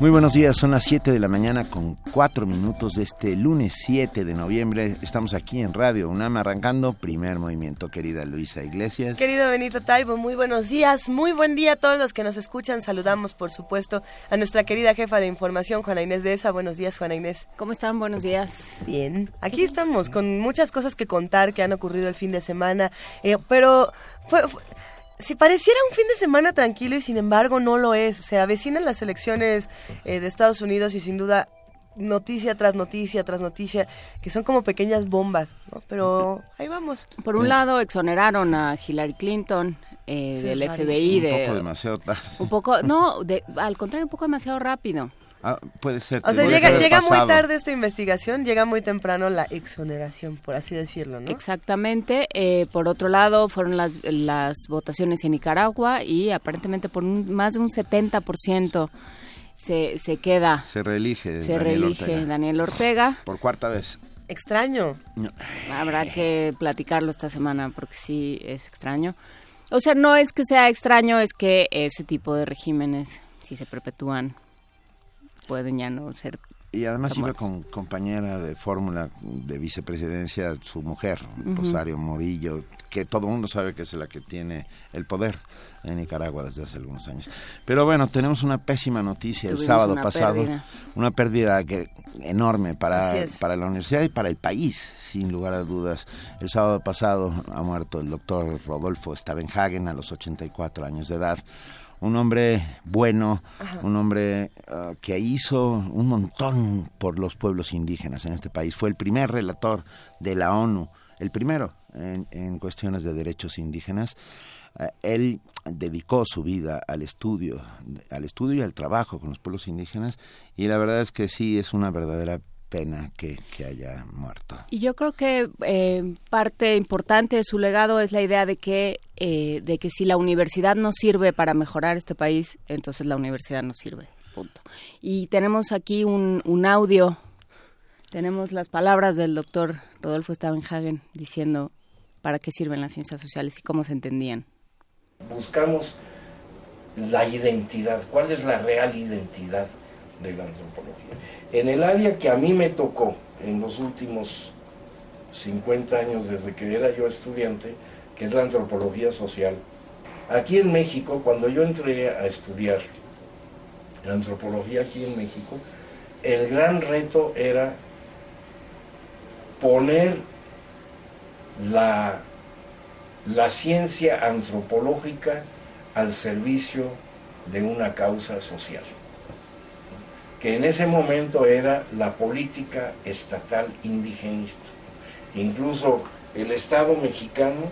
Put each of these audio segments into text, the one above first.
Muy buenos días, son las 7 de la mañana con 4 minutos de este lunes 7 de noviembre. Estamos aquí en Radio UNAM arrancando primer movimiento, querida Luisa Iglesias. Querido Benito Taibo, muy buenos días, muy buen día a todos los que nos escuchan. Saludamos, por supuesto, a nuestra querida jefa de información, Juana Inés de ESA. Buenos días, Juana Inés. ¿Cómo están? Buenos días. Bien, aquí estamos con muchas cosas que contar que han ocurrido el fin de semana, eh, pero fue si pareciera un fin de semana tranquilo y sin embargo no lo es. Se avecinan las elecciones eh, de Estados Unidos y sin duda noticia tras noticia tras noticia, que son como pequeñas bombas, ¿no? Pero ahí vamos. Por un lado, exoneraron a Hillary Clinton eh, del FBI. De, un poco demasiado tarde. Un poco, no, de, al contrario, un poco demasiado rápido. Ah, puede ser. O sea, llega, llega muy tarde esta investigación, llega muy temprano la exoneración, por así decirlo, ¿no? Exactamente. Eh, por otro lado, fueron las, las votaciones en Nicaragua y aparentemente por más de un 70% se, se queda. Se reelige. Se reelige Daniel Ortega. Por cuarta vez. Extraño. Habrá que platicarlo esta semana porque sí es extraño. O sea, no es que sea extraño, es que ese tipo de regímenes, si se perpetúan, pueden ya no ser y además iba con compañera de fórmula de vicepresidencia su mujer, Rosario Morillo, que todo el mundo sabe que es la que tiene el poder en Nicaragua desde hace algunos años. Pero bueno, tenemos una pésima noticia el sábado pasado, una pérdida que, enorme para, para la universidad y para el país, sin lugar a dudas. El sábado pasado ha muerto el doctor Rodolfo Stavenhagen a los 84 años de edad un hombre bueno, un hombre ah, que hizo un montón por los pueblos indígenas en este país. Fue el primer relator de la ONU, el primero en, cuestiones de derechos indígenas. Ah, él dedicó su vida al estudio, al estudio y al trabajo con los pueblos indígenas y la verdad es que sí es una verdadera pena que, haya muerto. Y yo creo que eh, parte importante de su legado es la idea de que, eh, de que si la universidad no sirve para mejorar este país, entonces la universidad no sirve. Punto. Y tenemos aquí un, un audio, tenemos las palabras del doctor Rodolfo Stavenhagen diciendo para qué sirven las ciencias sociales y cómo se entendían. Buscamos la identidad, cuál es la real identidad de la antropología. En el área que a mí me tocó en los últimos 50 años desde que era yo estudiante, que es la antropología social, aquí en México, cuando yo entré a estudiar antropología aquí en México, el gran reto era poner la, la ciencia antropológica al servicio de una causa social que en ese momento era la política estatal indigenista. Incluso el Estado mexicano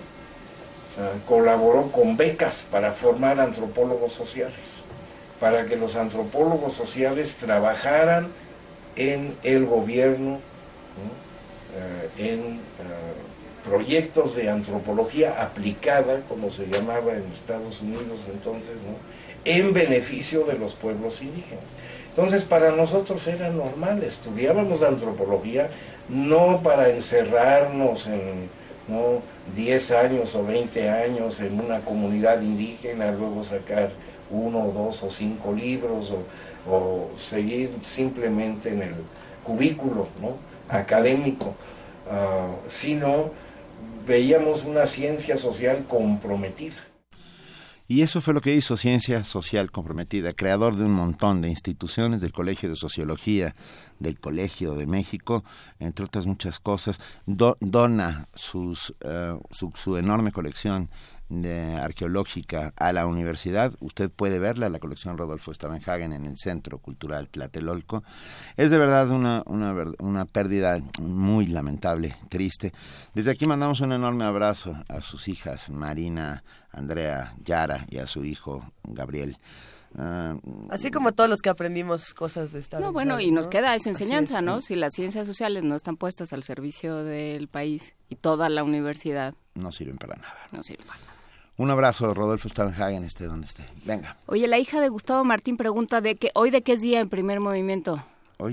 colaboró con becas para formar antropólogos sociales, para que los antropólogos sociales trabajaran en el gobierno, eh, en eh, proyectos de antropología aplicada, como se llamaba en Estados Unidos entonces, en beneficio de los pueblos indígenas. Entonces para nosotros era normal, estudiábamos antropología no para encerrarnos en ¿no? 10 años o 20 años en una comunidad indígena, luego sacar uno, dos o cinco libros o, seguir simplemente en el cubículo ¿no? académico, ah, sino veíamos una ciencia social comprometida. Y eso fue lo que hizo Ciencia Social Comprometida, creador de un montón de instituciones, del Colegio de Sociología, del Colegio de México, entre otras muchas cosas, dona sus, eh, su, enorme colección de arqueológica a la universidad. Usted puede verla, la colección Rodolfo Stavenhagen en el Centro Cultural Tlatelolco. Es de verdad una, una, una pérdida muy lamentable, triste. Desde aquí mandamos un enorme abrazo a sus hijas, Marina, Andrea, Yara y a su hijo, Gabriel. Ah, Así como todos los que aprendimos cosas de esta. No, bueno, y nos queda esa enseñanza, ¿no? Si las ciencias sociales no están puestas al servicio del país y toda la universidad. No sirven para nada. No sirven para nada. Un abrazo, Rodolfo Stavenhagen, esté donde esté. Venga. Oye, la hija de Gustavo Martín pregunta de que hoy de qué es día en primer movimiento.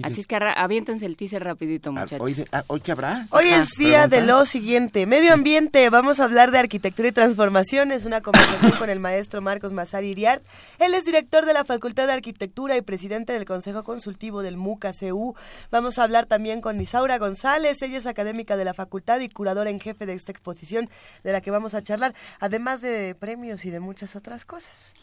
Así es que aviéntense el teaser rapidito, ah, muchachos. ¿Hoy, ah, ¿hoy qué habrá? Hoy es día de lo siguiente. Medio ambiente. Vamos a hablar de arquitectura y transformaciones. Una conversación con el maestro Marcos Mazari Iriart. Él es director de la Facultad de Arquitectura y presidente del Consejo Consultivo del MUCA-CU. Vamos a hablar también con Isaura González. Ella es académica de la facultad y curadora en jefe de esta exposición de la que vamos a charlar, además de premios y de muchas otras cosas.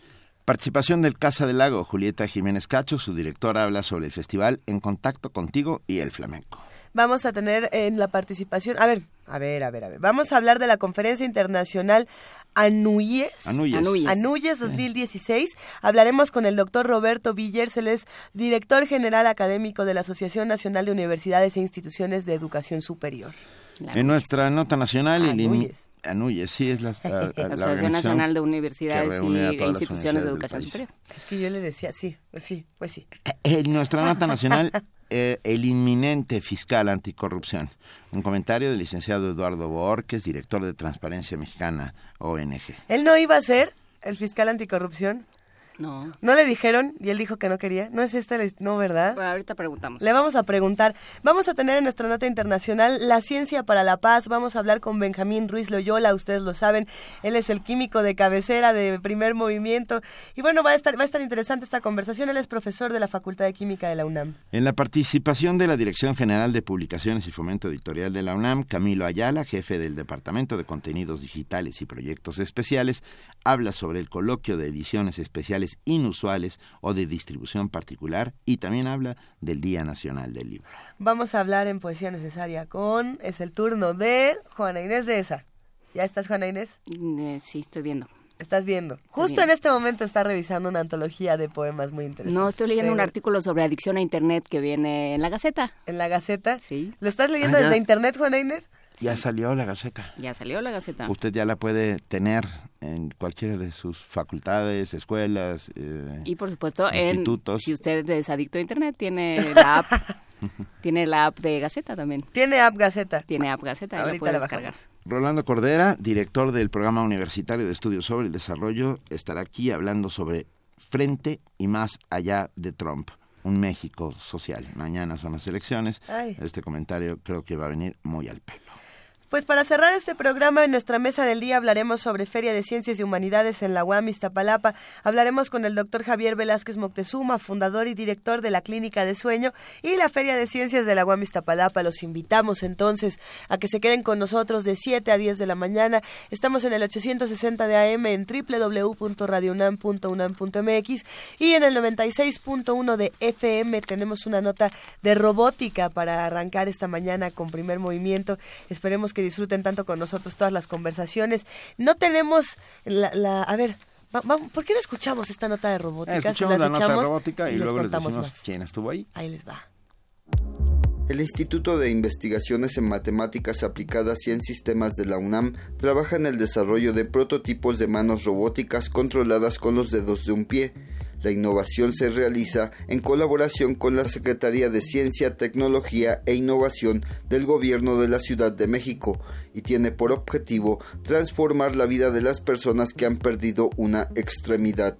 Participación del Casa del Lago, Julieta Jiménez Cacho, su directora habla sobre el festival En Contacto Contigo y el Flamenco. Vamos a tener en la participación, a ver, a ver, a ver, a ver, vamos a hablar de la conferencia internacional Anuyes, Anuyes, Anuyes 2016. Hablaremos con el doctor Roberto Villers, él es director general académico de la Asociación Nacional de Universidades e Instituciones de Educación Superior. en nuestra nota nacional, Anuyes. Anuyes, sí, es la, Asociación Nacional de Universidades y Instituciones de Educación Superior. Es que yo le decía, sí, pues sí, pues sí. Eh, en nuestra nota nacional, eh, el inminente fiscal anticorrupción. Un comentario del licenciado Eduardo Borges, director de Transparencia Mexicana, ONG. ¿Él no iba a ser el fiscal anticorrupción? No. ¿No le dijeron? Y él dijo que no quería. ¿No es esta? No, ¿verdad? Bueno, ahorita preguntamos. Le vamos a preguntar. Vamos a tener en nuestra nota internacional la ciencia para la paz. Vamos a hablar con Benjamín Ruiz Loyola, ustedes lo saben. Él es el químico de cabecera de primer movimiento. Y bueno, va a estar, va a estar interesante esta conversación. Él es profesor de la Facultad de Química de la UNAM. En la participación de la Dirección General de Publicaciones y Fomento Editorial de la UNAM, Camilo Ayala, jefe del Departamento de Contenidos Digitales y Proyectos Especiales, habla sobre el coloquio de ediciones especiales inusuales o de distribución particular y también habla del Día Nacional del Libro. Vamos a hablar en Poesía Necesaria con, es el turno de Juana Inés de esa. ¿Ya estás, Juana Inés? Eh, sí, estoy viendo. Estás viendo. Justo en este momento está revisando una antología de poemas muy interesante. No, estoy leyendo un artículo sobre adicción a Internet que viene en la Gaceta. ¿En la Gaceta? Sí. ¿Lo estás leyendo ah, desde Internet, Juana Inés? Ya salió la Gaceta. Ya salió la Gaceta. Usted ya la puede tener en cualquiera de sus facultades, escuelas, eh, y por supuesto, institutos. si usted es adicto a Internet, tiene la app. tiene la app de Gaceta también. Tiene app Gaceta. Tiene app Gaceta, Ahorita la puede descargar. Rolando Cordera, director del Programa Universitario de Estudios sobre el Desarrollo, estará aquí hablando sobre frente y más allá de Trump un México social. Mañana son las elecciones. Este comentario creo que va a venir muy al pelo. Pues para cerrar este programa, en nuestra mesa del día hablaremos sobre Feria de Ciencias y Humanidades en la UAM Iztapalapa. Hablaremos con el doctor Javier Velázquez Moctezuma, fundador y director de la Clínica de Sueño y la Feria de Ciencias de la UAM Iztapalapa. Los invitamos entonces a que se queden con nosotros de 7 a 10 de la mañana. Estamos en el 860 de AM en www.radionam.unam.mx y en el 96.1 de FM tenemos una nota de robótica para arrancar esta mañana con primer movimiento. Esperemos que disfruten tanto con nosotros todas las conversaciones. No tenemos la, a ver, ¿por qué no escuchamos esta nota de robótica? escuchamos la nota de robótica y, luego les decimos quién estuvo ahí. Ahí les va. El Instituto de Investigaciones en Matemáticas Aplicadas y en Sistemas de la UNAM trabaja en el desarrollo de prototipos de manos robóticas controladas con los dedos de un pie la innovación se realiza en colaboración con la Secretaría de Ciencia, Tecnología e Innovación del Gobierno de la Ciudad de México y tiene por objetivo transformar la vida de las personas que han perdido una extremidad.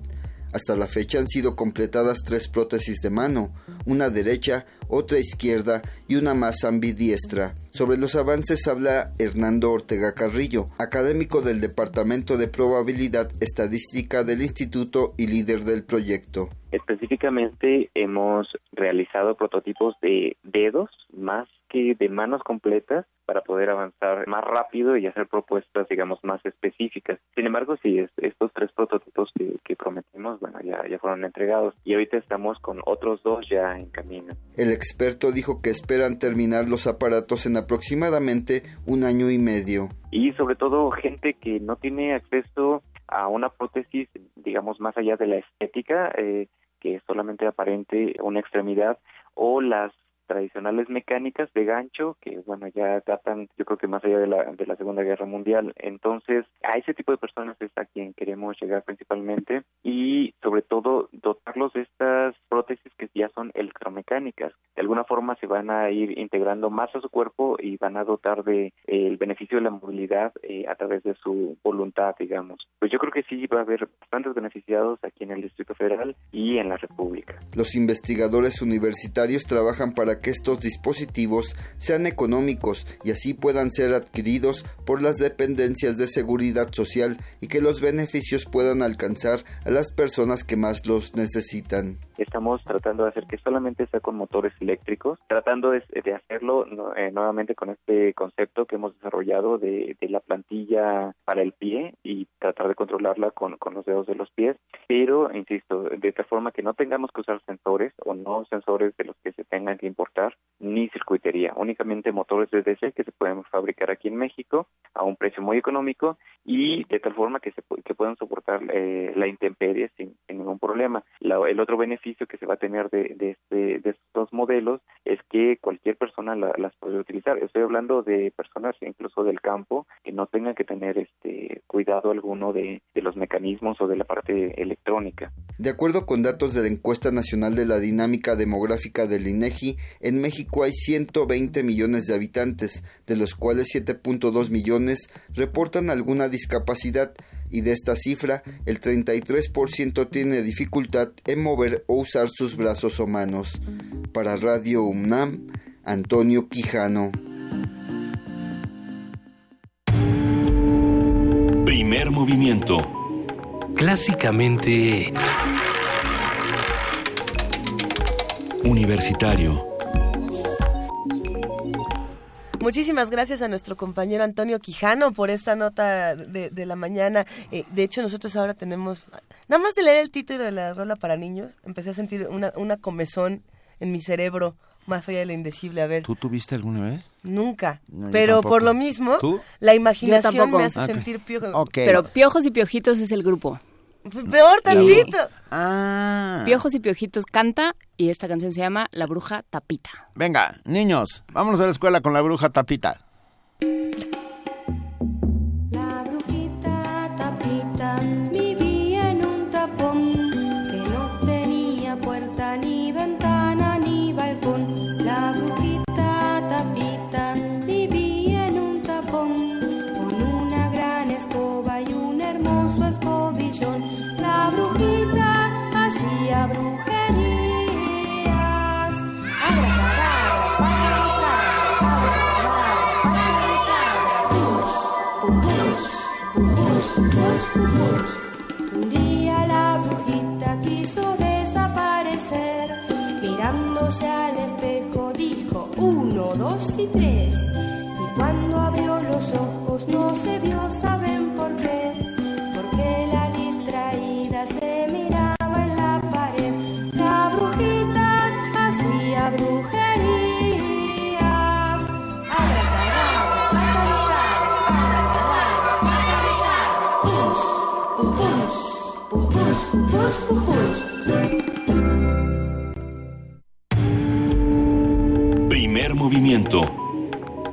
Hasta la fecha han sido completadas tres prótesis de mano, una derecha, otra izquierda y una más ambidiestra. Sobre los avances habla Hernando Ortega Carrillo, académico del Departamento de Probabilidad Estadística del Instituto y líder del proyecto. Específicamente hemos realizado prototipos de dedos más que de manos completas para poder avanzar más rápido y hacer propuestas, digamos, más específicas. Sin embargo, sí, estos tres prototipos que, que prometimos, bueno, ya, ya fueron entregados y ahorita estamos con otros dos ya en camino. El experto dijo que esperan terminar los aparatos en aproximadamente un año y medio. Y sobre todo gente que no tiene acceso a una prótesis, digamos, más allá de la estética, eh, que es solamente aparente una extremidad, o las tradicionales mecánicas de gancho que bueno ya datan yo creo que más allá de la, de la Segunda Guerra Mundial entonces a ese tipo de personas es a quien queremos llegar principalmente y sobre todo dotarlos de estas prótesis que ya son electromagnéticas mecánicas. De alguna forma se van a ir integrando más a su cuerpo y van a dotar de eh, el beneficio de la movilidad eh, a través de su voluntad, digamos. Pues yo creo que sí va a haber bastantes beneficiados aquí en el Distrito Federal y en la República. Los investigadores universitarios trabajan para que estos dispositivos sean económicos y así puedan ser adquiridos por las dependencias de seguridad social y que los beneficios puedan alcanzar a las personas que más los necesitan. Estamos tratando de hacer que solamente sea con motores eléctricos, tratando de, hacerlo eh, nuevamente con este concepto que hemos desarrollado de, la plantilla para el pie y tratar de controlarla con, los dedos de los pies, pero, insisto, de tal forma que no tengamos que usar sensores o no sensores de los que se tengan que importar, ni circuitería, únicamente motores de DC que se pueden fabricar aquí en México a un precio muy económico y de tal forma que, se, que puedan soportar eh, la intemperie sin, ningún problema. el otro beneficio que se va a tener de, de, este, de estos modelos es que cualquier persona las puede utilizar. Estoy hablando de personas incluso del campo que no tengan que tener este cuidado alguno de, de los mecanismos o de la parte electrónica. De acuerdo con datos de la encuesta nacional de la dinámica demográfica del INEGI, en México hay 120 millones de habitantes, de los cuales 7.2 millones reportan alguna discapacidad y de esta cifra el 33% tiene dificultad en mover o usar sus brazos o manos. Para Radio UNAM, Antonio Quijano. Primer movimiento. Clásicamente... Universitario. Muchísimas gracias a nuestro compañero Antonio Quijano por esta nota de, la mañana. Eh, de hecho, nosotros ahora tenemos, nada más de leer el título de la rola para niños, empecé a sentir una, una comezón en mi cerebro más allá de lo indecible. A ver. ¿Tú tuviste alguna vez? Nunca. pero por lo mismo, la imaginación me hace sentir piojos. Pero Piojos y Piojitos es el grupo. Peor tantito. Ah. Piojos y Piojitos canta y esta canción se llama La Bruja Tapita. Venga, niños, vámonos a la escuela con la Bruja Tapita.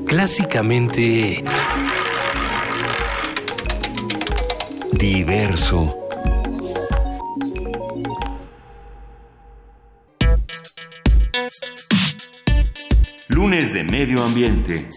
Clásicamente... Diverso. Lunes de Medio Ambiente.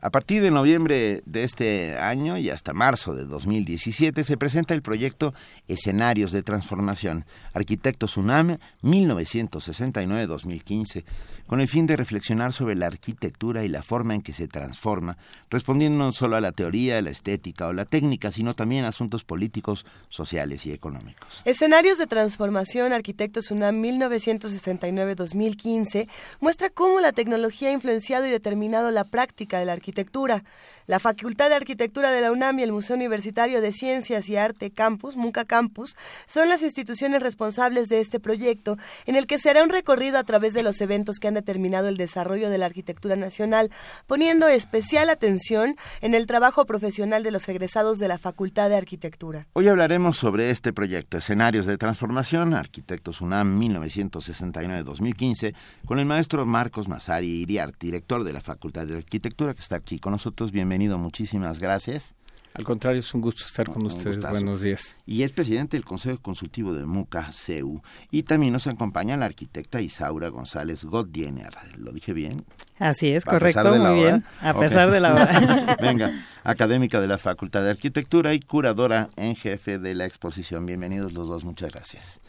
A partir de noviembre de este año y hasta marzo de 2017 se presenta el proyecto Escenarios de Transformación, Arquitectos UNAM 1969-2015, con el fin de reflexionar sobre la arquitectura y la forma en que se transforma, respondiendo no solo a la teoría, la estética o la técnica, sino también a asuntos políticos, sociales y económicos. Escenarios de Transformación, Arquitectos UNAM 1969-2015 muestra cómo la tecnología ha influenciado y determinado la práctica de la arquitectura. La Facultad de Arquitectura de la UNAM y el Museo Universitario de Ciencias y Arte Campus, MUNCA Campus, son las instituciones responsables de este proyecto, en el que será un recorrido a través de los eventos que han determinado el desarrollo de la arquitectura nacional, poniendo especial atención en el trabajo profesional de los egresados de la Facultad de Arquitectura. Hoy hablaremos sobre este proyecto, Escenarios de Transformación, Arquitectos UNAM 1969-2015, con el maestro Marcos Masari Iriart, director de la Facultad de Arquitectura, que está aquí con nosotros. Bienvenido, muchísimas gracias. Al contrario, es un gusto estar con ustedes. Buenos días. Y es presidente del Consejo Consultivo de MUCA CEU. Y también nos acompaña la arquitecta Isaura González Godiener. ¿Lo dije bien? Así es, correcto, muy bien. A pesar de la hora. Venga, académica de la Facultad de Arquitectura y curadora en jefe de la exposición. Bienvenidos los dos, muchas gracias.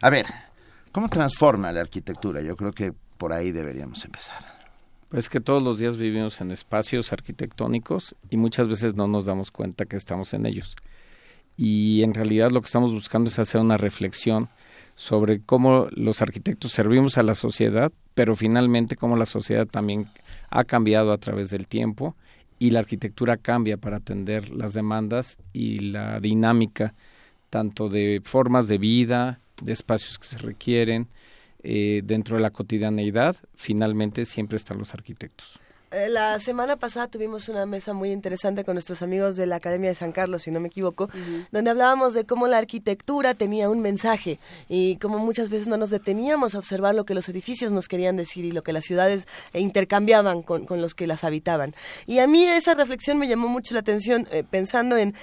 A ver, ¿cómo transforma la arquitectura? Yo creo que por ahí deberíamos empezar. Pues que todos los días vivimos en espacios arquitectónicos y muchas veces no nos damos cuenta que estamos en ellos. Y en realidad lo que estamos buscando es hacer una reflexión sobre cómo los arquitectos servimos a la sociedad, pero finalmente cómo la sociedad también ha cambiado a través del tiempo y la arquitectura cambia para atender las demandas y la dinámica tanto de formas de vida, de espacios que se requieren, eh, dentro de la cotidianeidad, finalmente siempre están los arquitectos. Eh, la semana pasada tuvimos una mesa muy interesante con nuestros amigos de la Academia de San Carlos, si no me equivoco, donde hablábamos de cómo la arquitectura tenía un mensaje y cómo muchas veces no nos deteníamos a observar lo que los edificios nos querían decir y lo que las ciudades intercambiaban con, los que las habitaban. Y a mí esa reflexión me llamó mucho la atención eh, pensando en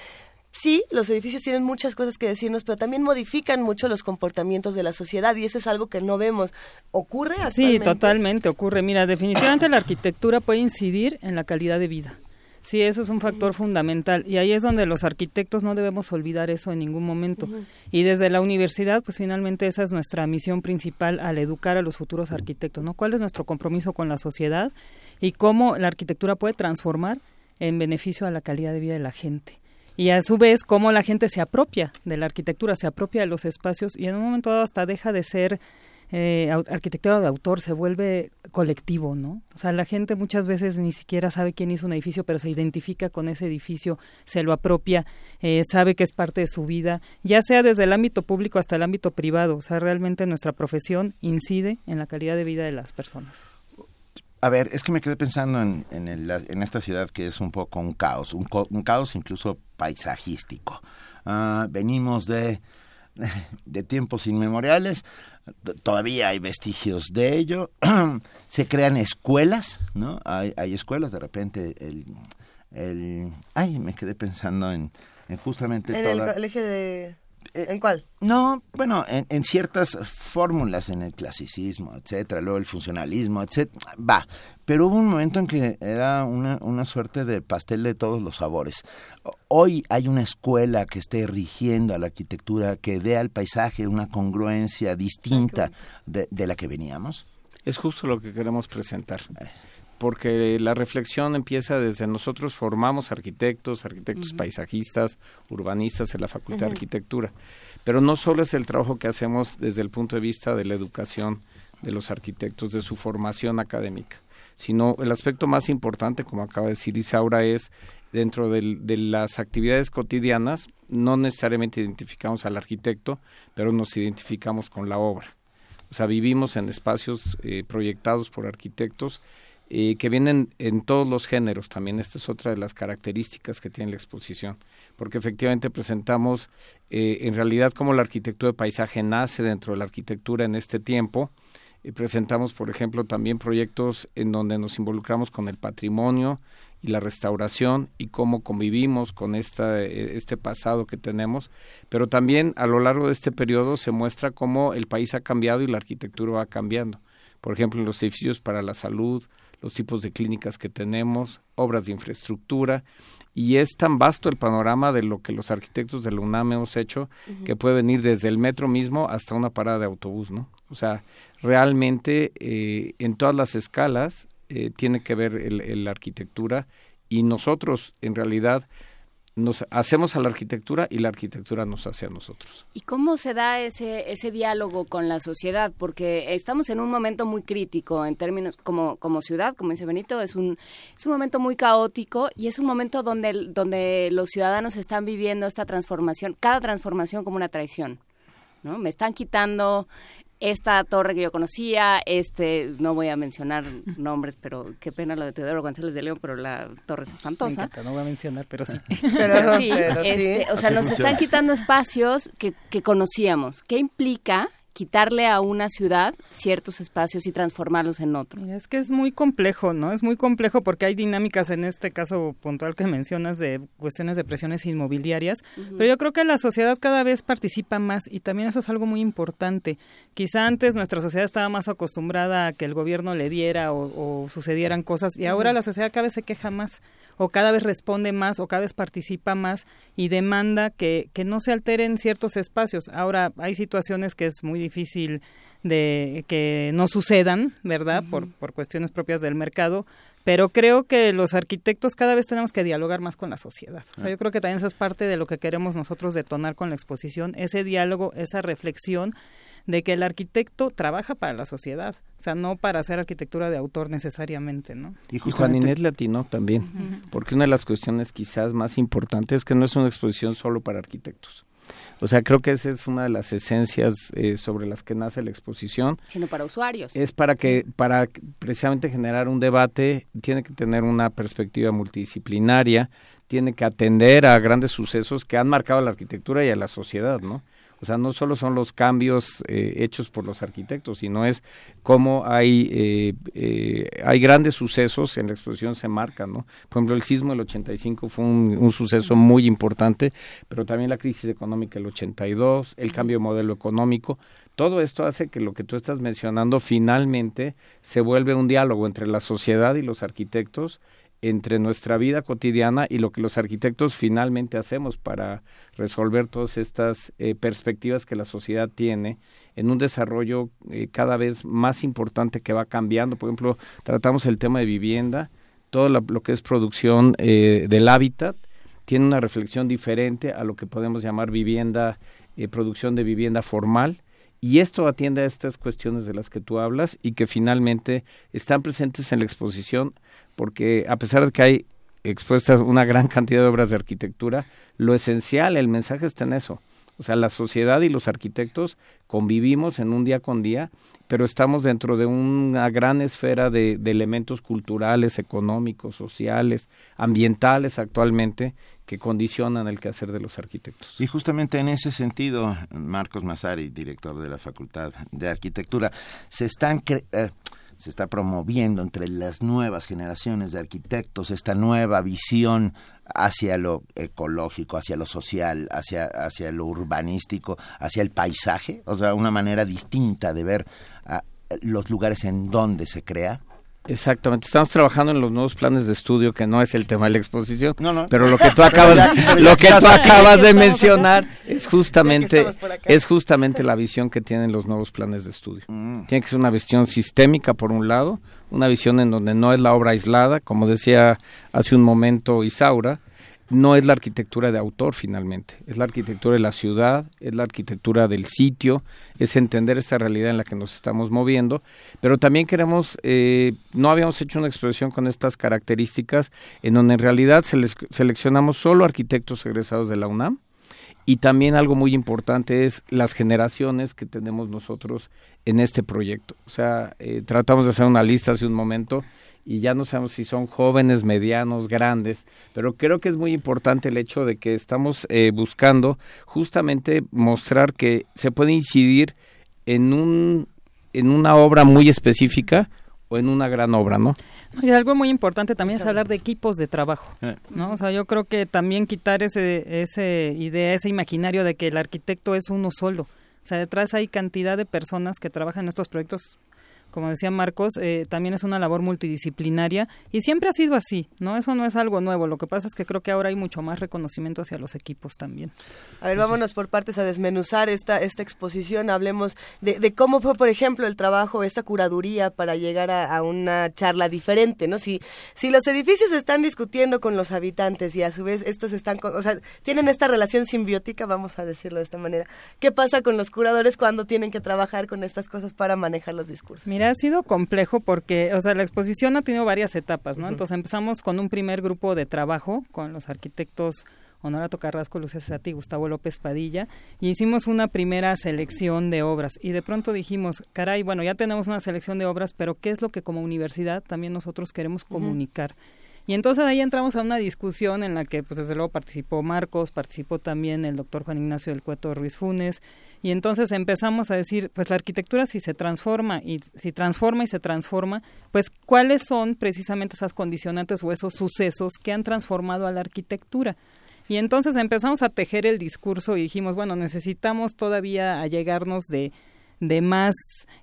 sí, los edificios tienen muchas cosas que decirnos, pero también modifican mucho los comportamientos de la sociedad y eso es algo que no vemos. ¿Ocurre Sí, totalmente ocurre. Mira, definitivamente la arquitectura puede incidir en la calidad de vida. Sí, eso es un factor fundamental y ahí es donde los arquitectos no debemos olvidar eso en ningún momento. Y desde la universidad, pues finalmente esa es nuestra misión principal al educar a los futuros arquitectos, ¿no? ¿Cuál es nuestro compromiso con la sociedad y cómo la arquitectura puede transformar en beneficio a la calidad de vida de la gente? Y a su vez cómo la gente se apropia de la arquitectura, se apropia de los espacios y en un momento dado hasta deja de ser eh, arquitectura de autor, se vuelve colectivo, ¿no? O sea, la gente muchas veces ni siquiera sabe quién hizo un edificio, pero se identifica con ese edificio, se lo apropia, eh, sabe que es parte de su vida, ya sea desde el ámbito público hasta el ámbito privado. O sea, realmente nuestra profesión incide en la calidad de vida de las personas. A ver, es que me quedé pensando en, en, esta ciudad que es un poco un caos, un, caos incluso paisajístico. Ah, venimos de, de tiempos inmemoriales, todavía hay vestigios de ello. Se crean escuelas, ¿no? Hay, hay escuelas, de repente el, el... Ay, me quedé pensando en, en justamente... En el colegio de... Eh, ¿En cuál? No, bueno, en, ciertas fórmulas en el clasicismo, etcétera, luego el funcionalismo, etcétera, va. Pero hubo un momento en que era una, una suerte de pastel de todos los sabores. Hoy hay una escuela que esté rigiendo a la arquitectura, que dé al paisaje una congruencia distinta de, de la que veníamos. Es justo lo que queremos presentar. Eh porque la reflexión empieza desde nosotros formamos arquitectos, arquitectos paisajistas, urbanistas en la Facultad de Arquitectura, pero no solo es el trabajo que hacemos desde el punto de vista de la educación de los arquitectos, de su formación académica, sino el aspecto más importante, como acaba de decir Isaura, es dentro de las actividades cotidianas, no necesariamente identificamos al arquitecto, pero nos identificamos con la obra. O sea, vivimos en espacios eh, proyectados por arquitectos y que vienen en todos los géneros también. Esta es otra de las características que tiene la exposición, porque efectivamente presentamos eh, en realidad cómo la arquitectura de paisaje nace dentro de la arquitectura en este tiempo. Y presentamos, por ejemplo, también proyectos en donde nos involucramos con el patrimonio y la restauración y cómo convivimos con esta, eh, este pasado que tenemos, pero también a lo largo de este periodo se muestra cómo el país ha cambiado y la arquitectura va cambiando. Por ejemplo, en los edificios para la salud, los tipos de clínicas que tenemos, obras de infraestructura, y es tan vasto el panorama de lo que los arquitectos de la UNAM hemos hecho que puede venir desde el metro mismo hasta una parada de autobús, ¿no? O sea, realmente eh, en todas las escalas eh, tiene que ver la arquitectura y nosotros en realidad nos hacemos a la arquitectura y la arquitectura nos hace a nosotros. ¿Y cómo se da ese, ese diálogo con la sociedad? Porque estamos en un momento muy crítico en términos como, como ciudad, como dice Benito, es un, es un momento muy caótico y es un momento donde, donde los ciudadanos están viviendo esta transformación, cada transformación como una traición. ¿no? Me están quitando esta torre que yo conocía, este, no voy a mencionar nombres, pero qué pena la de Teodoro González de León, pero la torre es espantosa. no voy a mencionar, pero sí. pero, sí, este, o sea, nos están quitando espacios que, que conocíamos. ¿Qué implica quitarle a una ciudad ciertos espacios y transformarlos en otros. es que es muy complejo, ¿no? Es muy complejo porque hay dinámicas en este caso puntual que mencionas de cuestiones de presiones inmobiliarias, pero yo creo que la sociedad cada vez participa más y también eso es algo muy importante. Quizá antes nuestra sociedad estaba más acostumbrada a que el gobierno le diera o, sucedieran cosas y ahora la sociedad cada vez se queja más o cada vez responde más o cada vez participa más y demanda que, que no se alteren ciertos espacios. Ahora hay situaciones que es muy difícil de que no sucedan, ¿verdad? por, por cuestiones propias del mercado, pero creo que los arquitectos cada vez tenemos que dialogar más con la sociedad. O sea, yo creo que también eso es parte de lo que queremos nosotros detonar con la exposición, ese diálogo, esa reflexión de que el arquitecto trabaja para la sociedad, o sea, no para hacer arquitectura de autor necesariamente, ¿no? Y, Juan Inés Latino también, porque una de las cuestiones quizás más importantes es que no es una exposición solo para arquitectos. O sea, creo que esa es una de las esencias eh, sobre las que nace la exposición. Sino para usuarios. Es para que, para precisamente generar un debate, tiene que tener una perspectiva multidisciplinaria, tiene que atender a grandes sucesos que han marcado a la arquitectura y a la sociedad, ¿no? O sea, no solo son los cambios eh, hechos por los arquitectos, sino es cómo hay, eh, eh, hay grandes sucesos en la exposición se marcan, ¿no? Por ejemplo, el sismo del 85 fue un, suceso muy importante, pero también la crisis económica del 82, el cambio de modelo económico, todo esto hace que lo que tú estás mencionando finalmente se vuelve un diálogo entre la sociedad y los arquitectos entre nuestra vida cotidiana y lo que los arquitectos finalmente hacemos para resolver todas estas eh, perspectivas que la sociedad tiene en un desarrollo eh, cada vez más importante que va cambiando. Por ejemplo, tratamos el tema de vivienda, todo lo, que es producción eh, del hábitat tiene una reflexión diferente a lo que podemos llamar vivienda, producción de vivienda formal. Y esto atiende a estas cuestiones de las que tú hablas y que finalmente están presentes en la exposición porque a pesar de que hay expuestas una gran cantidad de obras de arquitectura, lo esencial, el mensaje está en eso. O sea, la sociedad y los arquitectos convivimos en un día con día, pero estamos dentro de una gran esfera de, elementos culturales, económicos, sociales, ambientales actualmente que condicionan el quehacer de los arquitectos. Y justamente en ese sentido, Marcos Massari, director de la Facultad de Arquitectura, se están eh, se está promoviendo entre las nuevas generaciones de arquitectos esta nueva visión hacia lo ecológico, hacia lo social, hacia, hacia lo urbanístico, hacia el paisaje, o sea, una manera distinta de ver ah, los lugares en donde se crea. Exactamente, estamos trabajando en los nuevos planes de estudio que no es el tema de la exposición, pero lo que tú acabas, lo que tú acabas de mencionar es justamente es justamente la visión que tienen los nuevos planes de estudio. Mm. Tiene que ser una visión sistémica por un lado, una visión en donde no es la obra aislada, como decía hace un momento Isaura, no es la arquitectura de autor finalmente, es la arquitectura de la ciudad, es la arquitectura del sitio, es entender esta realidad en la que nos estamos moviendo, pero también queremos, eh, no habíamos hecho una expresión con estas características en donde en realidad seleccionamos solo arquitectos egresados de la UNAM y también algo muy importante es las generaciones que tenemos nosotros en este proyecto. O sea, eh, tratamos de hacer una lista hace un momento y ya no sabemos si son jóvenes, medianos, grandes, pero creo que es muy importante el hecho de que estamos eh, buscando justamente mostrar que se puede incidir en un en una obra muy específica o en una gran obra, ¿no? Y algo muy importante también es hablar de equipos de trabajo, eh. ¿no? O sea, yo creo que también quitar ese ese idea, ese imaginario de que el arquitecto es uno solo. O sea, detrás hay cantidad de personas que trabajan en estos proyectos como decía Marcos, eh, también es una labor multidisciplinaria y siempre ha sido así, ¿no? Eso no es algo nuevo, lo que pasa es que creo que ahora hay mucho más reconocimiento hacia los equipos también. A ver, vámonos por partes a desmenuzar esta, esta exposición, hablemos de, cómo fue, por ejemplo, el trabajo, esta curaduría para llegar a, una charla diferente, ¿no? Si, si los edificios están discutiendo con los habitantes y a su vez estos están, o sea, tienen esta relación simbiótica, vamos a decirlo de esta manera, ¿qué pasa con los curadores cuando tienen que trabajar con estas cosas para manejar los discursos? Ha sido complejo porque, o sea, la exposición ha tenido varias etapas, ¿no? Entonces empezamos con un primer grupo de trabajo con los arquitectos Honorato Carrasco, Lucía Sati, Gustavo López Padilla, y hicimos una primera selección de obras. Y de pronto dijimos, caray, bueno, ya tenemos una selección de obras, pero ¿qué es lo que como universidad también nosotros queremos comunicar? Y entonces ahí entramos a una discusión en la que, pues desde luego participó Marcos, participó también el doctor Juan Ignacio del Cueto Ruiz Funes, y entonces empezamos a decir, pues la arquitectura si se transforma y si transforma y se transforma, pues cuáles son precisamente esas condicionantes o esos sucesos que han transformado a la arquitectura. Y entonces empezamos a tejer el discurso y dijimos, bueno, necesitamos todavía allegarnos de de más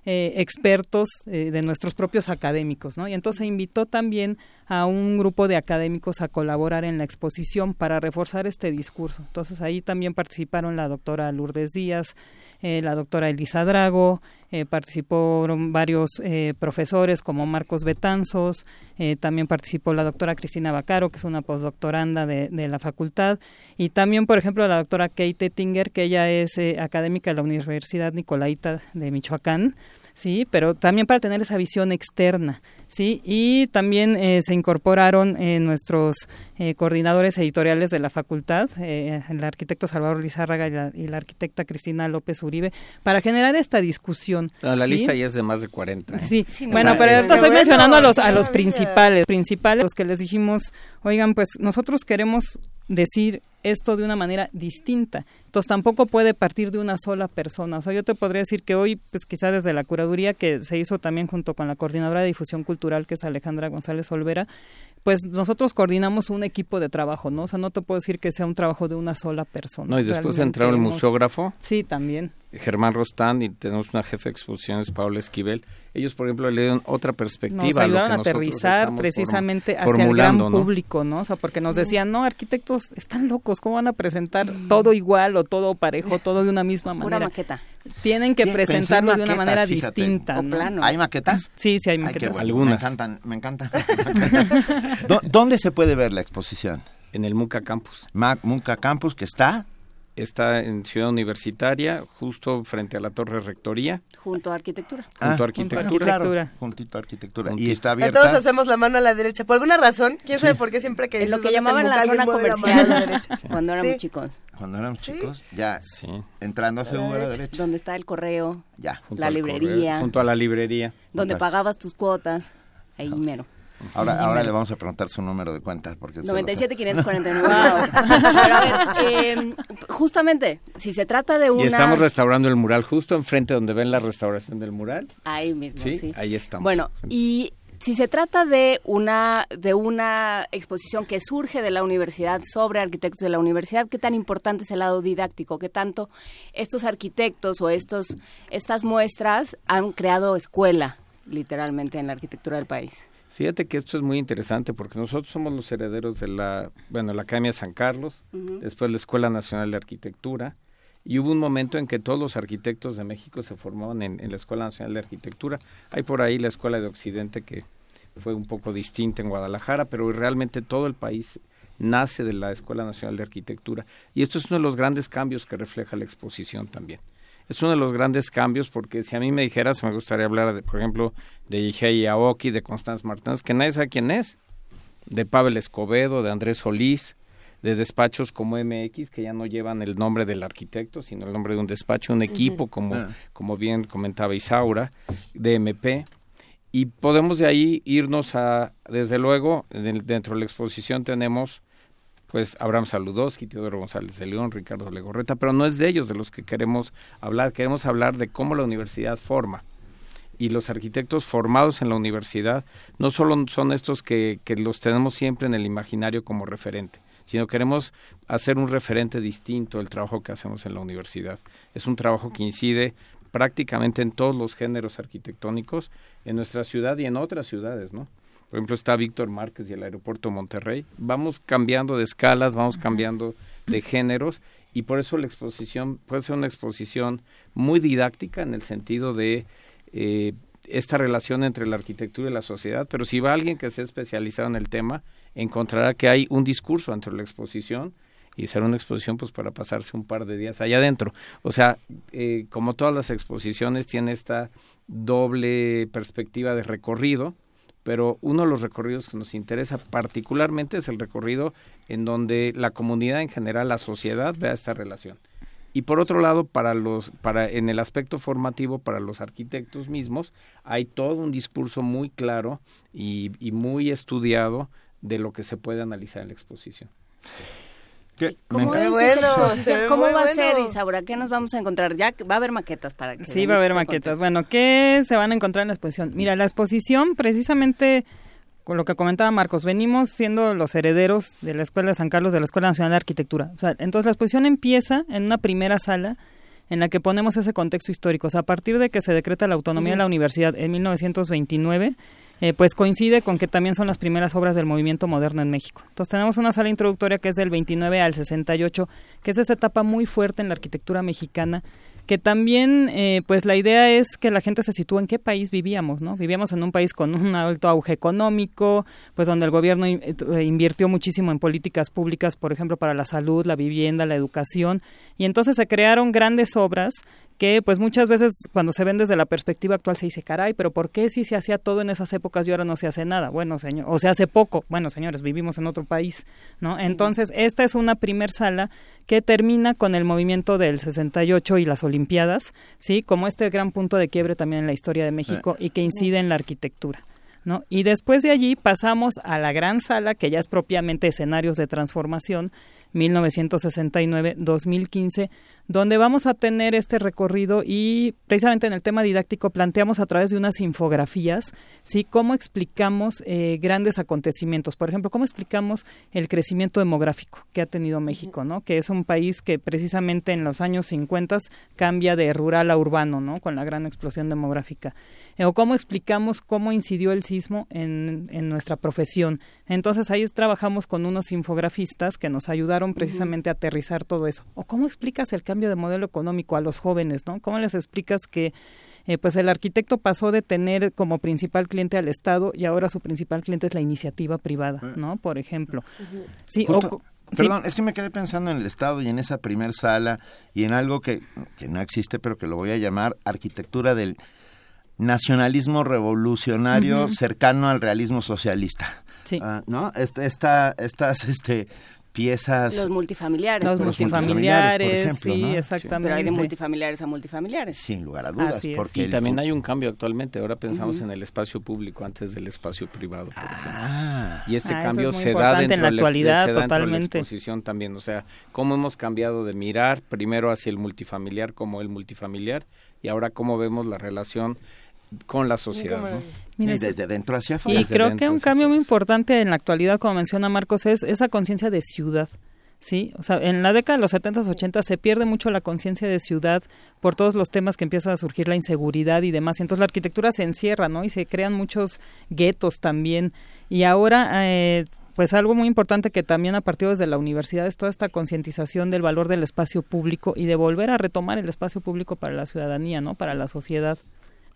eh, expertos eh, de nuestros propios académicos, ¿no? Y entonces invitó también a un grupo de académicos a colaborar en la exposición para reforzar este discurso. Entonces ahí también participaron la doctora Lourdes Díaz, eh, la doctora Elisa Drago, eh, participaron varios eh, profesores como Marcos Betanzos, eh, también participó la doctora Cristina Bacaro, que es una postdoctoranda de, de la facultad, y también, por ejemplo, la doctora Kate Tinger, que ella es académica de la Universidad Nicolaita de Michoacán, sí, pero también para tener esa visión externa, sí, y también eh, se incorporaron eh, nuestros eh, coordinadores editoriales de la facultad, el arquitecto Salvador Lizárraga y la, arquitecta Cristina López Uribe, para generar esta discusión. la lista ya es de más de 40. Sí, bueno, pero ahorita estoy mencionando a los a los principales, principales, los que les dijimos, oigan, pues nosotros queremos decir esto de una manera distinta. Entonces tampoco puede partir de una sola persona. O sea, yo te podría decir que hoy, pues quizá desde la curaduría que se hizo también junto con la coordinadora de difusión cultural, que es Alejandra González Olvera, pues nosotros coordinamos un equipo de trabajo, ¿no? O sea, no te puedo decir que sea un trabajo de una sola persona. No, y después entró el museógrafo. Sí, también. Germán Rostán y tenemos una jefe de exposiciones, Paula Esquivel. Ellos, por ejemplo, le dieron otra perspectiva. Nos ayudaron a, aterrizar precisamente hacia el gran público, ¿no? O sea, porque nos decían, no, arquitectos están locos, ¿cómo van a presentar todo igual o todo parejo, todo de una misma manera? Una maqueta. Tienen que presentarlo de una manera distinta. ¿no? ¿Hay maquetas? Sí, sí hay maquetas. Algunas. Me encantan, me encantan. ¿Dónde se puede ver la exposición? En el Muca Campus. Muca Campus, que está está en Ciudad Universitaria, justo frente a la Torre Rectoría. Junto a Arquitectura. Ah, junto a Arquitectura. Juntito a Arquitectura. Y está abierta. Todos hacemos la mano a la derecha. Por alguna razón, quién sabe por qué siempre que... En lo que llamaban la zona comercial. La derecha. Cuando éramos chicos. Cuando éramos chicos, ya. Sí. Entrando a seguro a la derecha. Donde está el correo. Ya. la librería. junto a la librería. Donde pagabas tus cuotas. Ahí mero. Ahora, ahora le vamos a preguntar su número de cuenta. Porque 97 549. a ver, eh, justamente, si se trata de una... Y estamos restaurando el mural justo enfrente donde ven la restauración del mural. Ahí mismo, sí. Ahí estamos. Bueno, y si se trata de una de una exposición que surge de la universidad sobre arquitectos de la universidad, ¿qué tan importante es el lado didáctico? ¿Qué tanto estos arquitectos o estos estas muestras han creado escuela literalmente en la arquitectura del país? Fíjate que esto es muy interesante porque nosotros somos los herederos de la, bueno, la Academia San Carlos, después la Escuela Nacional de Arquitectura, y hubo un momento en que todos los arquitectos de México se formaban en, la Escuela Nacional de Arquitectura. Hay por ahí la Escuela de Occidente que fue un poco distinta en Guadalajara, pero realmente todo el país nace de la Escuela Nacional de Arquitectura. Y esto es uno de los grandes cambios que refleja la exposición también es uno de los grandes cambios porque si a mí me dijeras, me gustaría hablar, de, por ejemplo, de Igei Aoki, de Constance Martins, que nadie sabe quién es, de Pavel Escobedo, de Andrés Solís, de despachos como MX, que ya no llevan el nombre del arquitecto, sino el nombre de un despacho, un equipo, como, ah. como bien comentaba Isaura, de MP. Y podemos de ahí irnos a, desde luego, dentro de la exposición tenemos pues Abraham Saludowski, Teodoro González de León, Ricardo Legorreta, pero no es de ellos de los que queremos hablar, queremos hablar de cómo la universidad forma. Y los arquitectos formados en la universidad no solo son estos que, que los tenemos siempre en el imaginario como referente, sino queremos hacer un referente distinto del trabajo que hacemos en la universidad. Es un trabajo que incide prácticamente en todos los géneros arquitectónicos en nuestra ciudad y en otras ciudades, ¿no? Por ejemplo, está Víctor Márquez y el aeropuerto Monterrey. Vamos cambiando de escalas, vamos cambiando de géneros y por eso la exposición puede ser una exposición muy didáctica en el sentido de eh, esta relación entre la arquitectura y la sociedad, pero si va alguien que sea especializado en el tema, encontrará que hay un discurso entre la exposición y será una exposición pues para pasarse un par de días allá adentro. O sea, eh, como todas las exposiciones, tiene esta doble perspectiva de recorrido, pero uno de los recorridos que nos interesa particularmente es el recorrido en donde la comunidad en general, la sociedad vea esta relación. Y por otro lado, para los, para, en el aspecto formativo, para los arquitectos mismos, hay todo un discurso muy claro y, y muy estudiado de lo que se puede analizar en la exposición. ¿Cómo, Muy esa bueno, exposición? se ve ¿Cómo va a ser, Isaura? ¿Qué nos vamos a encontrar? Ya que va a haber maquetas para que... Sí, va a haber maquetas. Bueno, ¿qué se van a encontrar en la exposición? Mira, la exposición precisamente con lo que comentaba Marcos, venimos siendo los herederos de la Escuela de San Carlos, de la Escuela Nacional de Arquitectura. O sea, entonces la exposición empieza en una primera sala en la que ponemos ese contexto histórico. O sea, a partir de que se decreta la autonomía de la universidad en 1929, eh, pues coincide con que también son las primeras obras del movimiento moderno en México. Entonces tenemos una sala introductoria que es del 29 al 68, que es esa etapa muy fuerte en la arquitectura mexicana, que también, eh, pues la idea es que la gente se sitúe en qué país vivíamos, ¿no? Vivíamos en un país con un alto auge económico, pues donde el gobierno in- eh, invirtió muchísimo en políticas públicas, por ejemplo, para la salud, la vivienda, la educación, y entonces se crearon grandes obras que pues muchas veces cuando se ven desde la perspectiva actual se dice, caray, pero ¿por qué si se hacía todo en esas épocas y ahora no se hace nada? Bueno, señor, o se hace poco. Bueno, señores, vivimos en otro país, ¿no? Entonces, esta es una primer sala que termina con el movimiento del 68 y las Olimpiadas, ¿sí? Como este gran punto de quiebre también en la historia de México y que incide en la arquitectura. ¿No? Y después de allí pasamos a la gran sala, que ya es propiamente escenarios de transformación, 1969-2015, donde vamos a tener este recorrido y precisamente en el tema didáctico planteamos a través de unas infografías, ¿sí? Cómo explicamos eh, grandes acontecimientos. Por ejemplo, cómo explicamos el crecimiento demográfico que ha tenido México, ¿no? Que es un país que precisamente en los años 50 cambia de rural a urbano, ¿no? Con la gran explosión demográfica. Eh, o cómo explicamos cómo incidió el sismo en, en nuestra profesión. Entonces ahí trabajamos con unos infografistas que nos ayudaron precisamente a aterrizar todo eso. O cómo explicas el cambio de modelo económico a los jóvenes, ¿no? ¿Cómo les explicas que eh, pues el arquitecto pasó de tener como principal cliente al Estado y ahora su principal cliente es la iniciativa privada, ¿no? Por ejemplo. Sí, o sí. Perdón, es que me quedé pensando en el Estado y en esa primer sala y en algo que, que no existe, pero que lo voy a llamar arquitectura del nacionalismo revolucionario cercano al realismo socialista. Sí. Ah, ¿No? Este- esta, estas este, piezas... Los multifamiliares. Los multifamiliares, por ejemplo, sí, exactamente. Pero hay de multifamiliares a multifamiliares. Sin lugar a dudas, porque Y también hay un cambio actualmente. Ahora pensamos en el espacio público antes del espacio privado. por ejemplo. Ah, Y este Ah, cambio es muy se da importante en dentro la de actualidad, se da dentro de la totalmente. exposición también. O sea, cómo hemos cambiado de mirar primero hacia el multifamiliar como el multifamiliar y ahora cómo vemos la relación con la sociedad. ¿no? Mira, y desde dentro hacia Y afuera. Desde creo que un cambio muy importante en la actualidad, como menciona Marcos, es esa conciencia de ciudad. Sí, o sea, en la década de los 70s, 80 se pierde mucho la conciencia de ciudad por todos los temas que empieza a surgir la inseguridad y demás. Y entonces la arquitectura se encierra, ¿no? Y se crean muchos guetos también. Y ahora, eh, pues algo muy importante que también ha partido desde la universidad es toda esta concientización del valor del espacio público y de volver a retomar el espacio público para la ciudadanía, ¿no? Para la sociedad.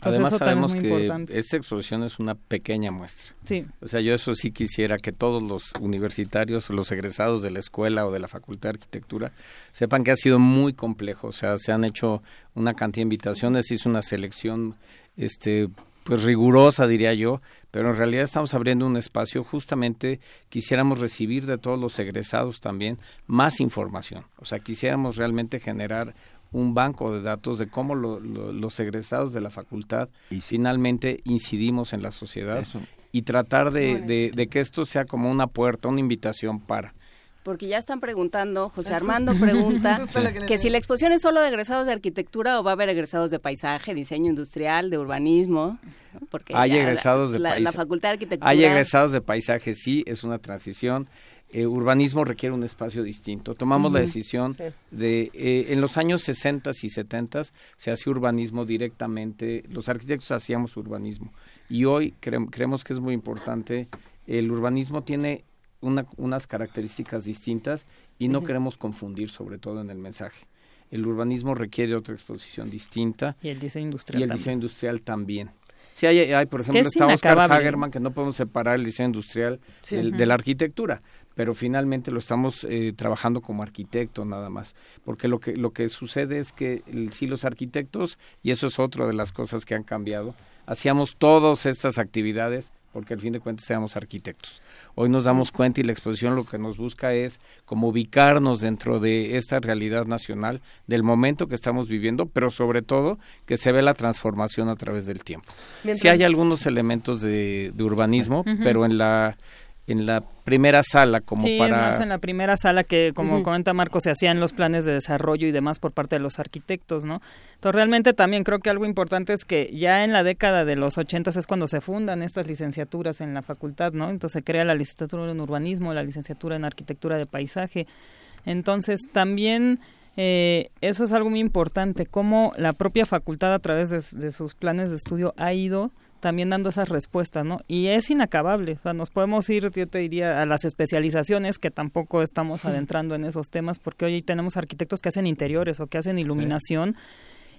Entonces Además sabemos es que importante. esta exposición es una pequeña muestra. Sí. O sea, yo eso sí quisiera que todos los universitarios los egresados de la escuela o de la Facultad de Arquitectura sepan que ha sido muy complejo. O sea, se han hecho una cantidad de invitaciones, hizo una selección, este, pues rigurosa diría yo, pero en realidad estamos abriendo un espacio. Justamente quisiéramos recibir de todos los egresados también más información. O sea, quisiéramos realmente generar un banco de datos de cómo lo- lo- los egresados de la facultad Y sí. finalmente incidimos en la sociedad Eso. y tratar de, de- de que esto sea como una puerta, una invitación para. Porque ya están preguntando, José Armando pregunta que si la exposición es solo de egresados de arquitectura o va a haber egresados de paisaje, diseño industrial, de urbanismo. Porque Hay egresados de la Facultad de Arquitectura. Hay egresados de paisaje, sí, es una transición. Eh, urbanismo requiere un espacio distinto. Tomamos la decisión de, eh, en los años 60 y 70 se hacía urbanismo directamente, los arquitectos hacíamos urbanismo. Y hoy cre- creemos que es muy importante, el urbanismo tiene una- unas características distintas y no queremos confundir, sobre todo en el mensaje. El urbanismo requiere otra exposición distinta Y el diseño industrial y el también. diseño industrial también. Sí, hay, hay, por Es que ejemplo, es está Oscar. Hagerman, que no podemos separar el diseño industrial del- de la arquitectura, pero finalmente lo estamos eh, trabajando como arquitecto nada más, porque lo que, lo que sucede es que el- sí los arquitectos, y eso es otra de las cosas que han cambiado, hacíamos todas estas actividades porque al fin de cuentas éramos arquitectos. Hoy nos damos cuenta y la exposición lo que nos busca es como ubicarnos dentro de esta realidad nacional, del momento que estamos viviendo, pero sobre todo que se ve la transformación a través del tiempo. Mientras- Sí hay algunos elementos de, de urbanismo, pero en la en la primera sala como sí, para más en la primera sala que como comenta Marco se hacían los planes de desarrollo y demás por parte de los arquitectos, ¿no? Entonces realmente también creo que algo importante es que ya en la década de los ochentas es cuando se fundan estas licenciaturas en la facultad, ¿no? Entonces se crea la licenciatura en urbanismo, la licenciatura en arquitectura de paisaje. Entonces también eh, eso es algo muy importante, cómo la propia facultad a través de, de sus planes de estudio ha ido también dando esas respuestas, ¿no? Y es inacabable, o sea, nos podemos ir, yo te diría, a las especializaciones, que tampoco estamos adentrando en esos temas, porque hoy tenemos arquitectos que hacen interiores o que hacen iluminación,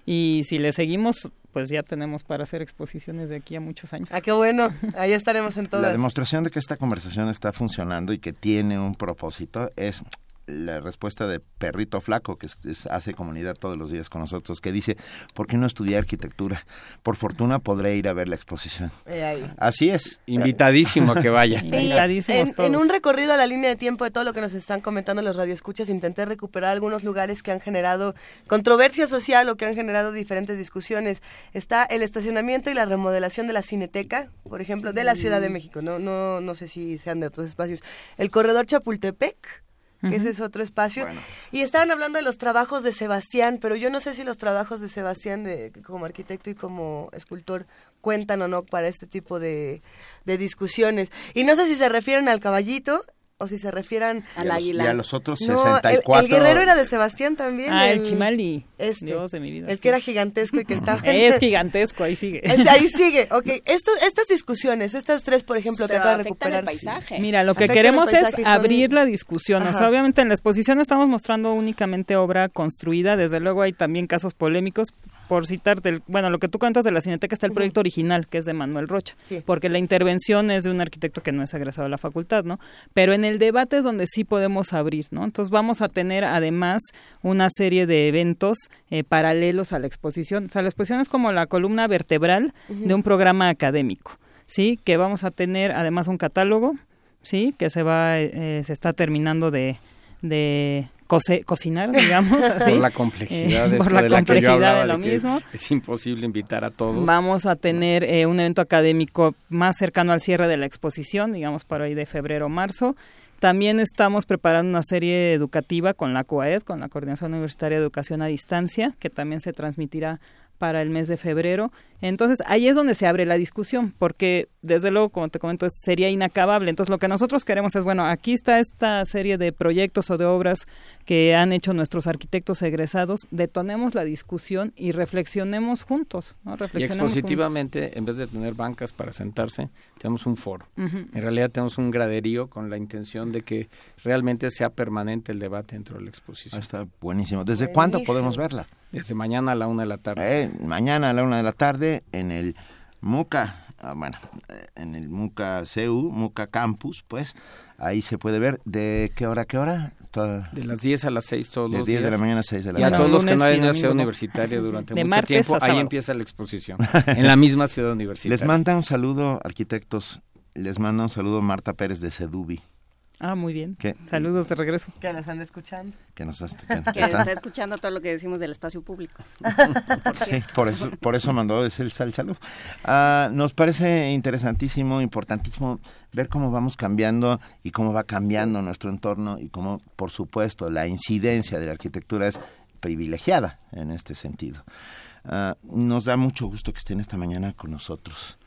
y si le seguimos, pues ya tenemos para hacer exposiciones de aquí a muchos años. Ah, qué bueno, ahí estaremos en La todas. demostración de que esta conversación está funcionando y que tiene un propósito es la respuesta de Perrito Flaco, que es- es- hace comunidad todos los días con nosotros, que dice, ¿por qué no estudiar arquitectura? Por fortuna podré ir a ver la exposición. Eh. Así es. invitadísimo a que vaya. Invitadísimos en, todos. en un recorrido a la línea de tiempo de todo lo que nos están comentando los radioescuchas, intenté recuperar algunos lugares que han generado controversia social o que han generado diferentes discusiones. Está el estacionamiento y la remodelación de la Cineteca, por ejemplo, de la Ciudad de México. No, no, no sé si sean de otros espacios. El corredor Chapultepec. Que ese es otro espacio. Y estaban hablando de los trabajos de Sebastián, pero yo no sé si los trabajos de Sebastián de, como arquitecto y como escultor cuentan o no para este tipo de, de discusiones. Y no sé si se refieren al caballito o si se refieren Al águila. Y a los otros No, el- 64. El, guerrero era de Sebastián también. Ah, el Chimali. Este, Dios de mi vida. El sí. que era gigantesco y que estaba... Es gigantesco, ahí sigue. Es- ahí sigue, ok. Esto, estas discusiones, estas tres, por ejemplo, que Pero acaba de afectan el recuperar. paisaje. Mira, lo que Afecta el queremos es son- abrir la discusión. O sea, obviamente en la exposición estamos mostrando únicamente obra construida. Desde luego hay también casos polémicos. Por citarte, el- bueno, lo que tú cuentas de la Cineteca está el proyecto original, que es de Manuel Rocha. Sí. Porque la intervención es de un arquitecto que no es egresado de la facultad, ¿no? Pero en el debate es donde sí podemos abrir, ¿no? Entonces vamos a tener además una serie de eventos eh, paralelos a la exposición. O sea, la exposición es como la columna vertebral de un programa académico, ¿sí? Que vamos a tener además un catálogo, ¿sí? Que se va, eh, se está terminando de, de cose- cocinar, digamos, así. por la complejidad Eh, por esto la de la que yo complejidad hablaba, de lo que mismo. Es imposible invitar a todos. Vamos a tener eh, un evento académico más cercano al cierre de la exposición, digamos para ahí de febrero o marzo. También estamos preparando una serie educativa con la CUAED, con la Coordinación Universitaria de Educación a Distancia, que también se transmitirá para el mes de febrero. Entonces, ahí es donde se abre la discusión, porque desde luego, como te comento, sería inacabable. Entonces, lo que nosotros queremos es, bueno, aquí está esta serie de proyectos o de obras que han hecho nuestros arquitectos egresados, detonemos la discusión y reflexionemos juntos, ¿no? Y juntos. expositivamente, en vez de tener bancas para sentarse, tenemos un foro. En realidad tenemos un graderío con la intención de que realmente sea permanente el debate dentro de la Ah, exposición. Está buenísimo. ¿Desde cuándo Buenísimo. podemos verla? Desde mañana a la una de la tarde. Eh, mañana a la una de la tarde en el MUCA, ah, bueno, eh, en el MUCA CU, MUCA Campus, pues, ahí se puede ver. ¿De qué hora a qué hora? Toda- De las 10 a las 6 todos de los 10 días. de la mañana a 6 de la Y a mañana. todos los que no hayan ido a domingo, Ciudad. Universitaria durante De mucho tiempo, ahí empieza la exposición. en la misma Ciudad Universitaria. Les manda un saludo, arquitectos. Les manda un saludo Marta Pérez de Sedubi, Ah, muy bien. ¿Qué? Saludos de regreso. Que nos anda escuchando. que nos has- que- Que está- está escuchando todo lo que decimos del espacio público. Sí, por eso, por eso mandó ese el sal salud. Ah, nos parece interesantísimo, importantísimo ver cómo vamos cambiando y cómo va cambiando nuestro entorno y cómo, por supuesto, la incidencia de la arquitectura es privilegiada en este sentido. Ah, nos da mucho gusto que estén esta mañana con nosotros.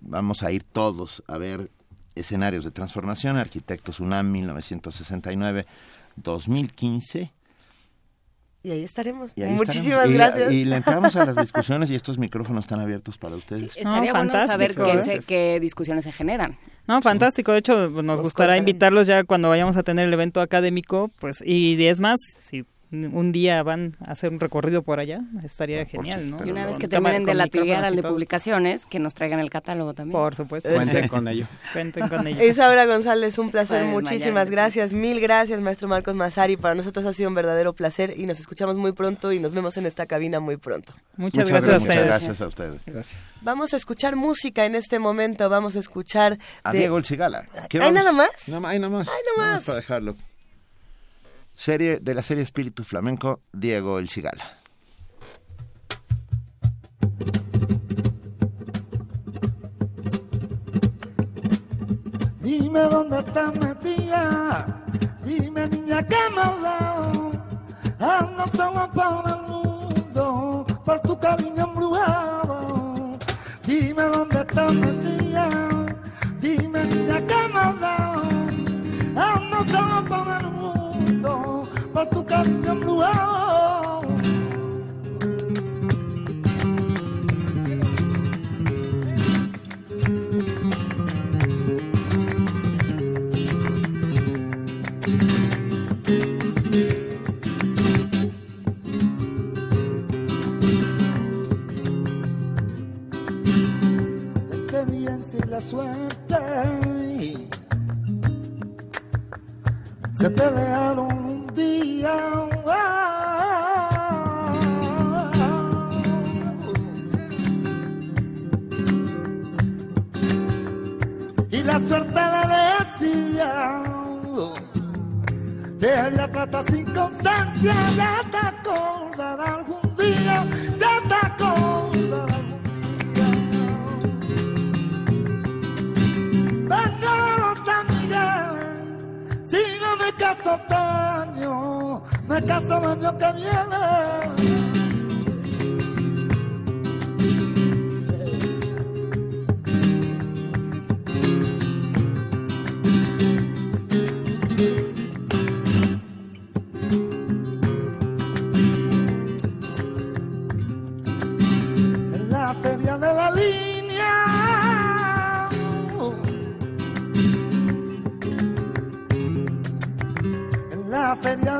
Vamos a ir todos a ver escenarios de transformación, Arquitectos UNAM 1969-2015. Y ahí estaremos. Y ahí Muchísimas estaremos. Y- gracias. Y, le entramos a las discusiones y estos micrófonos están abiertos para ustedes. Estaría No, bueno saber qué, ¿eh? se- qué discusiones se generan. No, fantástico. De hecho, nos Nos gustará contarán. invitarlos ya cuando vayamos a tener el evento académico, pues, y es más, si un día van a hacer un recorrido por allá, estaría Ah, genial, ¿no? Y una vez que terminen de micrófonos al de publicaciones, que nos traigan el catálogo también. Por supuesto. Cuenten con ello. Cuenten con ello. Isaura González, un placer, Pues, muchísimas Mayara. gracias, mil gracias, maestro Marcos Mazari. Para nosotros ha sido un verdadero placer y nos escuchamos muy pronto y nos vemos en esta cabina muy pronto. Muchas, Muchas gracias a Muchas ustedes. gracias a ustedes. Gracias. Vamos a escuchar música en este momento, vamos a escuchar A de- Diego El Cigala. ¿Qué ¿Hay nada más? No, hay nada más. Hay Nada más. para dejarlo. Serie de la serie Espíritu Flamenco, Diego El Cigala. Dime dónde estás metida, dime niña que me has dado. Ando solo por el mundo, por tu cariño embrujado. Dime dónde estás metida, dime niña que me has. Por tu cariño y la suerte se pelearon Y la suerte le decía, de la trata sin conciencia, ya te acordarás algún día, ya te caso el año que viene. En la feria de la línea. En la feria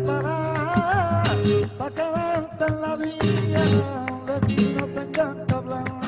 para quedarte en la vida de ti no te encanta hablar.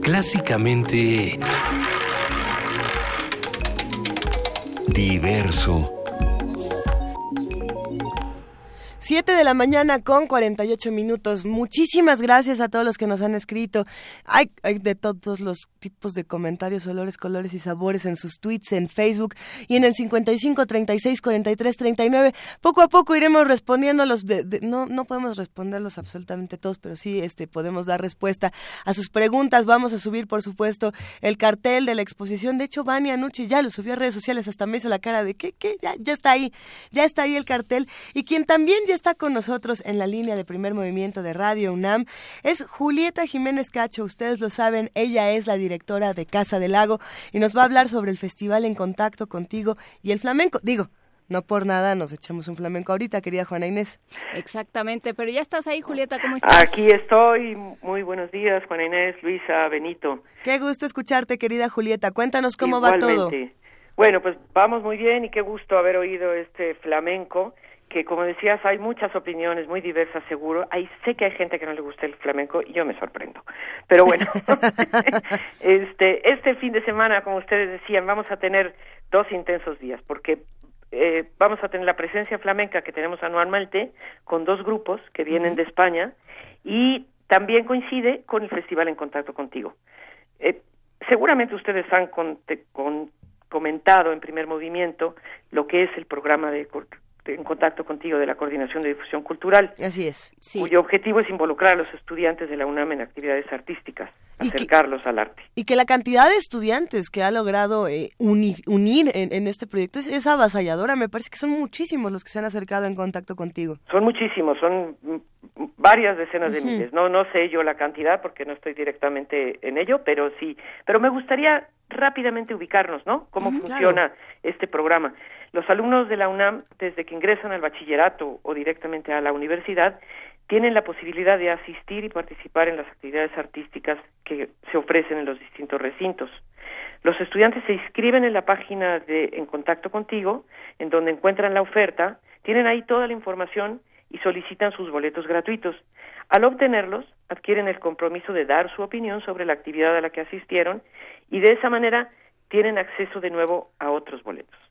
Clásicamente... Diverso. De la mañana con 48 minutos. Muchísimas gracias a todos los que nos han escrito. Hay, de todos los tipos de comentarios, olores, colores y sabores en sus tweets, en Facebook y en el 55 36 43 39. Poco a poco iremos respondiéndolos. De, de, no, no podemos responderlos absolutamente todos, pero sí este, podemos dar respuesta a sus preguntas. Vamos a subir, por supuesto, el cartel de la exposición. De hecho, Vania Anucci ya lo subió a redes sociales, hasta me hizo la cara de que, que ya, ya está ahí, ya está ahí el cartel. Y quien también ya está con nosotros en la línea de primer movimiento de Radio UNAM es Julieta Jiménez Cacho. Ustedes lo saben, ella es la directora de Casa del Lago y nos va a hablar sobre el festival En Contacto Contigo y el flamenco. Digo, no por nada nos echamos un flamenco ahorita, querida Juana Inés. Exactamente, pero ya estás ahí, Julieta, ¿cómo estás? Aquí estoy, muy buenos días, Juana Inés, Luisa, Benito. Qué gusto escucharte, querida Julieta. Cuéntanos cómo Igualmente. va todo. Bueno, pues vamos muy bien y qué gusto haber oído este flamenco que como decías hay muchas opiniones muy diversas seguro. Hay sé que hay gente que no le gusta el flamenco y yo me sorprendo. Pero bueno este este fin de semana como ustedes decían vamos a tener dos intensos días porque eh, vamos a tener la presencia flamenca que tenemos anualmente con dos grupos que vienen de España y también coincide con el festival en contacto contigo. Eh, seguramente ustedes han con, con, comentado en primer movimiento lo que es el programa de en contacto contigo de la Coordinación de Difusión Cultural. Así es. Sí. Cuyo objetivo es involucrar a los estudiantes de la UNAM en actividades artísticas, acercarlos que, al arte. Y que la cantidad de estudiantes que ha logrado eh, uni, unir en, en, este proyecto es, es, avasalladora. Me parece que son muchísimos los que se han acercado en contacto contigo. Son muchísimos, son varias decenas uh -huh. de miles. No, no sé yo la cantidad porque no estoy directamente en ello, pero sí. Pero me gustaría rápidamente ubicarnos, ¿no? Cómo uh -huh, funciona claro. este programa. Los alumnos de la UNAM, desde que ingresan al bachillerato o directamente a la universidad, tienen la posibilidad de asistir y participar en las actividades artísticas que se ofrecen en los distintos recintos. Los estudiantes se inscriben en la página de En Contacto Contigo, en donde encuentran la oferta, tienen ahí toda la información y solicitan sus boletos gratuitos. Al obtenerlos, adquieren el compromiso de dar su opinión sobre la actividad a la que asistieron y de esa manera tienen acceso de nuevo a otros boletos.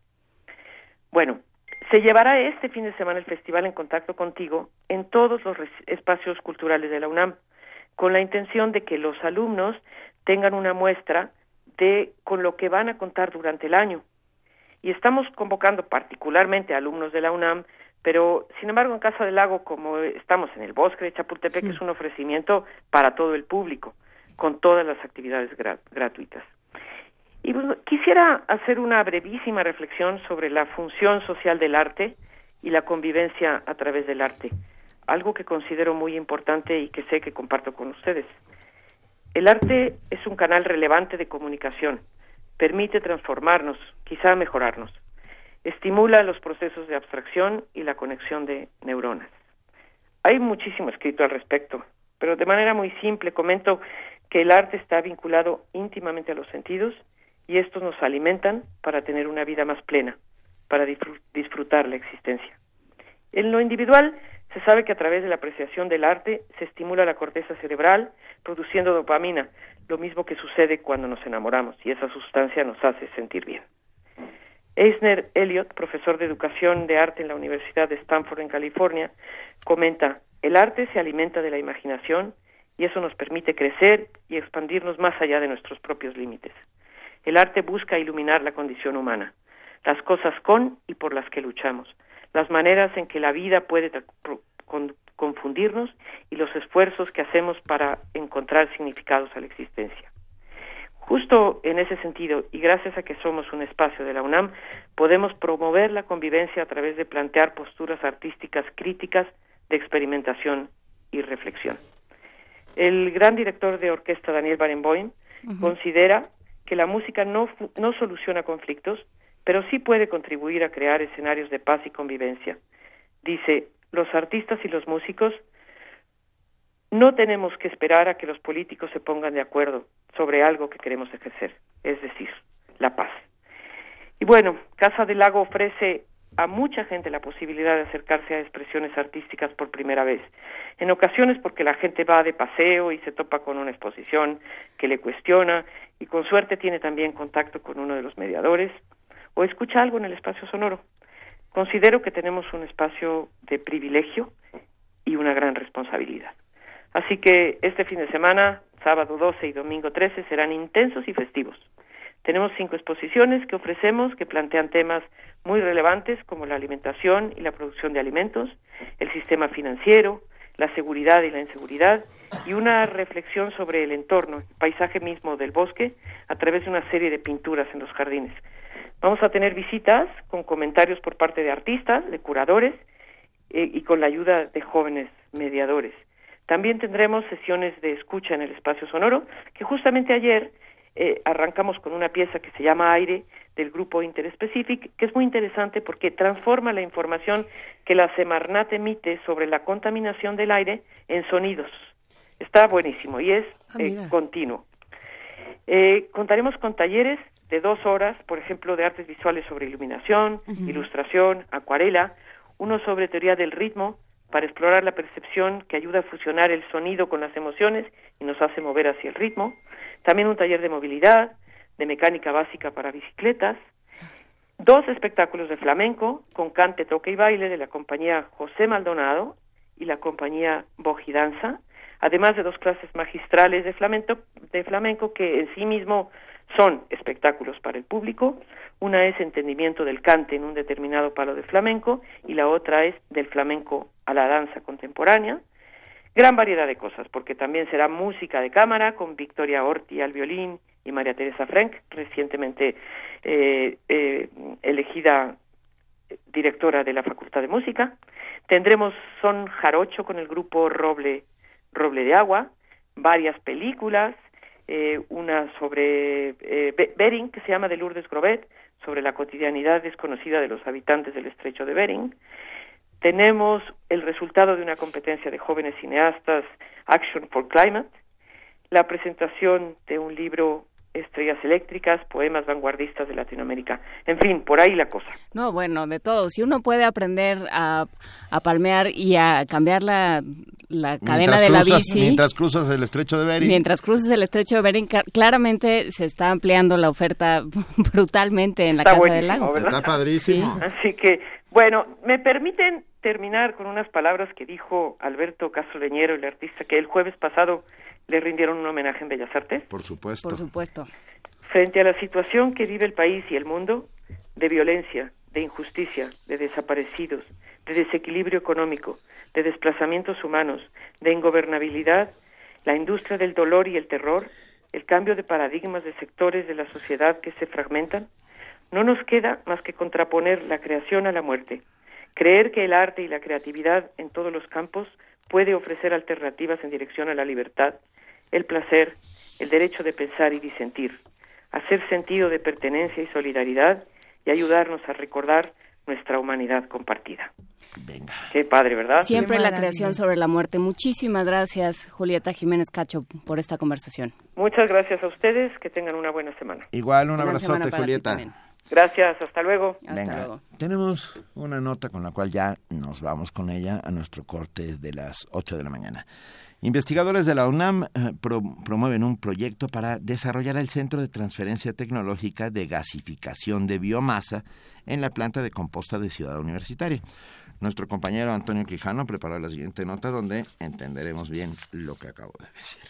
Bueno, se llevará este fin de semana el Festival en Contacto Contigo en todos los espacios culturales de la UNAM, con la intención de que los alumnos tengan una muestra de con lo que van a contar durante el año. Y estamos convocando particularmente a alumnos de la UNAM, pero sin embargo en Casa del Lago, como estamos en el bosque de Chapultepec, sí. es un ofrecimiento para todo el público, con todas las actividades gra gratuitas. Y bueno, quisiera hacer una brevísima reflexión sobre la función social del arte y la convivencia a través del arte, algo que considero muy importante y que sé que comparto con ustedes. El arte es un canal relevante de comunicación, permite transformarnos, quizá mejorarnos, estimula los procesos de abstracción y la conexión de neuronas. Hay muchísimo escrito al respecto, pero de manera muy simple comento que el arte está vinculado íntimamente a los sentidos y estos nos alimentan para tener una vida más plena, para disfrutar la existencia. En lo individual, se sabe que a través de la apreciación del arte se estimula la corteza cerebral, produciendo dopamina, lo mismo que sucede cuando nos enamoramos, y esa sustancia nos hace sentir bien. Eisner Elliot, profesor de educación de arte en la Universidad de Stanford en California, comenta, el arte se alimenta de la imaginación y eso nos permite crecer y expandirnos más allá de nuestros propios límites. El arte busca iluminar la condición humana, las cosas con y por las que luchamos, las maneras en que la vida puede confundirnos y los esfuerzos que hacemos para encontrar significados a la existencia. Justo en ese sentido, y gracias a que somos un espacio de la UNAM, podemos promover la convivencia a través de plantear posturas artísticas críticas de experimentación y reflexión. El gran director de orquesta Daniel Barenboim considera que la música no, no soluciona conflictos, pero sí puede contribuir a crear escenarios de paz y convivencia. Dice, los artistas y los músicos no tenemos que esperar a que los políticos se pongan de acuerdo sobre algo que queremos ejercer, es decir, la paz. Y bueno, Casa del Lago ofrece a mucha gente la posibilidad de acercarse a expresiones artísticas por primera vez. En ocasiones porque la gente va de paseo y se topa con una exposición que le cuestiona y con suerte tiene también contacto con uno de los mediadores o escucha algo en el espacio sonoro. Considero que tenemos un espacio de privilegio y una gran responsabilidad. Así que este fin de semana, sábado 12 y domingo 13, serán intensos y festivos. Tenemos cinco exposiciones que ofrecemos que plantean temas muy relevantes como la alimentación y la producción de alimentos, el sistema financiero, la seguridad y la inseguridad y una reflexión sobre el entorno, el paisaje mismo del bosque a través de una serie de pinturas en los jardines. Vamos a tener visitas con comentarios por parte de artistas, de curadores eh, y con la ayuda de jóvenes mediadores. También tendremos sesiones de escucha en el espacio sonoro, que justamente ayer eh, arrancamos con una pieza que se llama Aire del grupo Interspecific, que es muy interesante porque transforma la información que la Semarnat emite sobre la contaminación del aire en sonidos. Está buenísimo y es Ah, eh, continuo. Eh, contaremos con talleres de dos horas, por ejemplo, de artes visuales sobre iluminación, ilustración, acuarela, uno sobre teoría del ritmo, para explorar la percepción que ayuda a fusionar el sonido con las emociones y nos hace mover hacia el ritmo. También un taller de movilidad, de mecánica básica para bicicletas. Dos espectáculos de flamenco con cante, toque y baile de la compañía José Maldonado y la compañía Bojidanza, además de dos clases magistrales de flamenco, de flamenco que en sí mismo son espectáculos para el público. Una es entendimiento del cante en un determinado palo de flamenco y la otra es del flamenco a la danza contemporánea. Gran variedad de cosas, porque también será música de cámara con Victoria Orti al violín y María Teresa Frank, recientemente eh, eh, elegida directora de la Facultad de Música. Tendremos son jarocho con el grupo Roble Roble de Agua, varias películas, eh, una sobre eh, Be- Bering que se llama de Lourdes Grobet, sobre la cotidianidad desconocida de los habitantes del estrecho de Bering. Tenemos el resultado de una competencia de jóvenes cineastas, Action for Climate, la presentación de un libro Estrellas Eléctricas, poemas vanguardistas de Latinoamérica. En fin, por ahí la cosa. No, bueno, de todo. Si uno puede aprender a, a palmear y a cambiar la, la cadena Mientras de la cruzas- bici. Mientras cruzas el estrecho de Bering. Mientras cruces el estrecho de Bering, claramente se está ampliando la oferta brutalmente en la Está Casa del Lago. ¿verdad? Está padrísimo. Así que, bueno, me permiten terminar con unas palabras que dijo Alberto Castro Leñero, el artista que el jueves pasado le rindieron un homenaje en Bellas Artes. Por supuesto. Por supuesto. Frente a la situación que vive el país y el mundo, de violencia, de injusticia, de desaparecidos, de desequilibrio económico, de desplazamientos humanos, de ingobernabilidad, la industria del dolor y el terror, el cambio de paradigmas de sectores de la sociedad que se fragmentan, no nos queda más que contraponer la creación a la muerte, creer que el arte y la creatividad en todos los campos puede ofrecer alternativas en dirección a la libertad, el placer, el derecho de pensar y disentir, hacer sentido de pertenencia y solidaridad y ayudarnos a recordar nuestra humanidad compartida. Venga. Qué padre, ¿verdad? Siempre la creación sobre la muerte. Muchísimas gracias, Julieta Jiménez Cacho, por esta conversación. Muchas gracias a ustedes, que tengan una buena semana. Igual un Buena abrazote, Julieta. Gracias, hasta luego. Hasta Venga, luego. tenemos una nota con la cual ya nos vamos con ella a nuestro corte de las 8 de la mañana. Investigadores de la UNAM eh, pro- promueven un proyecto para desarrollar el Centro de Transferencia Tecnológica de Gasificación de Biomasa en la planta de composta de Ciudad Universitaria. Nuestro compañero Antonio Quijano preparó la siguiente nota donde entenderemos bien lo que acabo de decir.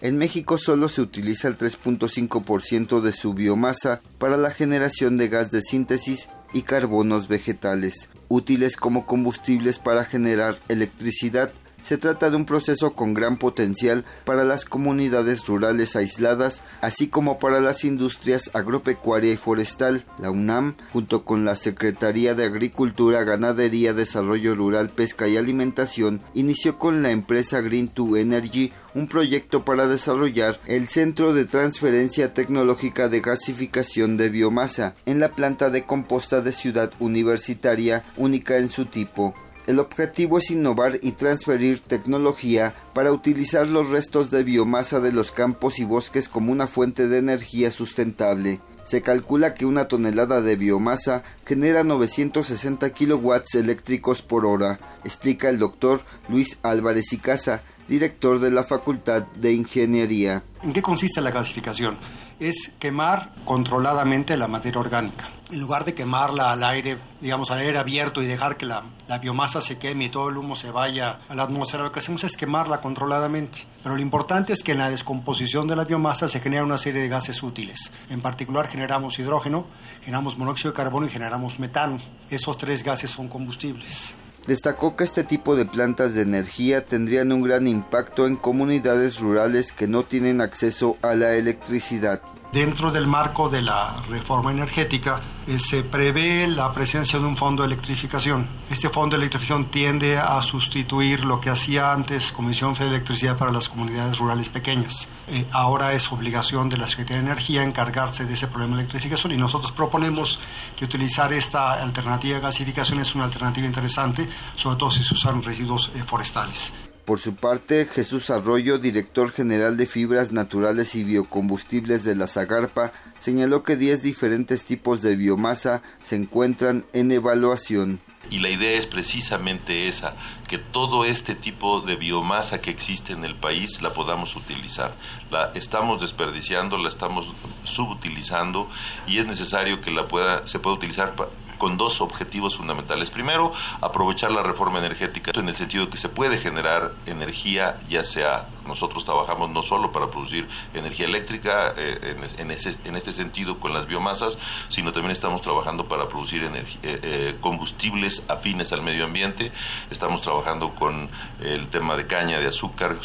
En México solo se utiliza el 3.5% de su biomasa para la generación de gas de síntesis y carbonos vegetales, útiles como combustibles para generar electricidad, Se trata de un proceso con gran potencial para las comunidades rurales aisladas, así como para las industrias agropecuaria y forestal. La UNAM, junto con la Secretaría de Agricultura, Ganadería, Desarrollo Rural, Pesca y Alimentación, inició con la empresa Green to Energy un proyecto para desarrollar el Centro de Transferencia Tecnológica de Gasificación de Biomasa en la planta de composta de Ciudad Universitaria, única en su tipo. El objetivo es innovar y transferir tecnología para utilizar los restos de biomasa de los campos y bosques como una fuente de energía sustentable. Se calcula que una tonelada de biomasa genera 960 kilowatts eléctricos por hora, explica el doctor Luis Álvarez y Casa, director de la Facultad de Ingeniería. ¿En qué consiste la gasificación? Es quemar controladamente la materia orgánica en lugar de quemarla al aire, digamos al aire abierto y dejar que la, biomasa se queme y todo el humo se vaya a la atmósfera, lo que hacemos es quemarla controladamente. Pero lo importante es que en la descomposición de la biomasa se genera una serie de gases útiles. En particular generamos hidrógeno, generamos monóxido de carbono y generamos metano. Esos tres gases son combustibles. Destacó que este tipo de plantas de energía tendrían un gran impacto en comunidades rurales que no tienen acceso a la electricidad. Dentro del marco de la reforma energética eh, se prevé la presencia de un fondo de electrificación. Este fondo de electrificación tiende a sustituir lo que hacía antes Comisión de Electricidad para las comunidades rurales pequeñas. Eh, ahora es obligación de la Secretaría de Energía encargarse de ese problema de electrificación y nosotros proponemos que utilizar esta alternativa de gasificación es una alternativa interesante, sobre todo si se usan residuos eh, forestales. Por su parte, Jesús Arroyo, director general de Fibras Naturales y Biocombustibles de la Zagarpa, señaló que 10 diferentes tipos de biomasa se encuentran en evaluación. Y la idea es precisamente esa, que todo este tipo de biomasa que existe en el país la podamos utilizar. La estamos desperdiciando, la estamos subutilizando y es necesario que la pueda, se pueda utilizar con dos objetivos fundamentales. Primero, aprovechar la reforma energética en el sentido de que se puede generar energía, ya sea nosotros trabajamos no solo para producir energía eléctrica eh, en, ese, en, este sentido con las biomasas, sino también estamos trabajando para producir eh, eh, combustibles afines al medio ambiente. Estamos trabajando con el tema de caña de azúcar,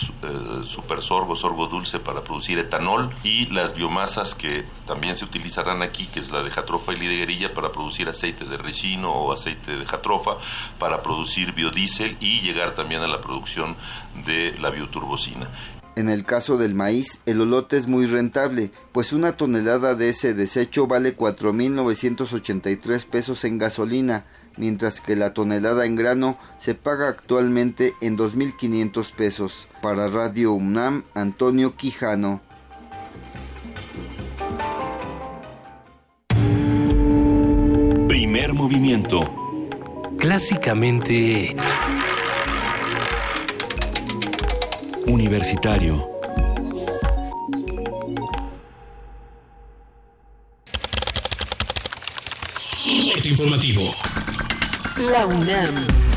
super sorgo, sorgo dulce para producir etanol y las biomasas que también se utilizarán aquí, que es la de jatrofa y liguerilla para producir aceite de ricino o aceite de jatrofa, para producir biodiesel y llegar también a la producción de la bioturbocina. En el caso del maíz, el olote es muy rentable, pues una tonelada de ese desecho vale 4.983 pesos en gasolina, mientras que la tonelada en grano se paga actualmente en 2.500 pesos. Para Radio UNAM, Antonio Quijano. Primer movimiento. Clásicamente... Universitario. informativo. La UNAM.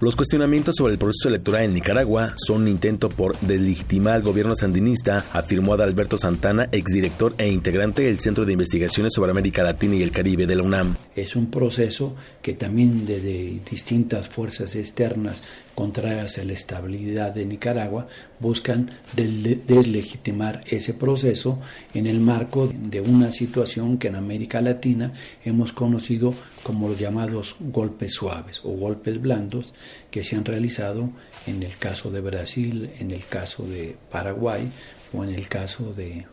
Los cuestionamientos sobre el proceso electoral en Nicaragua son un intento por deslegitimar al gobierno sandinista, afirmó Adalberto Santana, exdirector e integrante del Centro de Investigaciones sobre América Latina y el Caribe de la UNAM. Es un proceso que también desde distintas fuerzas externas contrarias a la estabilidad de Nicaragua buscan deslegitimar ese proceso en el marco de una situación que en América Latina hemos conocido como los llamados golpes suaves o golpes blandos que se han realizado en el caso de Brasil, en el caso de Paraguay o en el caso de,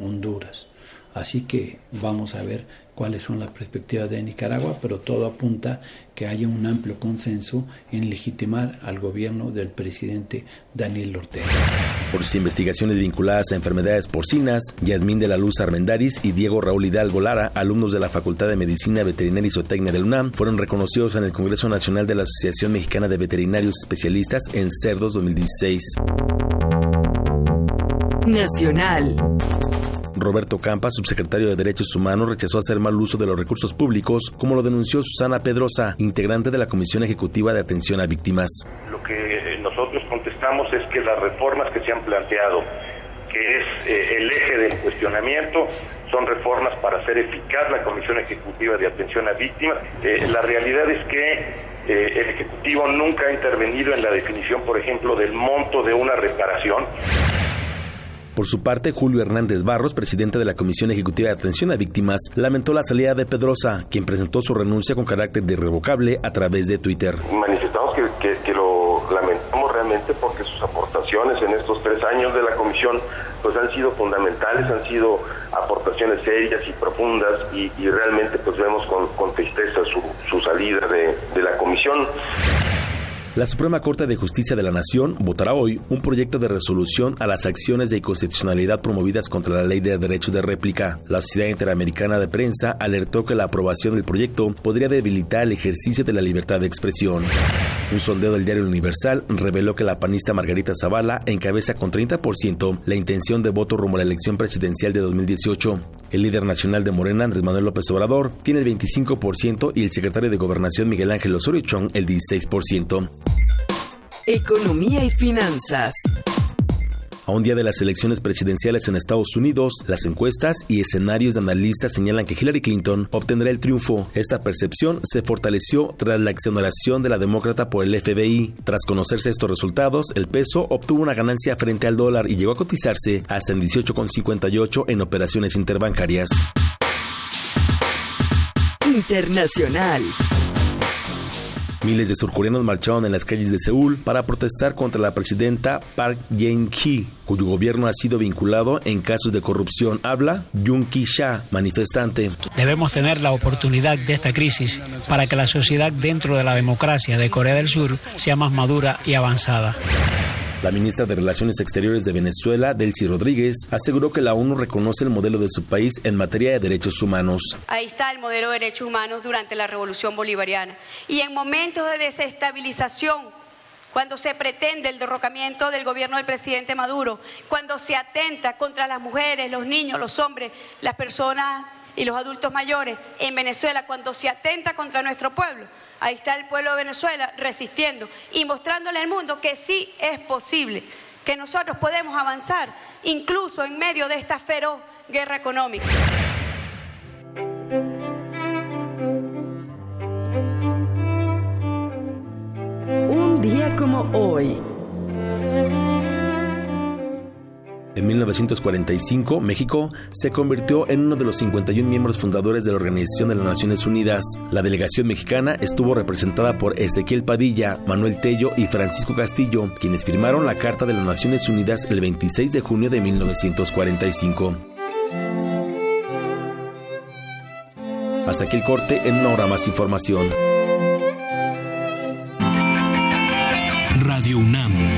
Honduras. Así que vamos a ver cuáles son las perspectivas de Nicaragua, pero todo apunta que haya un amplio consenso en legitimar al gobierno del presidente Daniel Ortega. Por sus investigaciones vinculadas a enfermedades porcinas, Yasmín de la Luz Armendaris y Diego Raúl Hidalgo Lara, alumnos de la Facultad de Medicina Veterinaria y Zootecnia del UNAM, fueron reconocidos en el Congreso Nacional de la Asociación Mexicana de Veterinarios Especialistas en Cerdos 2016. Nacional. Roberto Campa, subsecretario de Derechos Humanos, rechazó hacer mal uso de los recursos públicos, como lo denunció Susana Pedrosa, integrante de la Comisión Ejecutiva de Atención a Víctimas. Lo que nosotros contestamos es que las reformas que se han planteado, que es eh, el eje del cuestionamiento, son reformas para hacer eficaz la Comisión Ejecutiva de Atención a Víctimas. Eh, la realidad es que Eh, el Ejecutivo nunca ha intervenido en la definición, por ejemplo, del monto de una reparación. Por su parte, Julio Hernández Barros, presidente de la Comisión Ejecutiva de Atención a Víctimas, lamentó la salida de Pedrosa, quien presentó su renuncia con carácter de irrevocable a través de Twitter. Manifestamos que, lo lamentamos realmente porque sus aportaciones en estos tres años de la comisión pues han sido fundamentales, han sido aportaciones serias y profundas y, realmente pues vemos con, tristeza su, salida de la comisión. La Suprema Corte de Justicia de la Nación votará hoy un proyecto de resolución a las acciones de inconstitucionalidad promovidas contra la Ley de Derecho de Réplica. La Sociedad Interamericana de Prensa alertó que la aprobación del proyecto podría debilitar el ejercicio de la libertad de expresión. Un sondeo del diario Universal reveló que la panista Margarita Zavala encabeza con 30% la intención de voto rumbo a la elección presidencial de 2018. El líder nacional de Morena, Andrés Manuel López Obrador, tiene el 25% y el secretario de Gobernación, Miguel Ángel Osorio Chong, el 16%. Economía y finanzas. A un día de las elecciones presidenciales en Estados Unidos, las encuestas y escenarios de analistas señalan que Hillary Clinton obtendrá el triunfo. Esta percepción se fortaleció tras la exoneración de la demócrata por el FBI. Tras conocerse estos resultados, el peso obtuvo una ganancia frente al dólar y llegó a cotizarse hasta en 18,58 en operaciones interbancarias. Internacional. Miles de surcoreanos marcharon en las calles de Seúl para protestar contra la presidenta Park Geun-hye, cuyo gobierno ha sido vinculado en casos de corrupción. Habla Jung Ki-sha, manifestante. Debemos tener la oportunidad de esta crisis para que la sociedad dentro de la democracia de Corea del Sur sea más madura y avanzada. La ministra de Relaciones Exteriores de Venezuela, Delcy Rodríguez, aseguró que la ONU reconoce el modelo de su país en materia de derechos humanos. Ahí está el modelo de derechos humanos durante la revolución bolivariana. Y en momentos de desestabilización, cuando se pretende el derrocamiento del gobierno del presidente Maduro, cuando se atenta contra las mujeres, los niños, los hombres, las personas y los adultos mayores en Venezuela, cuando se atenta contra nuestro pueblo, ahí está el pueblo de Venezuela resistiendo y mostrándole al mundo que sí es posible, que nosotros podemos avanzar incluso en medio de esta feroz guerra económica. Un día como hoy. En 1945, México se convirtió en uno de los 51 miembros fundadores de la Organización de las Naciones Unidas. La delegación mexicana estuvo representada por Ezequiel Padilla, Manuel Tello y Francisco Castillo, quienes firmaron la Carta de las Naciones Unidas el 26 de junio de 1945. Hasta aquí el corte, en una hora más información. Radio UNAM.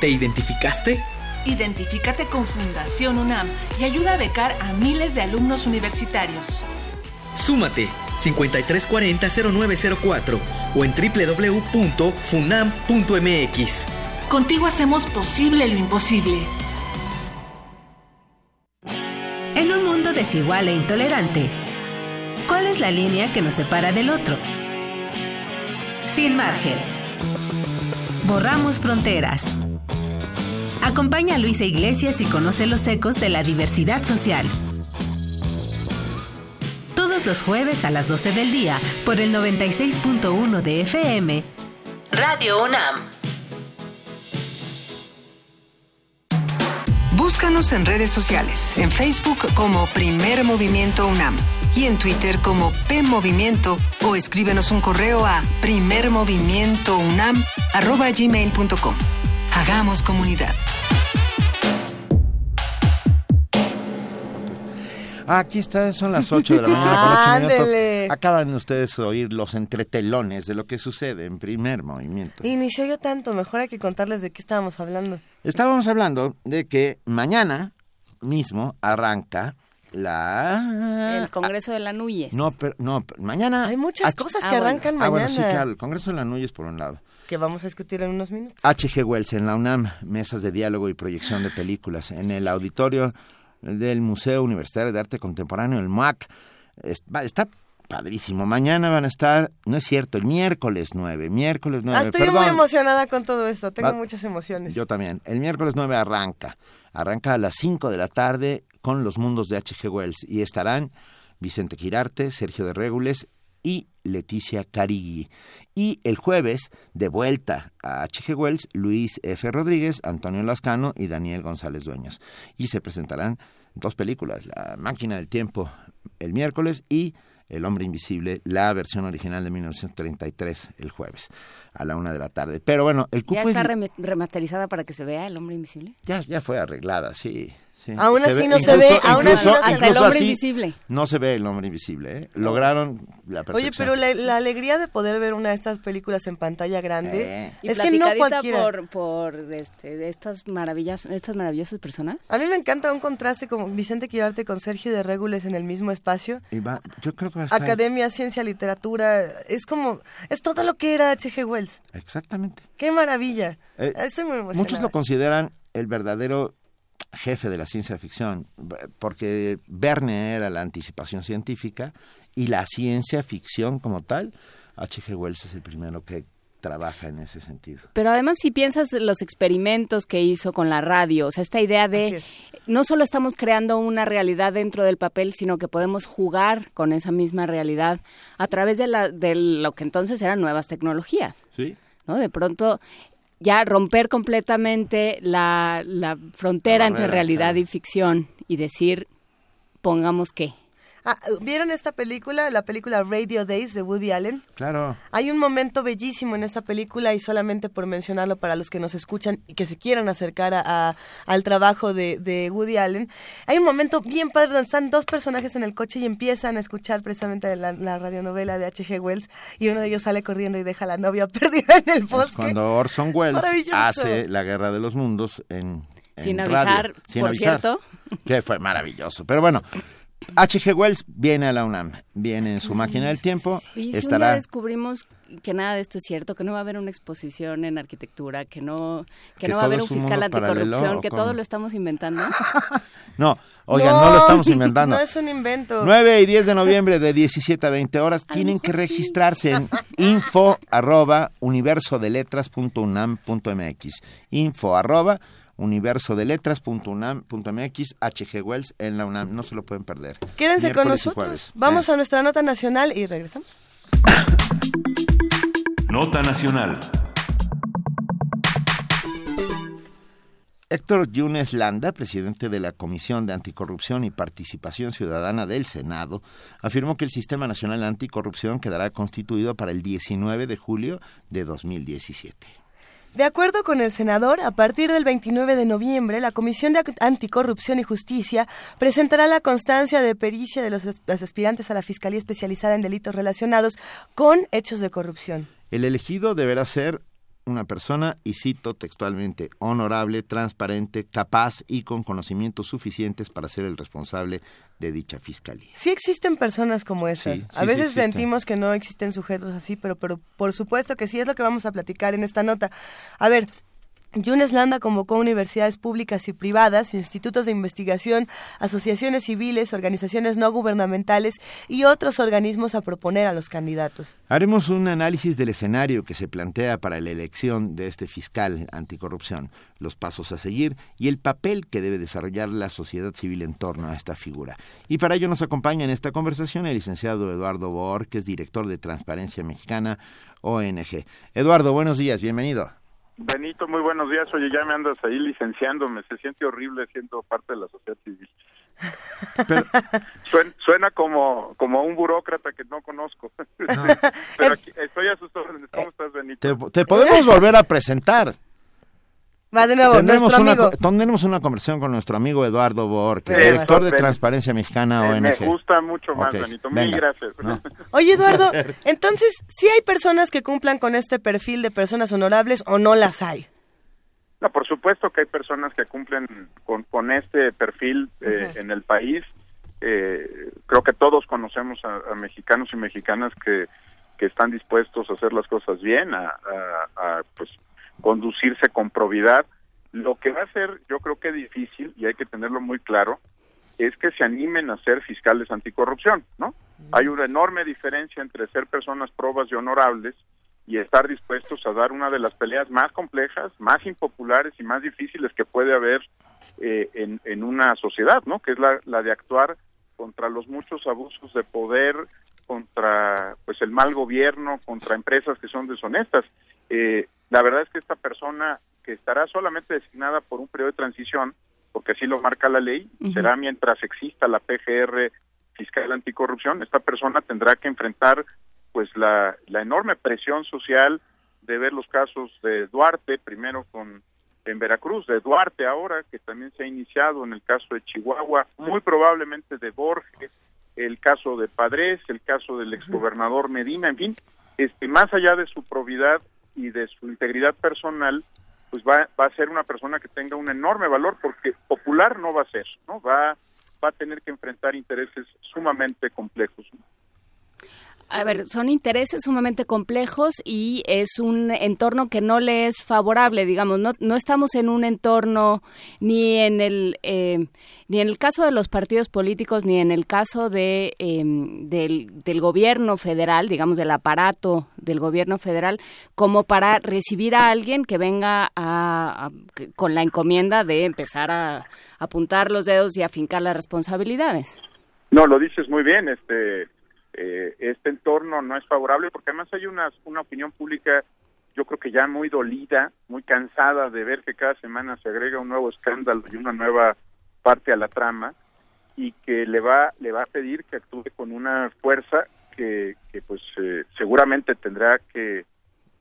¿Te identificaste? Identifícate con Fundación UNAM y ayuda a becar a miles de alumnos universitarios. Súmate 5340-0904 o en www.funam.mx. Contigo hacemos posible lo imposible. En un mundo desigual e intolerante, ¿cuál es la línea que nos separa del otro? Sin margen. Borramos fronteras. Acompaña a Luisa Iglesias y conoce los ecos de la diversidad social. Todos los jueves a las 12 del día por el 96.1 de FM. Radio UNAM. Búscanos en redes sociales, en Facebook como Primer Movimiento UNAM y en Twitter como P Movimiento o escríbenos un correo a primermovimientounam@gmail.com. Hagamos comunidad. Aquí está, son las 8 de la mañana con 8 minutos. Ándele. Acaban ustedes de oír los entretelones de lo que sucede en primer movimiento. Inició yo tanto, mejor hay que contarles de qué estábamos hablando. Estábamos hablando de que mañana mismo arranca la... El Congreso de la Núñez. No, pero, no, pero mañana... Hay muchas H- cosas Ah, que bueno. arrancan Ah, mañana bueno, sí, claro, el Congreso de la Núñez por un lado. que vamos a discutir en unos minutos. H.G. Wells en la UNAM, mesas de diálogo y proyección de películas. En el auditorio del Museo Universitario de Arte Contemporáneo, el va- Está padrísimo. Mañana van a estar, no es cierto, el miércoles 9, miércoles 9, Ah, estoy perdón. muy emocionada con todo esto, tengo Va- muchas emociones. Yo también. El miércoles 9 arranca. Arranca a las 5 de la tarde con los mundos de H.G. Wells y estarán Vicente Quirarte, Sergio de Régules y Leticia Carigui. Y el jueves, de vuelta a H.G. Wells, Luis F. Rodríguez, Antonio Lascano y Daniel González Dueñas. Y se presentarán dos películas, La máquina del tiempo el miércoles y El hombre invisible, la versión original de 1933 el jueves a la una de la tarde. Pero bueno, el ¿Ya cupo es- está rem- remasterizada para que se vea el hombre invisible? ya, ya fue arreglada, sí. Sí. Aún así ve- no se ve, aún así no se ve. Hasta el hombre invisible. No se ve el hombre invisible, ¿eh? Lograron la perfección. Oye, pero la, la alegría de poder ver una de estas películas en pantalla grande Eh. Y es que no cualquiera. por, por este, de estas maravillas, estas maravillosas personas. A mí me encanta un contraste como Vicente Quirarte con Sergio de Régules en el mismo espacio. Y va- yo creo que va a estar... Academia, ciencia, literatura, es como, es todo lo que era H.G. Wells. Exactamente. ¡Qué maravilla! Eh, Estoy muy emocionada. Muchos lo consideran el verdadero jefe de la ciencia ficción, porque Verne era la anticipación científica y la ciencia ficción como tal, H.G. Wells es el primero que trabaja en ese sentido. Pero además si piensas en los experimentos que hizo con la radio, o sea, esta idea de no solo estamos creando una realidad dentro del papel, sino que podemos jugar con esa misma realidad a través de, la, de lo que entonces eran nuevas tecnologías. Sí. ¿no? De pronto ya romper completamente la, la frontera La entre realidad claro. y ficción y decir, pongamos qué. Ah, ¿Vieron esta película, la película Radio Days de Woody Allen? Claro. Hay un momento bellísimo en esta película y solamente por mencionarlo para los que nos escuchan y que se quieran acercar a, a- al trabajo de, de Woody Allen, hay un momento bien padre donde están dos personajes en el coche y empiezan a escuchar precisamente la, la radionovela de H.G. Wells y uno de ellos sale corriendo y deja a la novia perdida en el bosque. Cuando Orson Welles hace la Guerra de los Mundos en, en Sin radio, avisar, sin por avisar, cierto. que fue maravilloso. Pero bueno, H.G. Wells viene a la UNAM, viene en su máquina del tiempo, Y si un día estará descubrimos que nada de esto es cierto, que no va a haber una exposición en arquitectura, que no, que, Que no va a haber un fiscal anticorrupción, ¿o que todo lo estamos inventando. No, oigan, no, lo estamos inventando. No es un invento. 9 y 10 de noviembre de 17 a 20 horas tienen que registrarse en info arroba universodeletras.unam.mx info arroba universodeletras.unam.mx HG Wells en la UNAM, no se lo pueden perder. Quédense con Miércoles nosotros. Vamos a nuestra nota nacional y regresamos. Nota Nacional. Héctor Yunes Landa, presidente de la Comisión de Anticorrupción y Participación Ciudadana del Senado, afirmó que el Sistema Nacional Anticorrupción quedará constituido para el 19 de julio de 2017. De acuerdo con el senador, a partir del 29 de noviembre, la Comisión de Anticorrupción y Justicia presentará la constancia de pericia de los, los aspirantes a la Fiscalía Especializada en Delitos Relacionados con hechos de corrupción. El elegido deberá ser una persona, y cito textualmente, honorable, transparente, capaz y con conocimientos suficientes para ser el responsable de dicha fiscalía. Sí existen personas como esas. Sí, sí, a veces sí sentimos que no existen sujetos así, pero, pero por supuesto que sí es lo que vamos a platicar en esta nota. A ver, Yunes Landa convocó universidades públicas y privadas, institutos de investigación, asociaciones civiles, organizaciones no gubernamentales y otros organismos a proponer a los candidatos. Haremos un análisis del escenario que se plantea para la elección de este fiscal anticorrupción, los pasos a seguir y el papel que debe desarrollar la sociedad civil en torno a esta figura. Y para ello nos acompaña en esta conversación el licenciado Eduardo Boor, que es director de Transparencia Mexicana, ONG. Eduardo, buenos días, bienvenido. Benito, muy buenos días. Oye, ya me andas ahí licenciándome. Se siente horrible siendo parte de la sociedad civil. Suena, suena como, como un burócrata que no conozco. Pero aquí, estoy a sus órdenes. ¿Cómo estás, Benito? Te, te podemos volver a presentar. Va de nuevo, tendremos nuestro una, amigo. tendremos una conversación con nuestro amigo Eduardo Boor, que es Eh, director de Transparencia Mexicana, Me- ONG. Me gusta mucho más, Ok, Benito. Mil gracias. No. Oye, Eduardo, entonces, ¿sí hay personas que cumplan con este perfil de personas honorables o no las hay? No, por supuesto que hay personas que cumplen con, con este perfil eh, en el país. Eh, creo que todos conocemos a, a mexicanos y mexicanas que, que están dispuestos a hacer las cosas bien, a, a- a, pues conducirse con probidad. Lo que va a ser, yo creo que difícil y hay que tenerlo muy claro, es que se animen a ser fiscales anticorrupción, ¿no? Hay una enorme diferencia entre ser personas probas y honorables y estar dispuestos a dar una de las peleas más complejas, más impopulares y más difíciles que puede haber eh, en, en una sociedad, ¿no? Que es la, la de actuar contra los muchos abusos de poder, contra pues el mal gobierno, contra empresas que son deshonestas. Eh, la verdad es que esta persona que estará solamente designada por un periodo de transición, porque así lo marca la ley, será mientras exista la PGR fiscal anticorrupción, esta persona tendrá que enfrentar pues la, la enorme presión social de ver los casos de Duarte, primero con en Veracruz, de Duarte ahora, que también se ha iniciado en el caso de Chihuahua, muy probablemente de Borges, el caso de Padres, el caso del exgobernador Medina, en fin, este, más allá de su probidad y de su integridad personal, pues va, va a ser una persona que tenga un enorme valor, porque popular no va a ser, ¿no? Va, va a tener que enfrentar intereses sumamente complejos. A ver, son intereses sumamente complejos y es un entorno que no le es favorable, digamos, no, no estamos en un entorno ni en el eh, ni en el caso de los partidos políticos ni en el caso de eh, del, del gobierno federal, digamos del aparato del gobierno federal, como para recibir a alguien que venga a, con la encomienda de empezar a apuntar los dedos y afincar las responsabilidades. No, lo dices muy bien, este eh, este entorno no es favorable porque además hay una, una opinión pública yo creo que ya muy dolida, muy cansada de ver que cada semana se agrega un nuevo escándalo y una nueva parte a la trama y que le va le va a pedir que actúe con una fuerza que, que pues eh, seguramente tendrá que,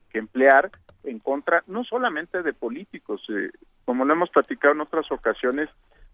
que emplear en contra no solamente de políticos, eh, como lo hemos platicado en otras ocasiones,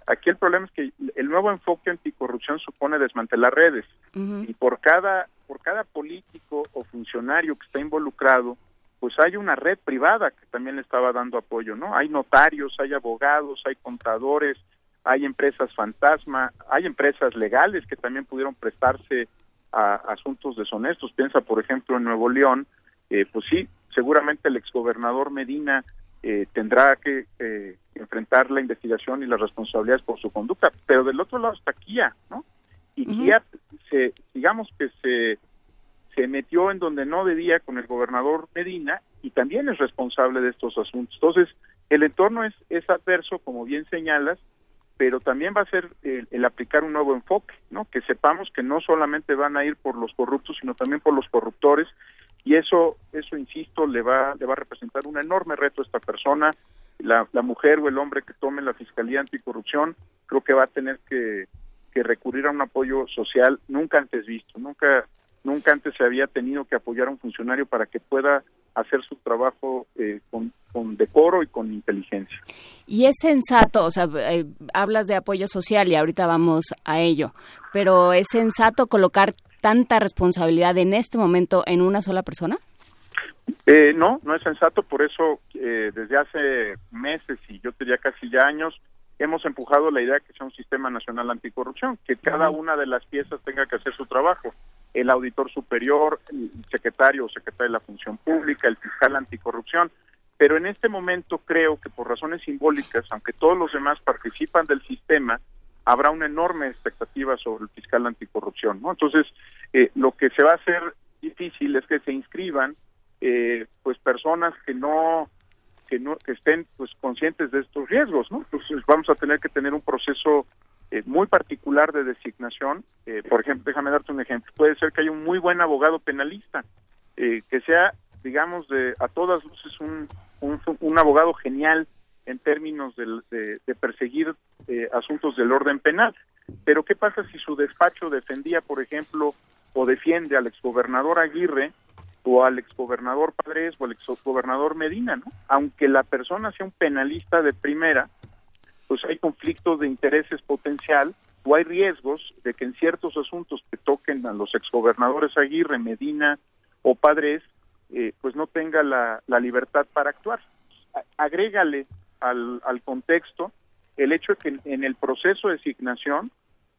aquí el problema es que el nuevo enfoque anticorrupción supone desmantelar redes. Y por cada por cada político o funcionario que está involucrado pues hay una red privada que también le estaba dando apoyo no hay notarios hay abogados hay contadores hay empresas fantasma hay empresas legales que también pudieron prestarse a asuntos deshonestos. Piensa por ejemplo en Nuevo León. Eh, pues sí seguramente el exgobernador Medina eh, tendrá que eh, enfrentar la investigación y las responsabilidades por su conducta. Pero del otro lado está Kia no y Kia se digamos que se se metió en donde no debía con el gobernador Medina y también es responsable de estos asuntos. Entonces, el entorno es, es adverso, como bien señalas, pero también va a ser el, el aplicar un nuevo enfoque, ¿no? Que sepamos que no solamente van a ir por los corruptos, sino también por los corruptores, y eso, eso insisto, le va, le va a representar un enorme reto a esta persona. La, la mujer o el hombre que tome la Fiscalía Anticorrupción, creo que va a tener que, que recurrir a un apoyo social nunca antes visto, nunca nunca antes se había tenido que apoyar a un funcionario para que pueda hacer su trabajo eh, con, con decoro y con inteligencia. Y es sensato, o sea, eh, hablas de apoyo social y ahorita vamos a ello, pero ¿es sensato colocar tanta responsabilidad en este momento en una sola persona? Eh, no, no es sensato, por eso eh, desde hace meses y yo diría casi ya años hemos empujado la idea de que sea un sistema nacional anticorrupción, que cada una de las piezas tenga que hacer su trabajo. El auditor superior, el secretario o secretaria de la función pública, el fiscal anticorrupción. Pero en este momento creo que por razones simbólicas, aunque todos los demás participan del sistema, habrá una enorme expectativa sobre el fiscal anticorrupción. ¿no? Entonces, eh, lo que se va a hacer difícil es que se inscriban eh, pues personas que no que no que estén pues conscientes de estos riesgos no entonces vamos a tener que tener un proceso eh, muy particular de designación eh, por ejemplo déjame darte un ejemplo puede ser que haya un muy buen abogado penalista eh, que sea digamos de a todas luces un un, abogado genial en términos del- de, de perseguir eh, asuntos del orden penal pero qué pasa si su despacho defendía por ejemplo o defiende al exgobernador Aguirre o al exgobernador Padres o al exgobernador Medina, ¿no? Aunque la persona sea un penalista de primera, pues hay conflicto de intereses potencial o hay riesgos de que en ciertos asuntos que toquen a los exgobernadores Aguirre, Medina o Padres, eh, pues no tenga la, la libertad para actuar. Agrégale al, al contexto el hecho de que en, el proceso de designación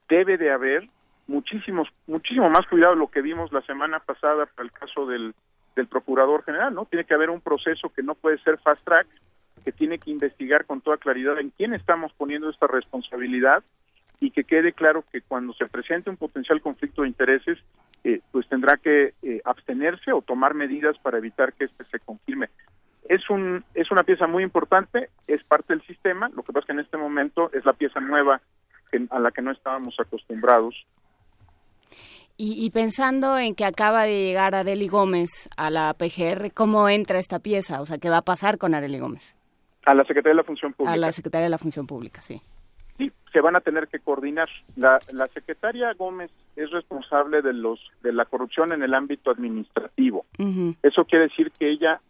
debe de haber muchísimos muchísimo más cuidado lo que vimos la semana pasada para el caso del, del procurador general, ¿no? Tiene que haber un proceso que no puede ser fast track, que tiene que investigar con toda claridad en quién estamos poniendo esta responsabilidad y que quede claro que cuando se presente un potencial conflicto de intereses, eh, pues tendrá que eh, abstenerse o tomar medidas para evitar que este se confirme. Es un es una pieza muy importante, es parte del sistema. Lo que pasa es que en este momento es la pieza nueva a la que no estábamos acostumbrados Y, y pensando en que acaba de llegar Areli Gómez a la PGR, ¿cómo entra esta pieza? O sea, ¿qué va a pasar con Areli Gómez? A la Secretaría de la Función Pública. A la Secretaría de la Función Pública, sí. Sí, se van a tener que coordinar. La, la secretaria Gómez es responsable de los de la corrupción en el ámbito administrativo. Eso quiere decir que ella,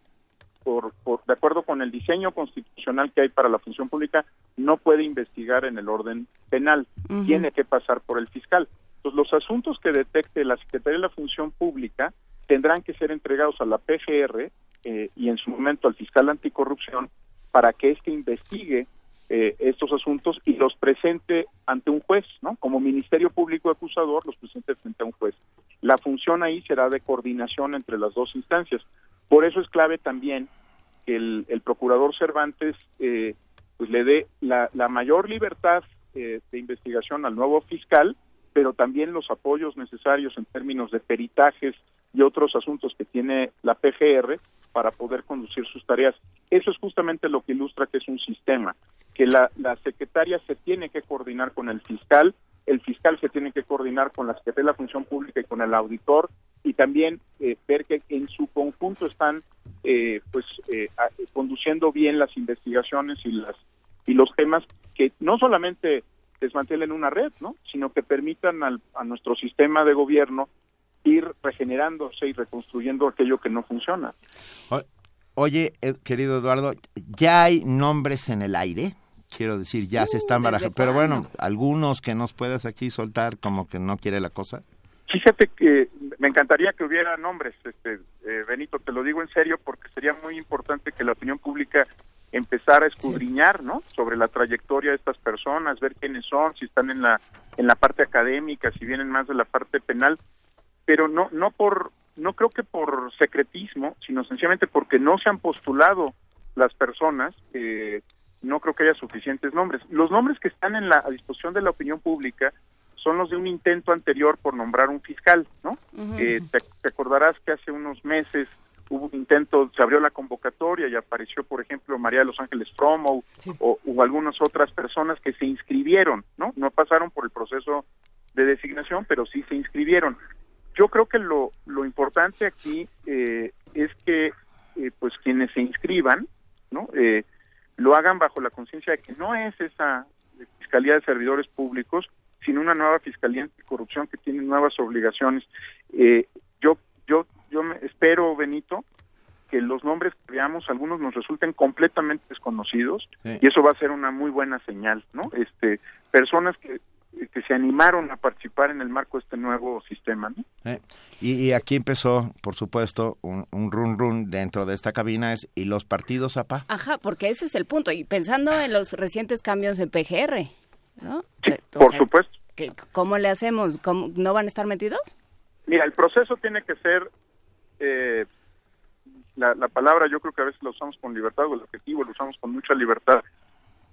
por, por de acuerdo con el diseño constitucional que hay para la función pública, no puede investigar en el orden penal. Tiene que pasar por el fiscal. Entonces, los asuntos que detecte la Secretaría de la Función Pública tendrán que ser entregados a la PGR eh, y en su momento al fiscal anticorrupción para que éste investigue eh, estos asuntos y los presente ante un juez, ¿no? Como Ministerio Público Acusador, los presente frente a un juez. La función ahí será de coordinación entre las dos instancias. Por eso es clave también que el, procurador Cervantes eh, pues le dé la, la mayor libertad eh, de investigación al nuevo fiscal, pero también los apoyos necesarios en términos de peritajes y otros asuntos que tiene la PGR para poder conducir sus tareas. Eso es justamente lo que ilustra que es un sistema, que la, la secretaria se tiene que coordinar con el fiscal, el fiscal se tiene que coordinar con la Secretaría de la Función Pública y con el auditor y también eh, ver que en su conjunto están eh, pues eh, conduciendo bien las investigaciones y las y los temas que no solamente desmantelen una red, ¿no? sino que permitan al- a nuestro sistema de gobierno regenerándose y reconstruyendo aquello que no funciona. Oye, eh, querido Eduardo, ¿ya hay nombres en el aire? Quiero decir, ya se están ¿desde barajando. Pero bueno, algunos que nos puedas aquí soltar como que no quiere la cosa. Fíjate que me encantaría que hubiera nombres, este, eh, Benito, te lo digo en serio porque sería muy importante que la opinión pública empezara a escudriñar, ¿no? Sobre la trayectoria de estas personas, ver quiénes son, si están en la en la parte académica, si vienen más de la parte penal, pero no no por no creo que por secretismo, sino sencillamente porque no se han postulado las personas, eh, no creo que haya suficientes nombres. Los nombres que están en la a disposición de la opinión pública son los de un intento anterior por nombrar un fiscal, ¿no? Eh, te, te acordarás que hace unos meses hubo un intento, se abrió la convocatoria y apareció, por ejemplo, María de los Ángeles Promo o, o algunas otras personas que se inscribieron, ¿no? No pasaron por el proceso de designación, pero sí se inscribieron. Yo creo que lo, lo importante aquí eh, es que eh, pues quienes se inscriban, ¿no? Eh, lo hagan bajo la conciencia de que no es esa Fiscalía de Servidores Públicos, sino una nueva Fiscalía Anticorrupción que tiene nuevas obligaciones. Eh, yo, yo, yo me espero, Benito, que los nombres que veamos, algunos nos resulten completamente desconocidos Sí. y eso va a ser una muy buena señal, ¿no? Este, personas que que se animaron a participar en el marco de este nuevo sistema. ¿no? Eh, y, y, aquí empezó, por supuesto, un, un, run run dentro de esta cabina es y los partidos APA. Ajá, porque ese es el punto. Y pensando en los recientes cambios en PGR, ¿no? Sí, por sea, supuesto. ¿qué, ¿Cómo le hacemos? ¿Cómo, ¿No van a estar metidos? Mira, el proceso tiene que ser, eh, la, la palabra yo creo que a veces lo usamos con libertad, o el objetivo lo usamos con mucha libertad,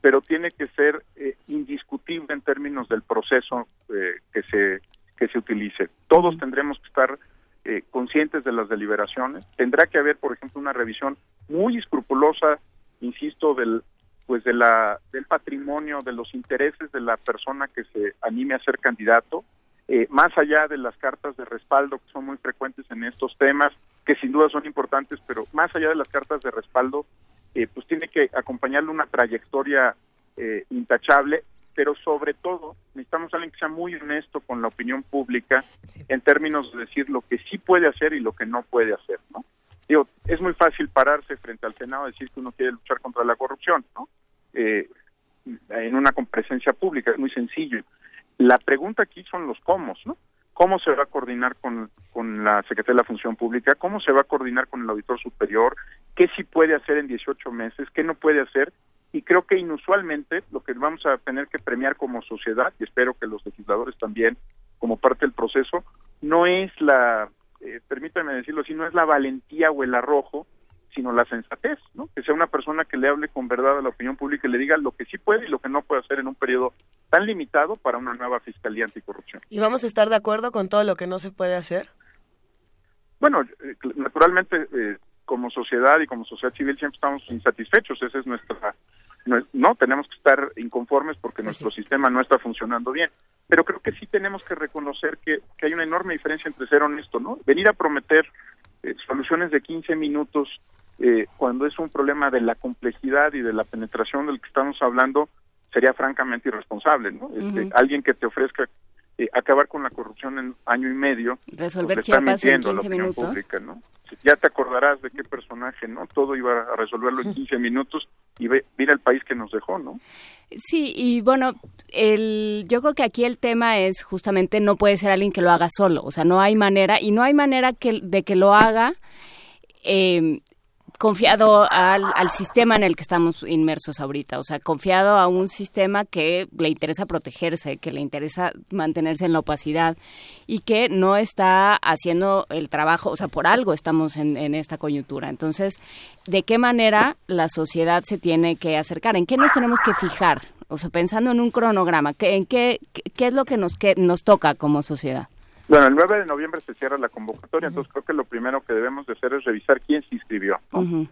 pero tiene que ser eh, indiscutible en términos del proceso eh, que se que se utilice. Todos tendremos que estar eh, conscientes de las deliberaciones. Tendrá que haber, por ejemplo, una revisión muy escrupulosa, insisto, del pues de la del patrimonio, de los intereses de la persona que se anime a ser candidato, eh, más allá de las cartas de respaldo que son muy frecuentes en estos temas, que sin duda son importantes, pero más allá de las cartas de respaldo, eh, pues tiene que acompañarle una trayectoria eh, intachable, pero sobre todo necesitamos a alguien que sea muy honesto con la opinión pública en términos de decir lo que sí puede hacer y lo que no puede hacer, ¿no? Digo, es muy fácil pararse frente al Senado y decir que uno quiere luchar contra la corrupción, ¿no? Eh, en una presencia pública, es muy sencillo. La pregunta aquí son los cómo, ¿no? Cómo se va a coordinar con, con la Secretaría de la Función Pública, cómo se va a coordinar con el auditor superior, qué sí puede hacer en 18 meses, qué no puede hacer. Y creo que inusualmente lo que vamos a tener que premiar como sociedad, y espero que los legisladores también, como parte del proceso, no es la, eh, permítame decirlo así, no es la valentía o el arrojo, sino la sensatez, ¿no? Que sea una persona que le hable con verdad a la opinión pública y le diga lo que sí puede y lo que no puede hacer en un periodo tan limitado para una nueva fiscalía anticorrupción. ¿Y vamos a estar de acuerdo con todo lo que no se puede hacer? Bueno, eh, naturalmente eh, como sociedad y como sociedad civil siempre estamos insatisfechos, esa es nuestra no, no tenemos que estar inconformes porque nuestro sí. sistema no está funcionando bien, pero creo que sí tenemos que reconocer que, que hay una enorme diferencia entre ser honesto, ¿no? Venir a prometer eh, soluciones de 15 minutos eh, cuando es un problema de la complejidad y de la penetración del que estamos hablando, sería francamente irresponsable, ¿no? Uh -huh. este, alguien que te ofrezca eh, acabar con la corrupción en año y medio. Resolver pues, Chiapas en 15 minutos. Pública, ¿no? Ya te acordarás de qué personaje, ¿no? Todo iba a resolverlo en 15 minutos y ve, mira el país que nos dejó, ¿no? Sí, y bueno, el, yo creo que aquí el tema es justamente no puede ser alguien que lo haga solo, o sea, no hay manera, y no hay manera que, de que lo haga eh, confiado al, al, sistema en el que estamos inmersos ahorita, o sea, confiado a un sistema que le interesa protegerse, que le interesa mantenerse en la opacidad y que no está haciendo el trabajo, o sea, por algo estamos en, en esta coyuntura. Entonces, ¿de qué manera la sociedad se tiene que acercar? ¿En qué nos tenemos que fijar? O sea, pensando en un cronograma, ¿en qué, qué es lo que nos, que nos toca como sociedad? Bueno, el 9 de noviembre se cierra la convocatoria, uh -huh. entonces creo que lo primero que debemos de hacer es revisar quién se inscribió. ¿no? Uh -huh.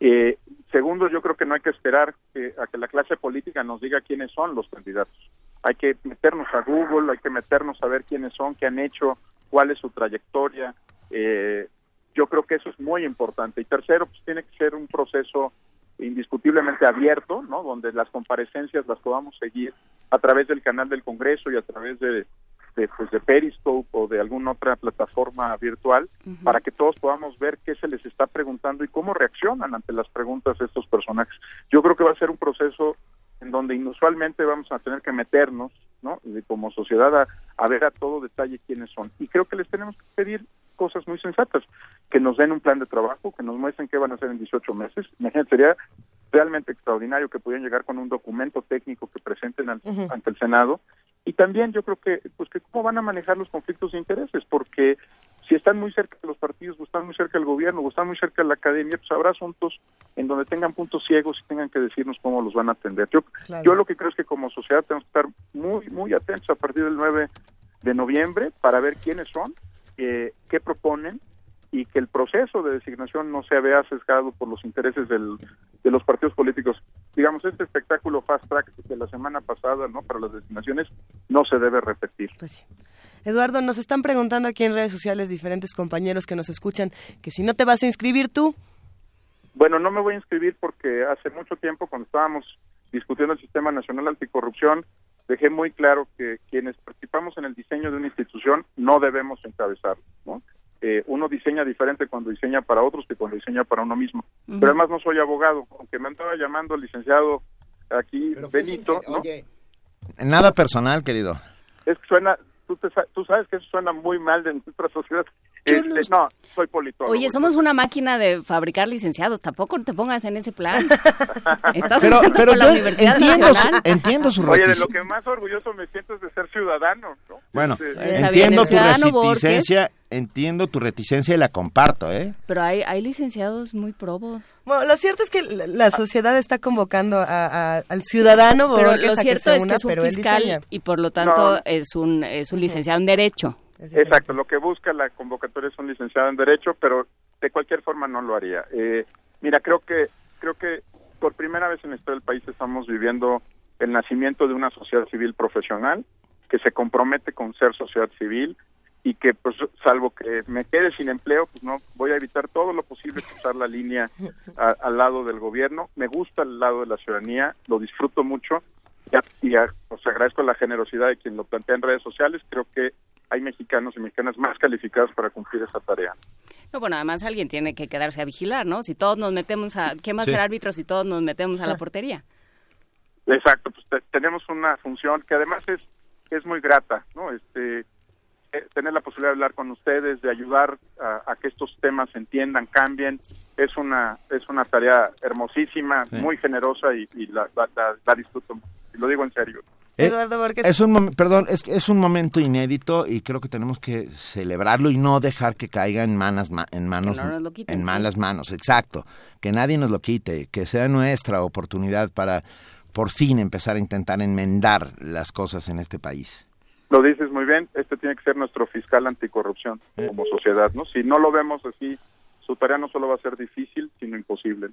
eh, segundo, yo creo que no hay que esperar que, a que la clase política nos diga quiénes son los candidatos. Hay que meternos a Google, hay que meternos a ver quiénes son, qué han hecho, cuál es su trayectoria. Eh, yo creo que eso es muy importante. Y tercero, pues tiene que ser un proceso indiscutiblemente abierto, ¿no? Donde las comparecencias las podamos seguir a través del canal del Congreso y a través de, de, pues de Periscope o de alguna otra plataforma virtual uh -huh. para que todos podamos ver qué se les está preguntando y cómo reaccionan ante las preguntas de estos personajes. Yo creo que va a ser un proceso en donde inusualmente vamos a tener que meternos, ¿no? Y como sociedad a, a ver a todo detalle quiénes son. Y creo que les tenemos que pedir cosas muy sensatas, que nos den un plan de trabajo, que nos muestren qué van a hacer en 18 meses. Imagínate, sería realmente extraordinario que pudieran llegar con un documento técnico que presenten al, uh -huh. ante el Senado y también yo creo que pues que cómo van a manejar los conflictos de intereses porque si están muy cerca de los partidos o están muy cerca del gobierno o están muy cerca de la academia pues habrá asuntos en donde tengan puntos ciegos y tengan que decirnos cómo los van a atender yo claro. yo lo que creo es que como sociedad tenemos que estar muy muy atentos a partir del 9 de noviembre para ver quiénes son eh, qué proponen y que el proceso de designación no se vea sesgado por los intereses del, de los partidos políticos. Digamos, este espectáculo fast track de la semana pasada, ¿no? Para las designaciones no se debe repetir. Pues sí. Eduardo, nos están preguntando aquí en redes sociales diferentes compañeros que nos escuchan que si no te vas a inscribir tú. Bueno, no me voy a inscribir porque hace mucho tiempo cuando estábamos discutiendo el Sistema Nacional Anticorrupción, dejé muy claro que quienes participamos en el diseño de una institución no debemos encabezarlo, ¿no? Eh, uno diseña diferente cuando diseña para otros que cuando diseña para uno mismo. Uh -huh. Pero además no soy abogado, aunque me andaba llamando el licenciado aquí Benito, ¿no? Oye, nada personal, querido. es que suena, tú, te tú sabes que eso suena muy mal de nuestra sociedad. Este, no, soy politólogo. Oye, somos una máquina de fabricar licenciados. Tampoco te pongas en ese plan. Estás Pero, pero la yo Universidad entiendo, su- entiendo su Oye, de lo que más orgulloso me siento es de ser ciudadano, ¿no? Bueno, Este, entiendo tu reticencia, entiendo tu reticencia y la comparto, ¿eh? Pero hay, hay licenciados muy probos. Bueno, lo cierto es que la- la sociedad está convocando a- a- al ciudadano Pero Borges lo que cierto es que es un pero fiscal y por lo tanto No. es un es un licenciado en Derecho. Exacto, lo que busca la convocatoria es un licenciado en Derecho, pero de cualquier forma no lo haría. Eh, mira, creo que, creo que por primera vez en la historia del país estamos viviendo el nacimiento de una sociedad civil profesional que se compromete con ser sociedad civil y que, pues, salvo que me quede sin empleo, pues no voy a evitar todo lo posible cruzar la línea a- al lado del gobierno. Me gusta el lado de la ciudadanía, lo disfruto mucho y, a- y a- os agradezco la generosidad de quien lo plantea en redes sociales. Creo que hay mexicanos y mexicanas más calificados para cumplir esa tarea. No, bueno, además alguien tiene que quedarse a vigilar, ¿no? Si todos nos metemos a... ¿Quién va a Sí. ser árbitro si todos nos metemos a la portería? Exacto, pues te- tenemos una función que además es es muy grata, ¿no? Este tener la posibilidad de hablar con ustedes, de ayudar a, a que estos temas se entiendan, cambien, es una es una tarea hermosísima, Sí. muy generosa y, y la, la, la- la disfruto, y lo digo en serio. Eh, Eduardo Borges. Es un, perdón, es, es un momento inédito y creo que tenemos que celebrarlo y no dejar que caiga en manos, ma- en manos, Que no nos lo quiten, en sí. malas manos, exacto. Que nadie nos lo quite, que sea nuestra oportunidad para por fin empezar a intentar enmendar las cosas en este país. Lo dices muy bien, este tiene que ser nuestro fiscal anticorrupción como sociedad, ¿no? Si no lo vemos así, su tarea no solo va a ser difícil, sino imposible.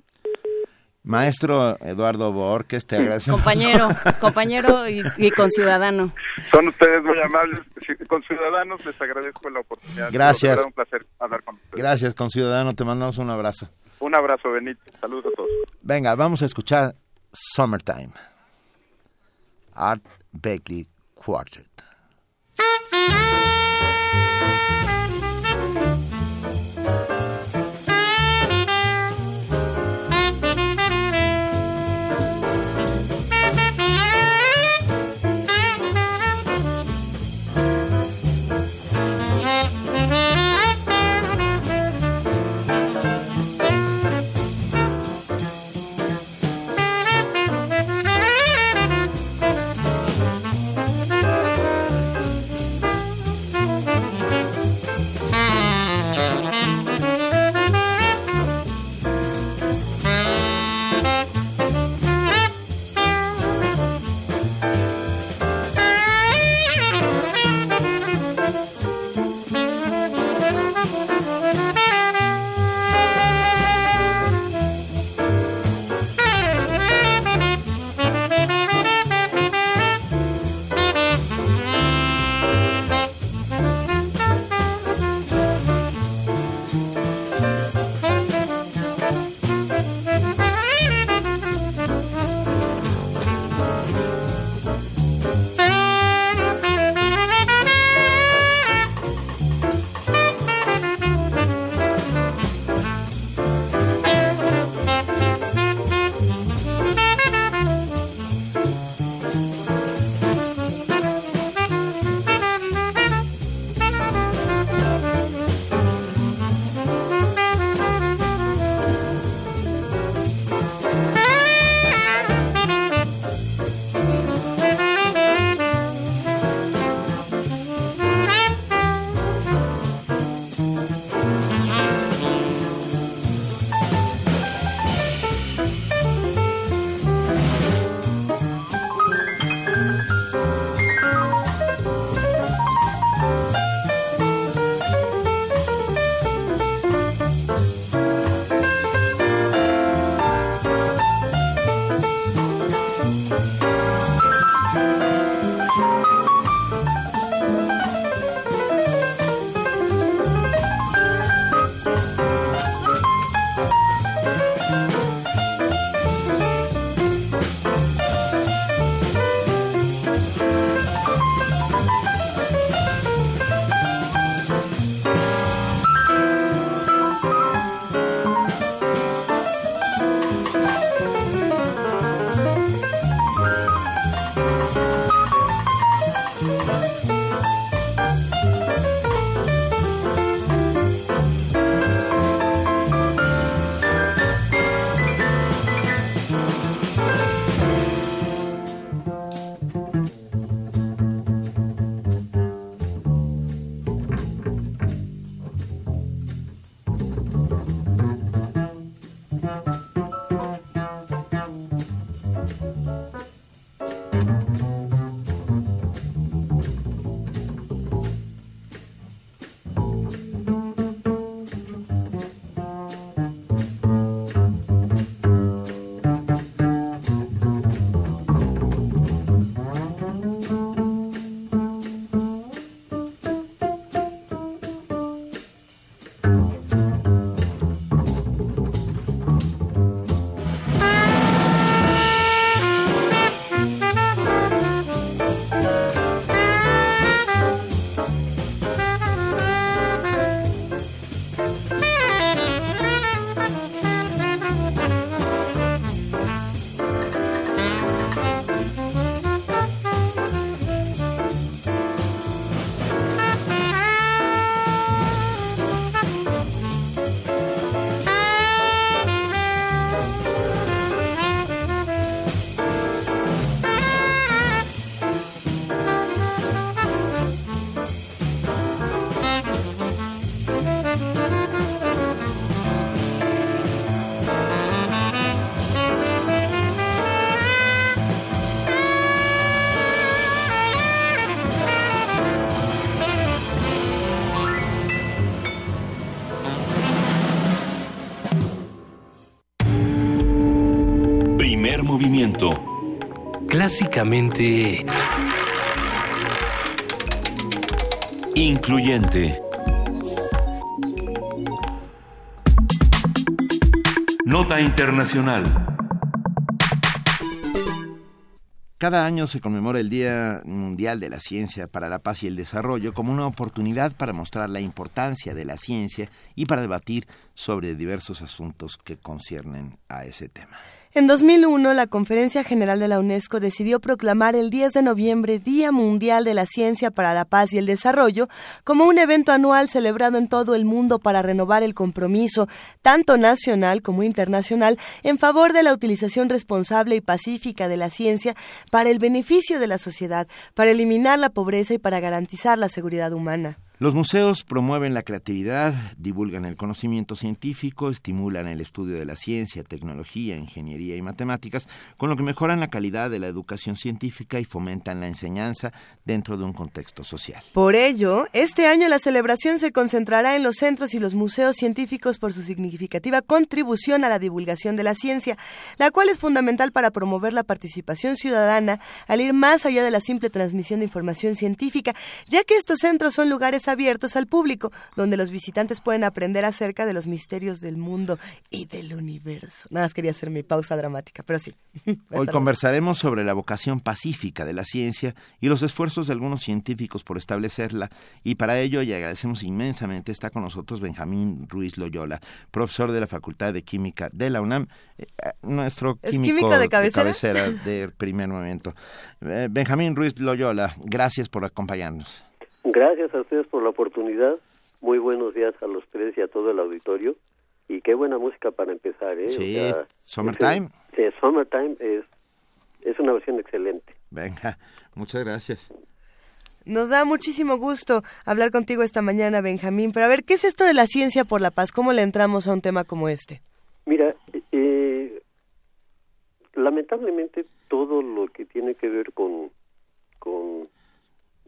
Maestro Eduardo Borges, te agradecemos. Compañero, compañero y, y conciudadano. Son ustedes muy amables. Sí, Con Ciudadanos les agradezco la oportunidad. Gracias. Un placer hablar con ustedes. Gracias, conciudadano, te mandamos un abrazo. Un abrazo, Benito. Saludos a todos. Venga, vamos a escuchar Summertime. Art Blakey Quartet. Clásicamente... Incluyente. Nota Internacional. Cada año se conmemora el Día Mundial de la Ciencia para la Paz y el Desarrollo como una oportunidad para mostrar la importancia de la ciencia y para debatir sobre diversos asuntos que conciernen a ese tema. En 2001, la Conferencia General de la UNESCO decidió proclamar el 10 de noviembre Día Mundial de la Ciencia para la Paz y el Desarrollo como un evento anual celebrado en todo el mundo para renovar el compromiso, tanto nacional como internacional, en favor de la utilización responsable y pacífica de la ciencia para el beneficio de la sociedad, para eliminar la pobreza y para garantizar la seguridad humana. Los museos promueven la creatividad, divulgan el conocimiento científico, estimulan el estudio de la ciencia, tecnología, ingeniería y matemáticas, con lo que mejoran la calidad de la educación científica y fomentan la enseñanza dentro de un contexto social. Por ello, este año la celebración se concentrará en los centros y los museos científicos por su significativa contribución a la divulgación de la ciencia, la cual es fundamental para promover la participación ciudadana al ir más allá de la simple transmisión de información científica, ya que estos centros son lugares abiertos al público, donde los visitantes pueden aprender acerca de los misterios del mundo y del universo. Nada más quería hacer mi pausa dramática, pero sí. Hoy conversaremos sobre la vocación pacífica de la ciencia y los esfuerzos de algunos científicos por establecerla, y para ello, y agradecemos inmensamente, está con nosotros Benjamín Ruiz Loyola, profesor de la Facultad de Química de la UNAM, eh, nuestro químico, químico de cabecera? de cabecera del primer momento. Eh, Benjamín Ruiz Loyola, gracias por acompañarnos. Gracias a ustedes por la oportunidad. Muy buenos días a los tres y a todo el auditorio. Y qué buena música para empezar, ¿eh? Sí, O sea, Summertime. Sí, Summertime es, es una versión excelente. Venga, muchas gracias. Nos da muchísimo gusto hablar contigo esta mañana, Benjamín. Pero a ver, ¿qué es esto de la ciencia por la paz? ¿Cómo le entramos a un tema como este? Mira, eh, lamentablemente todo lo que tiene que ver con, con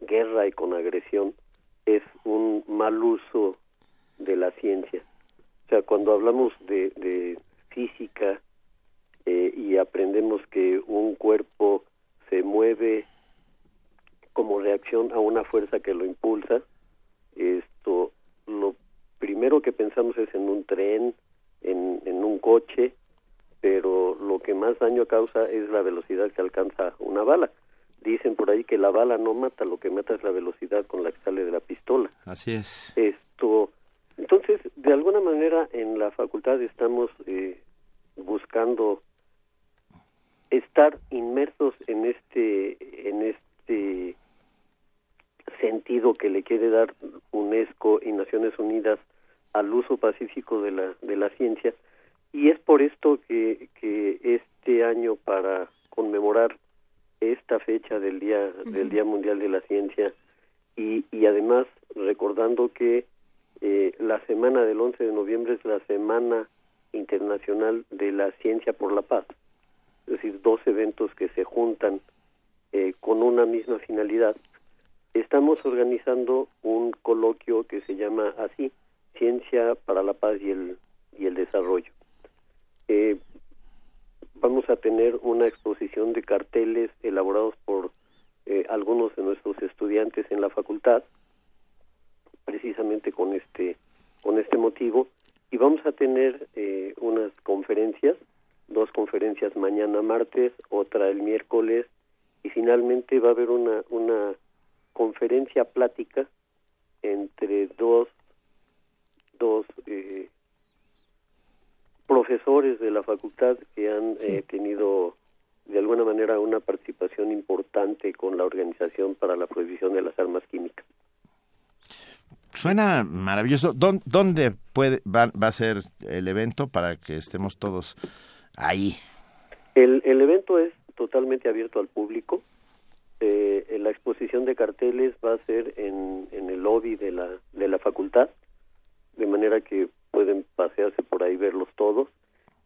guerra y con agresión es un mal uso de la ciencia. O sea, cuando hablamos de, de física eh, y aprendemos que un cuerpo se mueve como reacción a una fuerza que lo impulsa, esto lo primero que pensamos es en un tren, en, en un coche, pero lo que más daño causa es la velocidad que alcanza una bala. Dicen por ahí que la bala no mata, lo que mata es la velocidad con la que sale de la pistola. Así es. Esto, entonces, de alguna manera en la facultad estamos eh, buscando estar inmersos en este, en este sentido que le quiere dar UNESCO y Naciones Unidas al uso pacífico de la, de la ciencia y es por esto que, que este año para conmemorar esta fecha del día del día mundial de la ciencia. Y, y además recordando que eh, la semana del 11 de noviembre es la semana internacional de la ciencia por la paz. Decir, dos eventos que se juntan eh, con una misma finalidad, estamos organizando un coloquio que se llama así, Ciencia para la Paz y el, y el Desarrollo. Eh, vamos a tener una exposición de carteles elaborados por eh, algunos de nuestros estudiantes en la facultad, precisamente con este, con este motivo, y vamos a tener eh, unas conferencias, dos conferencias mañana martes, otra el miércoles, y finalmente va a haber una, una conferencia plática entre dos, dos eh, profesores de la facultad que han eh, tenido de alguna manera una participación importante con la organización para la prohibición de las armas químicas. Suena maravilloso. ¿Dó- ¿Dónde puede, va, va a ser el evento para que estemos todos ahí? El, el evento es totalmente abierto al público. Eh, la exposición de carteles va a ser en, en el lobby de la, de la facultad, de manera que pueden pasearse por ahí, verlos todos.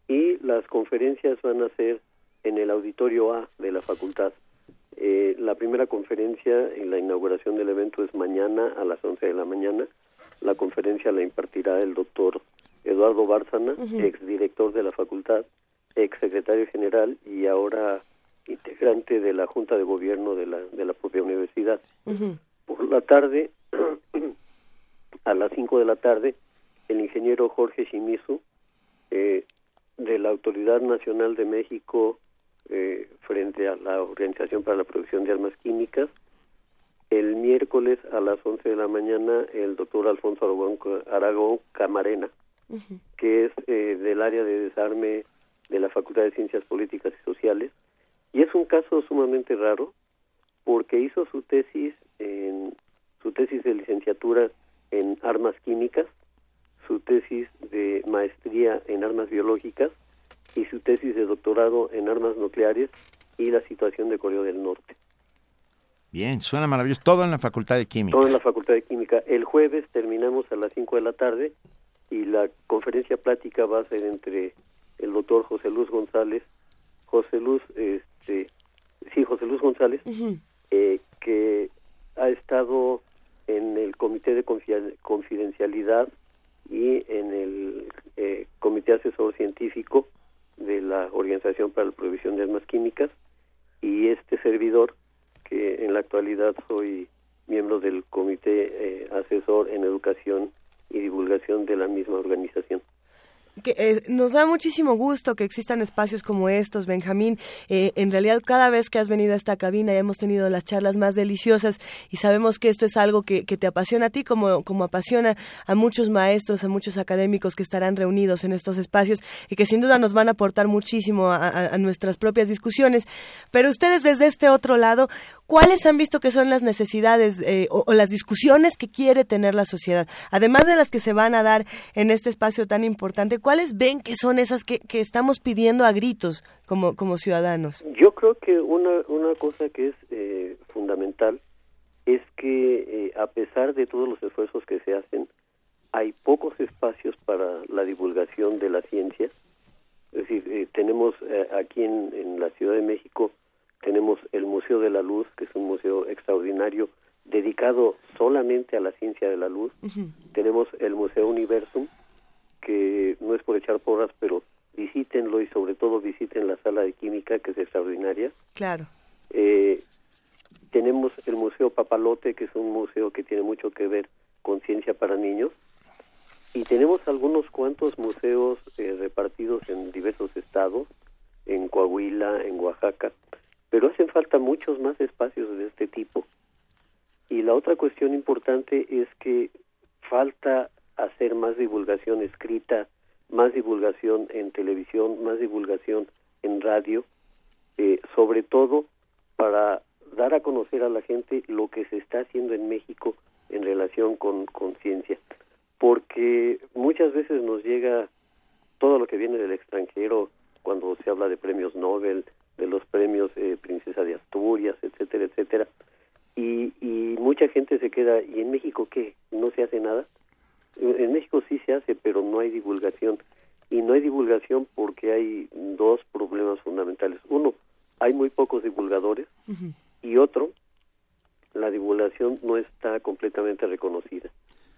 Y las conferencias van a ser en el auditorio A de la facultad. Eh, la primera conferencia en la inauguración del evento es mañana a las 11 de la mañana. La conferencia la impartirá el doctor Eduardo Bárcena, Ujú. exdirector de la facultad, exsecretario general y ahora integrante de la Junta de Gobierno de la, de la propia universidad. Por la tarde, a las 5 de la tarde, el ingeniero Jorge Shimizu, eh, de la Autoridad Nacional de México eh, frente a la Organización para la Producción de Armas Químicas. El miércoles a las 11 de la mañana, el doctor Alfonso Aragón, Aragón Camarena, que es eh, del área de desarme de la Facultad de Ciencias Políticas y Sociales. Y es un caso sumamente raro porque hizo su tesis en su tesis de licenciatura en armas químicas, su tesis de maestría en armas biológicas y su tesis de doctorado en armas nucleares y la situación de Corea del Norte. Bien, suena maravilloso. Todo en la Facultad de Química. Todo en la Facultad de Química. El jueves terminamos a las 5 de la tarde y la conferencia plática va a ser entre el doctor José Luz González, José Luz, este, sí, José Luz González, eh, que ha estado en el Comité de Confi- Confidencialidad y en el eh, Comité Asesor Científico de la Organización para la Prohibición de Armas Químicas y este servidor, que en la actualidad soy miembro del Comité eh, Asesor en Educación y Divulgación de la misma organización. Que eh, nos da muchísimo gusto que existan espacios como estos, Benjamín. Eh, en realidad, cada vez que has venido a esta cabina hemos tenido las charlas más deliciosas y sabemos que esto es algo que, te apasiona a ti como, como apasiona a muchos maestros, a muchos académicos que estarán reunidos en estos espacios y que sin duda nos van a aportar muchísimo a nuestras propias discusiones. Pero ustedes desde este otro lado, ¿cuáles han visto que son las necesidades eh, o, las discusiones que quiere tener la sociedad? Además de las que se van a dar en este espacio tan importante, ¿cuáles ven que son esas que, que estamos pidiendo a gritos como, como ciudadanos? Yo creo que una, una cosa que es eh, fundamental es que eh, a pesar de todos los esfuerzos que se hacen, hay pocos espacios para la divulgación de la ciencia. Es decir, eh, tenemos aquí en, en la Ciudad de México, tenemos el Museo de la Luz, que es un museo extraordinario dedicado solamente a la ciencia de la luz. Tenemos el Museo Universum, que no es por echar porras, pero visítenlo y sobre todo visiten la sala de química, que es extraordinaria. Claro. Eh, tenemos el Museo Papalote, que es un museo que tiene mucho que ver con ciencia para niños. Y tenemos algunos cuantos museos eh, repartidos en diversos estados, en Coahuila, en Oaxaca, pero hacen falta muchos más espacios de este tipo. Y la otra cuestión importante es que falta hacer más divulgación escrita, más divulgación en televisión, más divulgación en radio, eh, sobre todo para dar a conocer a la gente lo que se está haciendo en México en relación con, con ciencia. Porque muchas veces nos llega todo lo que viene del extranjero cuando se habla de premios Nobel, de los premios eh, Princesa de Asturias, etcétera, etcétera. Y, y mucha gente se queda, ¿y en México qué? ¿No se hace nada? En en México sí se hace, pero no hay divulgación. Y no hay divulgación porque hay dos problemas fundamentales. Uno, hay muy pocos divulgadores y otro, la divulgación no está completamente reconocida.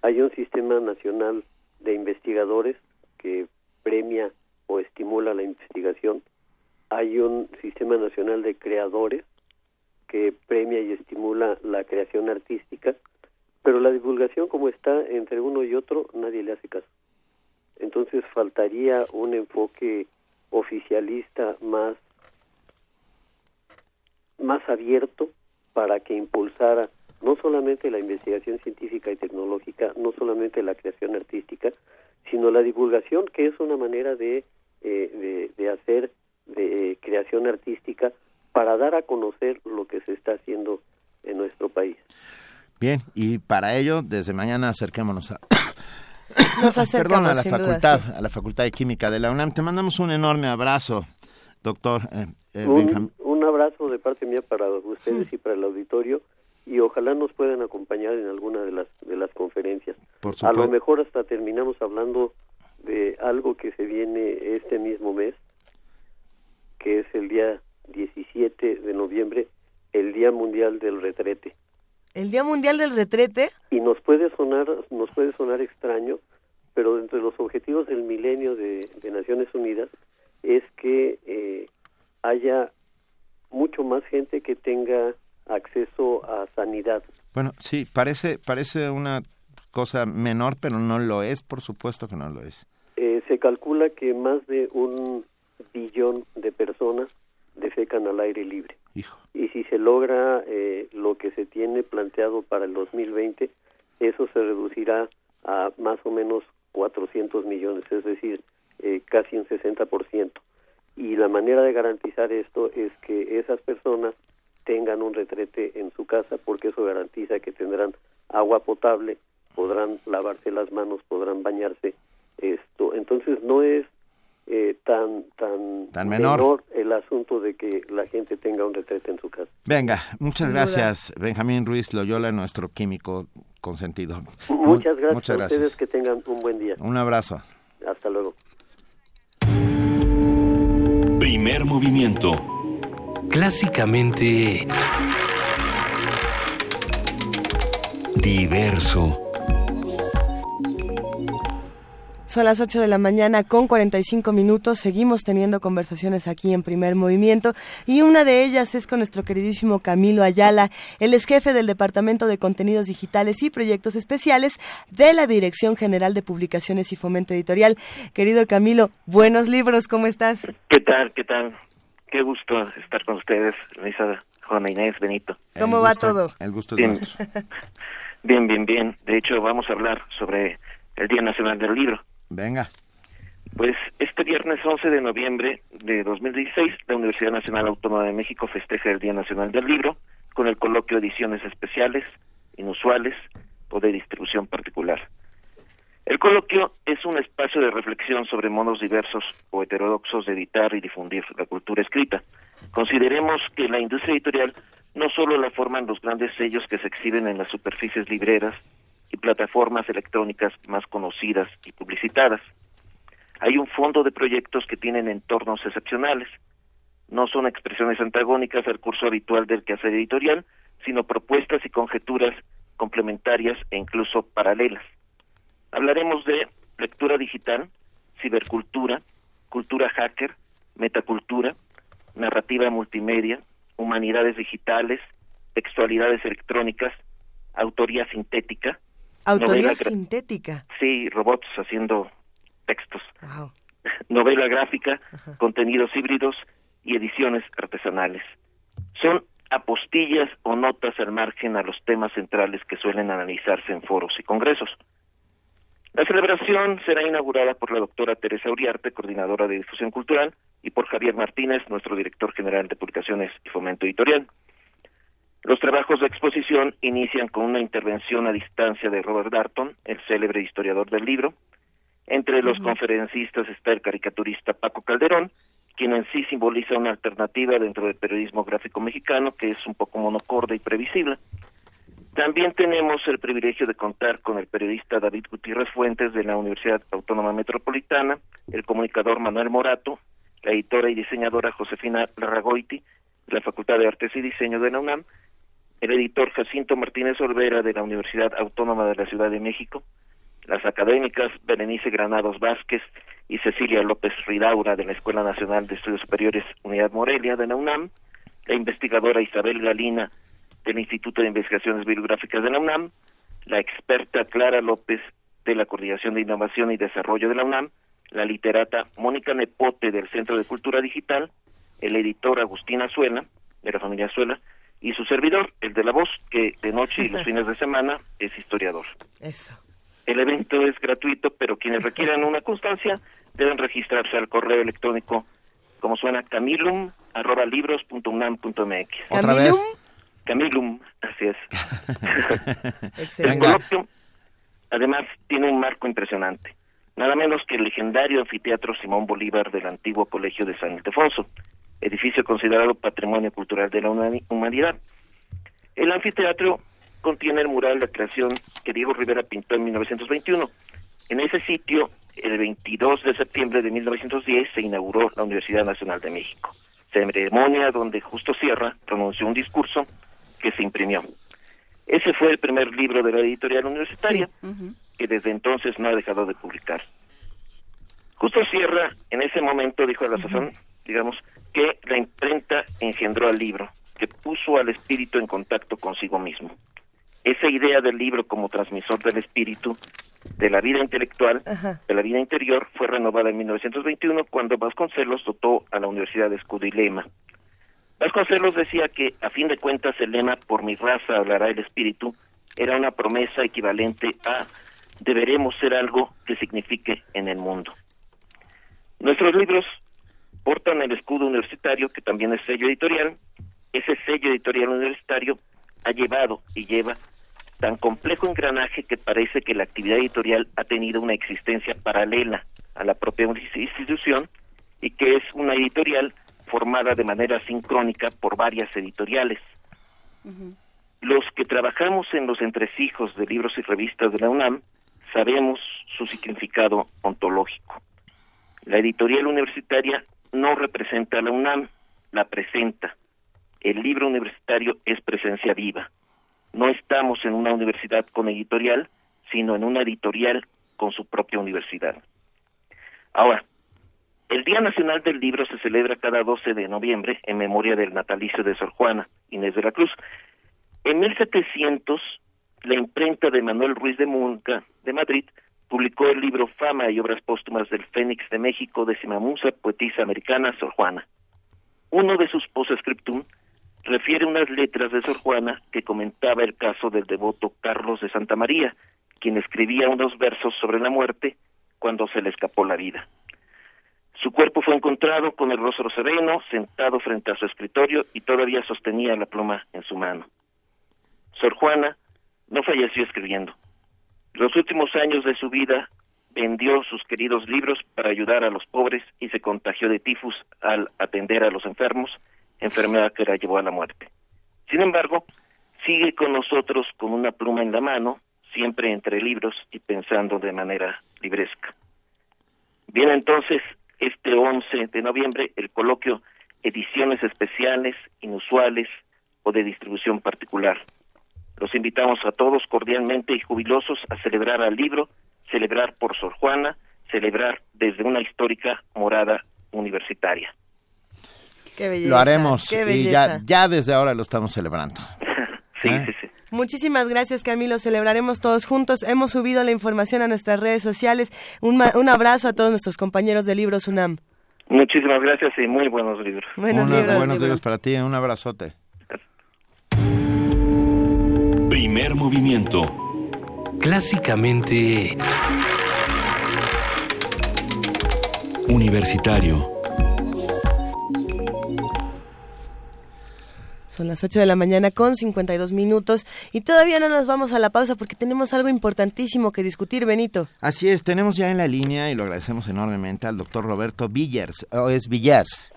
Hay un sistema nacional de investigadores que premia o estimula la investigación. Hay un sistema nacional de creadores que premia y estimula la creación artística, pero la divulgación como está entre uno y otro, nadie le hace caso. Entonces faltaría un enfoque oficialista más más abierto para que impulsara no solamente la investigación científica y tecnológica, no solamente la creación artística, sino la divulgación, que es una manera de, eh, de, hacer de creación artística para dar a conocer lo que se está haciendo en nuestro país. Bien, y para ello, desde mañana acerquémonos a, Nos acercamos, a la sin duda, facultad, sí. a la Facultad de Química de la UNAM. Te mandamos un enorme abrazo, doctor eh, eh, Un, Benjamín. un abrazo de parte mía para ustedes y para el auditorio y ojalá nos puedan acompañar en alguna de las de las conferencias. Por A lo supuesto. mejor hasta terminamos hablando de algo que se viene este mismo mes, que es el día 17 de noviembre, el Día Mundial del Retrete. El Día Mundial del Retrete. Y nos puede sonar nos puede sonar extraño, pero entre los objetivos del milenio de, de Naciones Unidas es que eh, haya mucho más gente que tenga acceso a sanidad. Bueno, sí, parece, parece una cosa menor, pero no lo es, por supuesto que no lo es. Eh, se calcula que más de un billón de personas defecan al aire libre. Hijo. Y si se logra eh, lo que se tiene planteado para el 2020, eso se reducirá a más o menos 400 millones, es decir, eh, casi un 60%. Y la manera de garantizar esto es que esas personas tengan un retrete en su casa porque eso garantiza que tendrán agua potable, podrán lavarse las manos, podrán bañarse. Esto, entonces no es eh, tan tan, Tan menor. el asunto de que la gente tenga un retrete en su casa. Venga, muchas Sin duda. gracias, Benjamín Ruiz Loyola, nuestro químico consentido. Muchas gracias, Muchas a gracias. ustedes que tengan un buen día. Un abrazo. Hasta luego. Primer movimiento. Clásicamente diverso. Son las 8 de la mañana con 45 minutos. Seguimos teniendo conversaciones aquí en primer movimiento y una de ellas es con nuestro queridísimo Camilo Ayala. Él es jefe del Departamento de Contenidos Digitales y Proyectos Especiales de la Dirección General de Publicaciones y Fomento Editorial. Querido Camilo, buenos libros, ¿cómo estás? ¿Qué tal? ¿Qué tal? Qué gusto estar con ustedes, Luisa, Juana Inés, Benito. ¿Cómo va todo? El gusto es Bien. nuestro. Bien, bien, bien. De hecho, vamos a hablar sobre el Día Nacional del Libro. Venga. Pues este viernes 11 de noviembre de 2016, la Universidad Nacional Autónoma de México festeja el Día Nacional del Libro con el coloquio Ediciones Especiales, Inusuales o de distribución particular. El coloquio es un espacio de reflexión sobre modos diversos o heterodoxos de editar y difundir la cultura escrita. Consideremos que la industria editorial no solo la forman los grandes sellos que se exhiben en las superficies libreras y plataformas electrónicas más conocidas y publicitadas. Hay un fondo de proyectos que tienen entornos excepcionales. No son expresiones antagónicas al curso habitual del quehacer editorial, sino propuestas y conjeturas complementarias e incluso paralelas. Hablaremos de lectura digital, cibercultura, cultura hacker, metacultura, narrativa multimedia, humanidades digitales, textualidades electrónicas, autoría sintética, Autoría sintética. sí, robots haciendo textos, Wow. novela gráfica, contenidos híbridos y ediciones artesanales. Son apostillas o notas al margen a los temas centrales que suelen analizarse en foros y congresos. La celebración será inaugurada por la doctora Teresa Uriarte, coordinadora de difusión cultural, y por Javier Martínez, nuestro director general de publicaciones y fomento editorial. Los trabajos de exposición inician con una intervención a distancia de Robert Darton, el célebre historiador del libro. Entre los conferencistas está el caricaturista Paco Calderón, quien en sí simboliza una alternativa dentro del periodismo gráfico mexicano que es un poco monocorde y previsible. También tenemos el privilegio de contar con el periodista David Gutiérrez Fuentes de la Universidad Autónoma Metropolitana, el comunicador Manuel Morato, la editora y diseñadora Josefina Larragoiti de la Facultad de Artes y Diseño de la UNAM, el editor Jacinto Martínez Olvera de la Universidad Autónoma de la Ciudad de México, las académicas Berenice Granados Vázquez y Cecilia López Ridaura de la Escuela Nacional de Estudios Superiores Unidad Morelia de la UNAM, la investigadora Isabel Galina del Instituto de Investigaciones Bibliográficas de la UNAM, la experta Clara López de la Coordinación de Innovación y Desarrollo de la UNAM, la literata Mónica Nepote del Centro de Cultura Digital, el editor Agustín Azuela, de la familia Azuela, y su servidor, el de la voz, que de noche y los fines de semana es historiador. Eso. El evento es gratuito, pero quienes requieran una constancia deben registrarse al correo electrónico, como suena, camilum, arroba libros.unam.mx. ¿Otra vez? Camilum, así es. el Excelente. coloquio, además, tiene un marco impresionante. Nada menos que el legendario anfiteatro Simón Bolívar del antiguo Colegio de San Ildefonso, edificio considerado Patrimonio Cultural de la Humani- Humanidad. El anfiteatro contiene el mural de creación que Diego Rivera pintó en 1921. En ese sitio, el 22 de septiembre de 1910, se inauguró la Universidad Nacional de México, ceremonia donde Justo Sierra pronunció un discurso que se imprimió. Ese fue el primer libro de la editorial universitaria, que desde entonces no ha dejado de publicar. Justo Sierra en ese momento dijo a la sazón, digamos, que la imprenta engendró al libro, que puso al espíritu en contacto consigo mismo. Esa idea del libro como transmisor del espíritu, de la vida intelectual, Ajá. de la vida interior, fue renovada en 1921 cuando Vasconcelos dotó a la Universidad de escudo y lema. Vasconcelos decía que, a fin de cuentas, el lema Por mi raza hablará el espíritu era una promesa equivalente a deberemos ser algo que signifique en el mundo. Nuestros libros portan el escudo universitario, que también es sello editorial. Ese sello editorial universitario ha llevado y lleva tan complejo engranaje que parece que la actividad editorial ha tenido una existencia paralela a la propia institución y que es una editorial formada de manera sincrónica por varias editoriales. Los que trabajamos en los entresijos de libros y revistas de la UNAM sabemos su significado ontológico. La editorial universitaria no representa a la UNAM, la presenta. El libro universitario es presencia viva. No estamos en una universidad con editorial, sino en una editorial con su propia universidad. Ahora, el Día Nacional del Libro se celebra cada 12 de noviembre en memoria del natalicio de Sor Juana Inés de la Cruz. En 1700, la imprenta de Manuel Ruiz de Munca de Madrid publicó el libro Fama y obras póstumas del Fénix de México de Simamusa, poetisa americana Sor Juana. Uno de sus postscriptum refiere unas letras de Sor Juana que comentaba el caso del devoto Carlos de Santa María, quien escribía unos versos sobre la muerte cuando se le escapó la vida. Su cuerpo fue encontrado con el rostro sereno, sentado frente a su escritorio y todavía sostenía la pluma en su mano. Sor Juana no falleció escribiendo. Los últimos años de su vida vendió sus queridos libros para ayudar a los pobres y se contagió de tifus al atender a los enfermos, enfermedad que la llevó a la muerte. Sin embargo, sigue con nosotros con una pluma en la mano, siempre entre libros y pensando de manera libresca. Bien, entonces, este 11 de noviembre, el coloquio Ediciones Especiales, Inusuales o de Distribución Particular. Los invitamos a todos cordialmente y jubilosos a celebrar al libro, celebrar por Sor Juana, celebrar desde una histórica morada universitaria. Qué belleza. Lo haremos Qué y belleza. ya, ya desde ahora lo estamos celebrando. Sí, ¿Eh? sí, sí. Muchísimas gracias, Camilo. Celebraremos todos juntos. Hemos subido la información a nuestras redes sociales. Un, ma- un abrazo a todos nuestros compañeros de Libros UNAM. Muchísimas gracias y muy buenos libros. Buenos Una- libros, buenos libros. días para ti, un abrazote. Primer movimiento. Clásicamente Universitario. Son las 8 de la mañana con 52 minutos y todavía no nos vamos a la pausa porque tenemos algo importantísimo que discutir, Benito. Así es, tenemos ya en la línea y lo agradecemos enormemente al doctor Roberto Villers, o es Villars.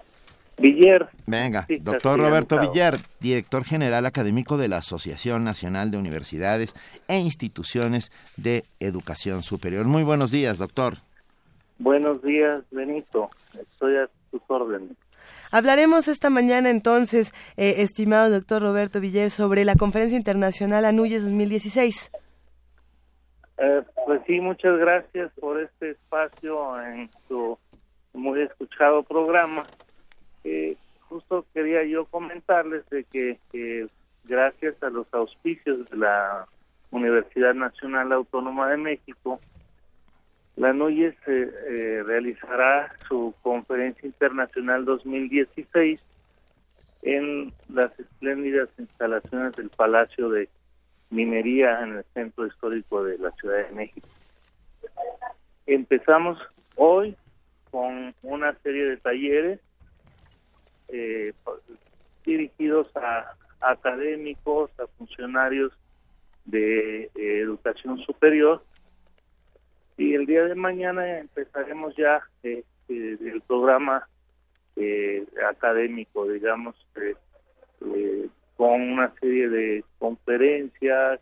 Villar. Venga, Sí, doctor Roberto. Villar, director general académico de la Asociación Nacional de Universidades e Instituciones de Educación Superior. Muy buenos días, doctor. Buenos días, Benito. Estoy a tus órdenes. Hablaremos esta mañana entonces, eh, estimado doctor Roberto Villar, sobre la Conferencia Internacional ANUYES 2016. Eh, pues sí, muchas gracias por este espacio en su muy escuchado programa. Eh, justo quería yo comentarles de que gracias a los auspicios de la Universidad Nacional Autónoma de México, la NUYES eh, eh, realizará su conferencia internacional 2016 en las espléndidas instalaciones del Palacio de Minería en el centro histórico de la Ciudad de México. Empezamos hoy con una serie de talleres eh, dirigidos a académicos, a funcionarios de eh, educación superior. Y el día de mañana empezaremos ya eh, eh, el programa eh, académico, digamos, con una serie de conferencias,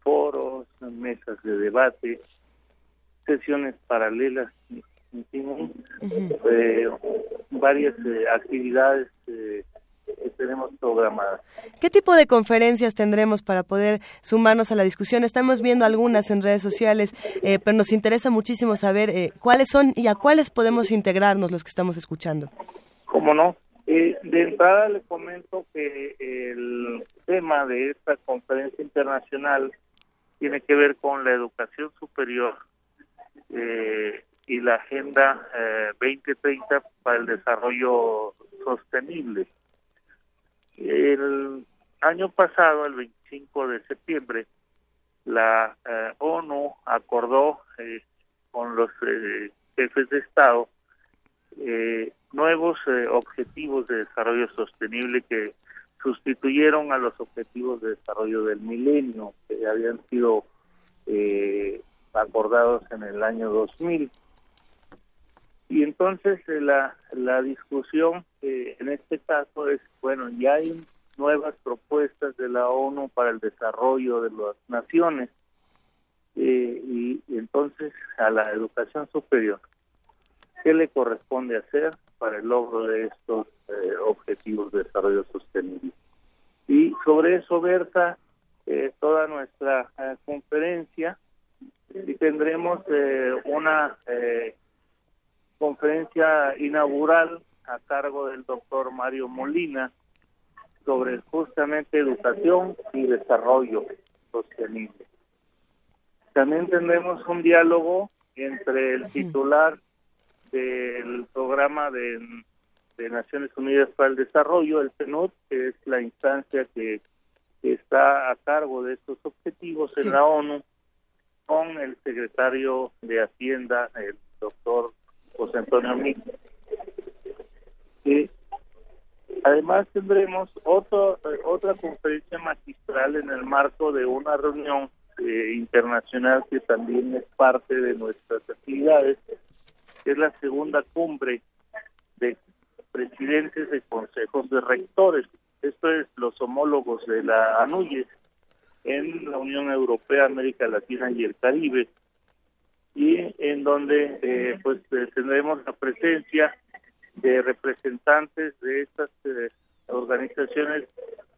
foros, mesas de debate, sesiones paralelas, fin, eh, varias eh, actividades eh, que tenemos programadas. ¿Qué tipo de conferencias tendremos para poder sumarnos a la discusión? Estamos viendo algunas en redes sociales, eh, pero nos interesa muchísimo saber eh, cuáles son y a cuáles podemos integrarnos los que estamos escuchando. ¿Cómo no? Eh, de entrada le comento que el tema de esta conferencia internacional tiene que ver con la educación superior eh, y la Agenda eh, 2030 para el Desarrollo Sostenible. El año pasado, el 25 de septiembre, la eh, ONU acordó eh, con los eh, jefes de Estado eh, nuevos objetivos de desarrollo sostenible que sustituyeron a los objetivos de desarrollo del milenio que habían sido acordados en el año 2000. Y entonces eh, la, la discusión eh, en este caso es, bueno, ya hay nuevas propuestas de la ONU para el desarrollo de las naciones eh, y, y entonces a la educación superior, ¿qué le corresponde hacer para el logro de estos eh, objetivos de desarrollo sostenible? Y sobre eso versa toda nuestra conferencia y tendremos una eh, conferencia inaugural a cargo del doctor Mario Molina sobre justamente educación y desarrollo sostenible. También tendremos un diálogo entre el titular del programa de, de Naciones Unidas para el Desarrollo, el PNUD, que es la instancia que, que está a cargo de estos objetivos en la ONU, con el secretario de Hacienda, el doctor José Antonio Mix. Y además tendremos otro, eh, otra conferencia magistral en el marco de una reunión eh, internacional que también es parte de nuestras actividades, que es la segunda cumbre de presidentes de consejos de rectores. Esto es los homólogos de la ANUYES en la Unión Europea, América Latina y el Caribe, y en donde eh, pues eh, tendremos la presencia de representantes de estas eh, organizaciones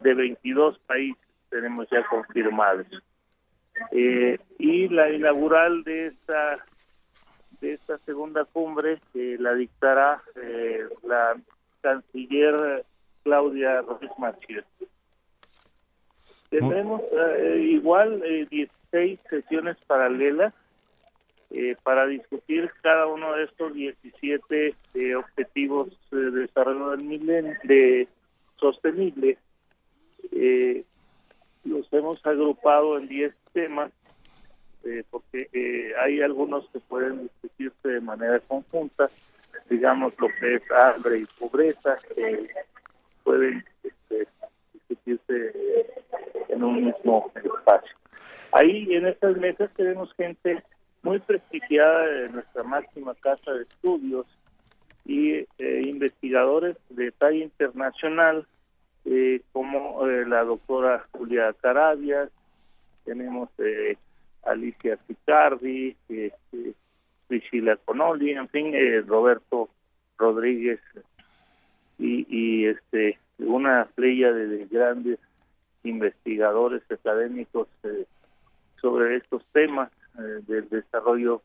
de 22 países, tenemos ya confirmados. Eh, y la inaugural de esta de esta segunda cumbre eh, la dictará eh, la canciller Claudia Ruiz Massieu. Tendremos eh, igual eh, 16 sesiones paralelas eh, para discutir cada uno de estos 17 eh, objetivos eh, de desarrollo del milenio de sostenible. Eh, los hemos agrupado en 10 temas porque hay algunos que pueden discutirse de manera conjunta, digamos lo que es hambre y pobreza, que pueden este, discutirse en un mismo espacio. Ahí en estas mesas tenemos gente muy prestigiada de nuestra máxima casa de estudios, y eh, investigadores de talla internacional eh, como eh, la doctora Julia Carabias, tenemos eh, Alicia Picardi, eh, Priscila Conoli, en fin, Roberto Rodríguez y, y este una playa de, de grandes investigadores académicos sobre estos temas eh, del desarrollo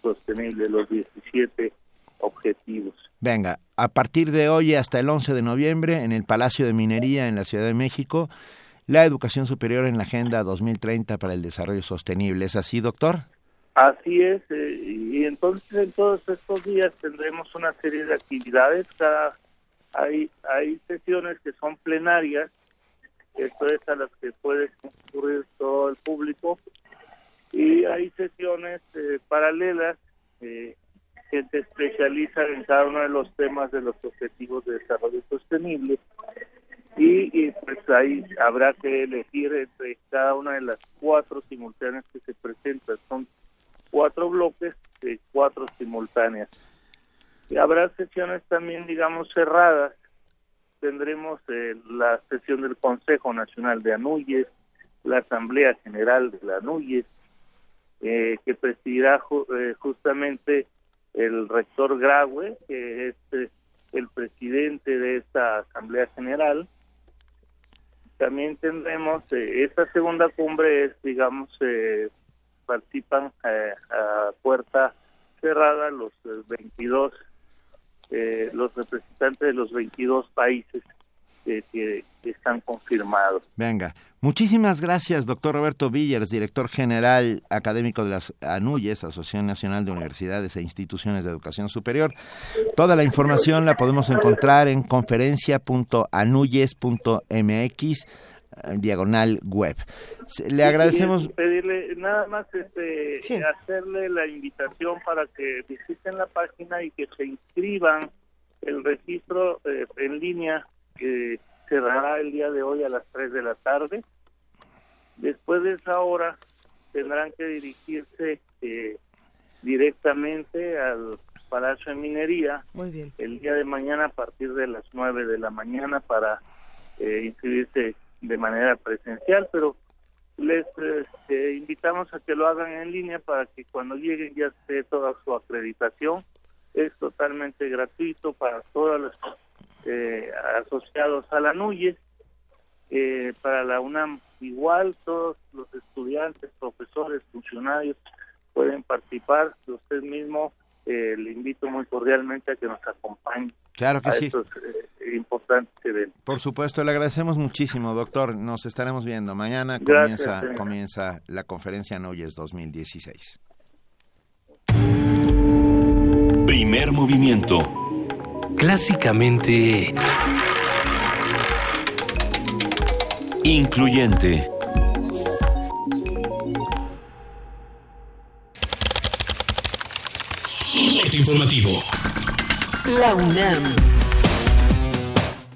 sostenible, los 17 objetivos. Venga, a partir de hoy hasta el 11 de noviembre en el Palacio de Minería en la Ciudad de México, la educación superior en la Agenda 2030 para el Desarrollo Sostenible. ¿Es así, doctor? Así es, eh, y entonces en todos estos días tendremos una serie de actividades. Cada, hay, hay sesiones que son plenarias, esto es a las que puede concurrir todo el público, y hay sesiones eh, paralelas eh, que se especializan en cada uno de los temas de los objetivos de desarrollo sostenible. Y, pues ahí habrá que elegir entre cada una de las cuatro simultáneas que se presentan. Son cuatro bloques de cuatro simultáneas. Y habrá sesiones también, digamos, cerradas. Tendremos eh, la sesión del Consejo Nacional de Anuyes, la Asamblea General de la Anuyes, eh, que presidirá ju eh, justamente el rector Graue, que es eh, el presidente de esta Asamblea General. También tendremos, eh, esta segunda cumbre es, digamos, eh, participan a puerta cerrada los eh, 22, eh, los representantes de los 22 países que, que están confirmados. Venga, muchísimas gracias, doctor Roberto Villers, director general académico de las ANUYES, Asociación Nacional de Universidades e Instituciones de Educación Superior. Toda la información la podemos encontrar en conferencia.anuyes.mx diagonal web. Le agradecemos. Pedirle nada más este, hacerle la invitación para que visiten la página y que se inscriban el registro eh, en línea que cerrará el día de hoy a las 3 de la tarde. Después de esa hora tendrán que dirigirse eh, directamente al Palacio de Minería Muy bien. el día de mañana a partir de las 9 de la mañana para eh, inscribirse de manera presencial, pero les este, invitamos a que lo hagan en línea para que cuando lleguen ya esté toda su acreditación. Es totalmente gratuito para todos los eh, asociados a la NUYES. Eh, para la UNAM igual, todos los estudiantes, profesores, funcionarios pueden participar. Usted mismo eh, le invito muy cordialmente a que nos acompañe Claro que a sí. estos eh, importantes eventos. Por supuesto, le agradecemos muchísimo, doctor. Nos estaremos viendo. Mañana Gracias, comienza, señor. comienza la conferencia Noyes 2016. Primer movimiento. Clásicamente... Incluyente. Corte informativo. La UNAM.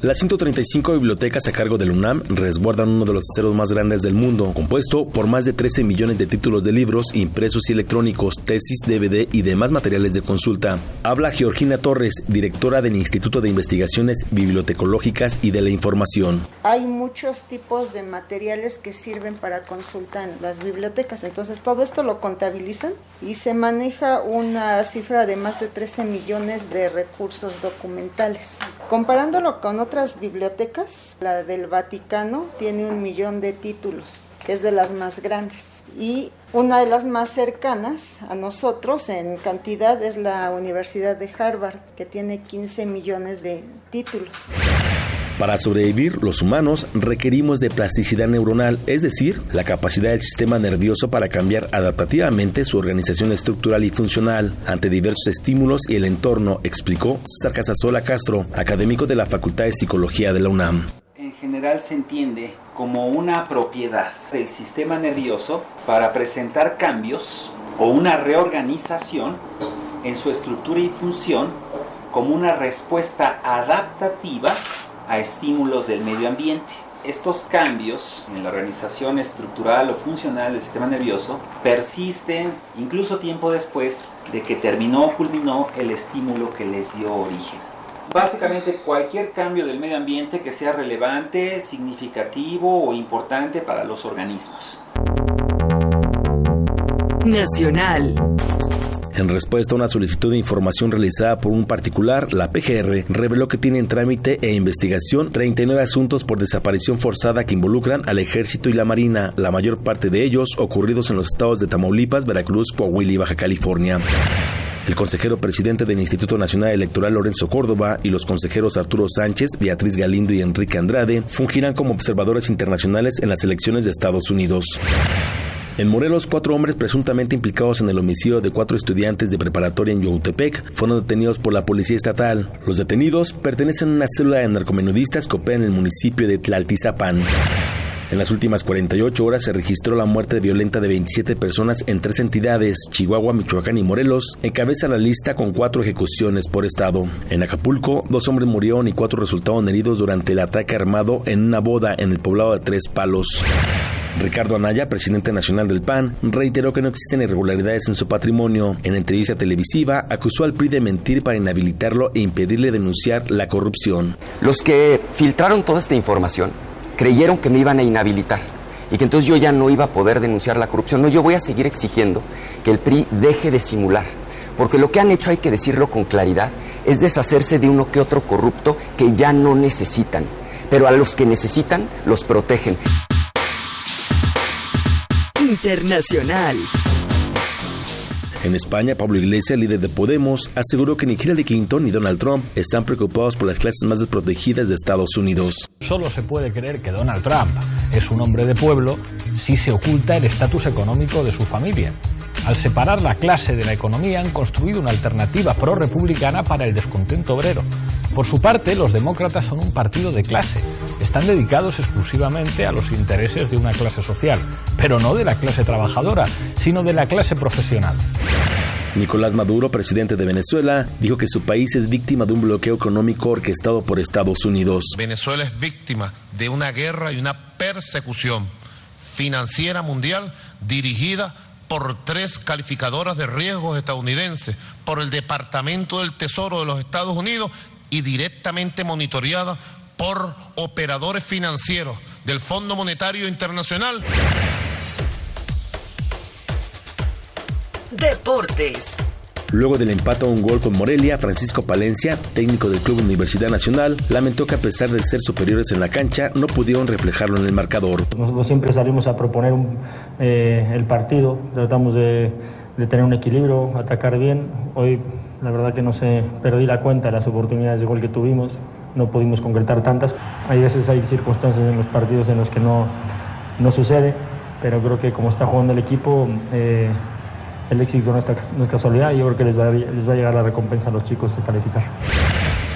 Las 135 bibliotecas a cargo del UNAM resguardan uno de los tesoros más grandes del mundo, compuesto por más de 13 millones de títulos de libros impresos y electrónicos, tesis, DVD y demás materiales de consulta. Habla Georgina Torres, directora del Instituto de Investigaciones Bibliotecológicas y de la Información. Hay muchos tipos de materiales que sirven para consulta en las bibliotecas, entonces todo esto lo contabilizan y se maneja una cifra de más de 13 millones de recursos documentales. Comparándolo con otras bibliotecas, la del Vaticano tiene un millón de títulos, es de las más grandes. Y una de las más cercanas a nosotros en cantidad es la Universidad de Harvard, que tiene 15 millones de títulos. Para sobrevivir, los humanos requerimos de plasticidad neuronal, es decir, la capacidad del sistema nervioso para cambiar adaptativamente su organización estructural y funcional ante diversos estímulos y el entorno, explicó César Casasola Castro, académico de la Facultad de Psicología de la UNAM. En general se entiende como una propiedad del sistema nervioso para presentar cambios o una reorganización en su estructura y función como una respuesta adaptativa a estímulos del medio ambiente. estos cambios en la organización estructural o funcional del sistema nervioso persisten incluso tiempo después de que terminó o culminó el estímulo que les dio origen. Básicamente cualquier cambio del medio ambiente que sea relevante, significativo o importante para los organismos. Nacional. En respuesta a una solicitud de información realizada por un particular, la PGR reveló que tiene en trámite e investigación 39 asuntos por desaparición forzada que involucran al ejército y la marina, la mayor parte de ellos ocurridos en los estados de Tamaulipas, Veracruz, Coahuila y Baja California. El consejero presidente del Instituto Nacional Electoral Lorenzo Córdoba y los consejeros Arturo Sánchez, Beatriz Galindo y Enrique Andrade fungirán como observadores internacionales en las elecciones de Estados Unidos. En Morelos, cuatro hombres presuntamente implicados en el homicidio de cuatro estudiantes de preparatoria en Yautepec fueron detenidos por la policía estatal. Los detenidos pertenecen a una célula de narcomenudistas que opera en el municipio de Tlaltizapán. En las últimas 48 horas se registró la muerte violenta de 27 personas en tres entidades, Chihuahua, Michoacán y Morelos, encabeza la lista con cuatro ejecuciones por estado. En Acapulco, dos hombres murieron y cuatro resultaron heridos durante el ataque armado en una boda en el poblado de Tres Palos. Ricardo Anaya, presidente nacional del PAN, reiteró que no existen irregularidades en su patrimonio. En entrevista televisiva, acusó al PRI de mentir para inhabilitarlo e impedirle denunciar la corrupción. Los que filtraron toda esta información creyeron que me iban a inhabilitar y que entonces yo ya no iba a poder denunciar la corrupción. No, yo voy a seguir exigiendo que el PRI deje de simular, porque lo que han hecho, hay que decirlo con claridad, es deshacerse de uno que otro corrupto que ya no necesitan, pero a los que necesitan los protegen. Internacional. En España, Pablo Iglesias, líder de Podemos, aseguró que ni Hillary Clinton ni Donald Trump están preocupados por las clases más desprotegidas de Estados Unidos. Solo se puede creer que Donald Trump es un hombre de pueblo si se oculta el estatus económico de su familia. Al separar la clase de la economía han construido una alternativa pro-republicana para el descontento obrero. Por su parte, los demócratas son un partido de clase. Están dedicados exclusivamente a los intereses de una clase social, pero no de la clase trabajadora, sino de la clase profesional. Nicolás Maduro, presidente de Venezuela, dijo que su país es víctima de un bloqueo económico orquestado por Estados Unidos. Venezuela es víctima de una guerra y una persecución financiera mundial dirigida por tres calificadoras de riesgos estadounidenses, por el Departamento del Tesoro de los Estados Unidos y directamente monitoreada por operadores financieros del Fondo Monetario Internacional. Deportes. Luego del empate a un gol con Morelia, Francisco Palencia, técnico del Club Universidad Nacional, lamentó que a pesar de ser superiores en la cancha, no pudieron reflejarlo en el marcador. Nosotros siempre salimos a proponer un, eh, el partido, tratamos de, tener un equilibrio, atacar bien. Hoy la verdad que no sé, perdí la cuenta de las oportunidades de gol que tuvimos, no pudimos concretar tantas. Hay veces hay circunstancias en los partidos en los que no, no sucede, pero creo que como está jugando el equipo... Eh, el éxito no, está, no es casualidad y yo creo que les va, les va a llegar la recompensa a los chicos de calificar.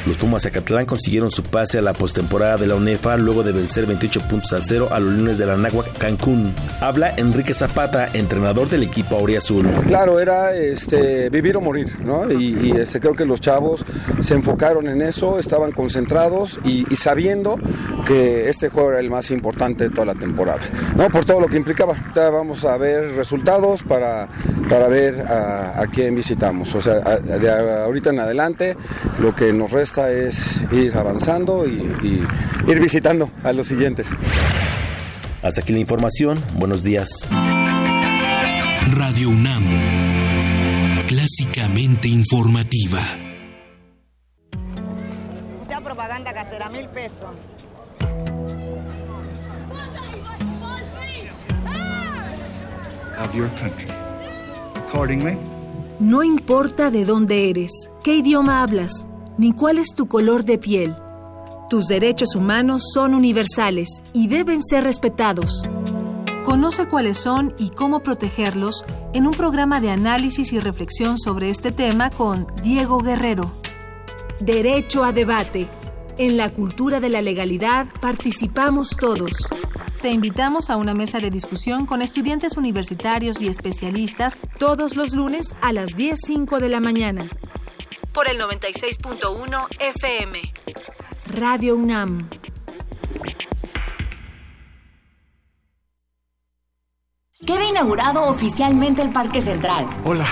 Los Pumas Zacatlán consiguieron su pase a la postemporada de la UNEFA luego de vencer 28 puntos a 0 a los lunes de la Náhuac Cancún. Habla Enrique Zapata, entrenador del equipo Auriazul. Claro, era este, vivir o morir, ¿no? Y, este, creo que los chavos se enfocaron en eso, estaban concentrados y, sabiendo que este juego era el más importante de toda la temporada, ¿no? Por todo lo que implicaba. Ya vamos a ver resultados para, para ver a, quién visitamos. O sea, de ahorita en adelante, lo que nos resta es ir avanzando y, y, ir visitando a los siguientes. Hasta aquí la información. Buenos días. Radio UNAM. Clásicamente informativa. Mucha propaganda casera, mil pesos. Of your country. Accordingly, no importa de dónde eres, qué idioma hablas ni cuál es tu color de piel. Tus derechos humanos son universales y deben ser respetados. Conoce cuáles son y cómo protegerlos en un programa de análisis y reflexión sobre este tema con Diego Guerrero. Derecho a debate. En la cultura de la legalidad participamos todos. Te invitamos a una mesa de discusión con estudiantes universitarios y especialistas todos los lunes a las 10.05 de la mañana por el 96.1 FM. Radio UNAM. Queda inaugurado oficialmente el Parque Central. Hola,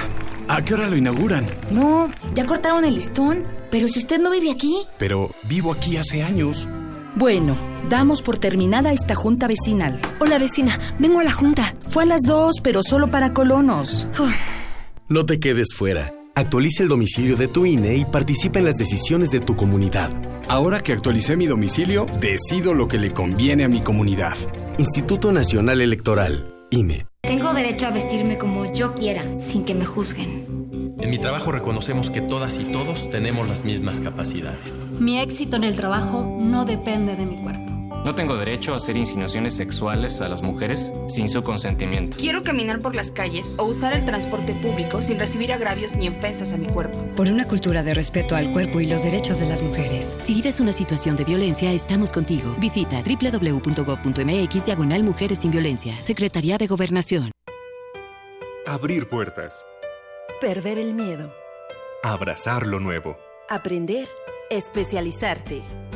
¿a qué hora lo inauguran? No, ya cortaron el listón, pero si usted no vive aquí. Pero vivo aquí hace años. Bueno, damos por terminada esta junta vecinal. Hola vecina, vengo a la junta. Fue a las dos, pero solo para colonos. No te quedes fuera. Actualiza el domicilio de tu INE y participa en las decisiones de tu comunidad. Ahora que actualicé mi domicilio, decido lo que le conviene a mi comunidad. Instituto Nacional Electoral, INE. Tengo derecho a vestirme como yo quiera, sin que me juzguen. En mi trabajo reconocemos que todas y todos tenemos las mismas capacidades. Mi éxito en el trabajo no depende de mi cuerpo. No tengo derecho a hacer insinuaciones sexuales a las mujeres sin su consentimiento. Quiero caminar por las calles o usar el transporte público sin recibir agravios ni ofensas a mi cuerpo. Por una cultura de respeto al cuerpo y los derechos de las mujeres. Si vives una situación de violencia, estamos contigo. Visita www.gov.mx diagonal Mujeres sin Violencia. Secretaría de Gobernación. Abrir puertas. Perder el miedo. Abrazar lo nuevo. Aprender. Especializarte.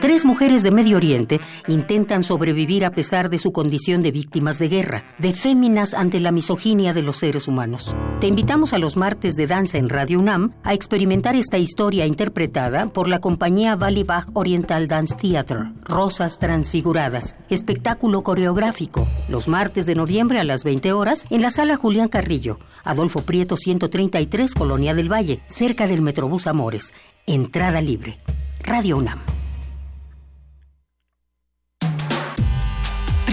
Tres mujeres de Medio Oriente intentan sobrevivir a pesar de su condición de víctimas de guerra, de féminas ante la misoginia de los seres humanos. Te invitamos a los martes de danza en Radio UNAM a experimentar esta historia interpretada por la compañía Valley Bach Oriental Dance Theater, Rosas Transfiguradas, espectáculo coreográfico, los martes de noviembre a las 20 horas en la sala Julián Carrillo, Adolfo Prieto 133, Colonia del Valle, cerca del Metrobús Amores. Entrada libre. Radio UNAM.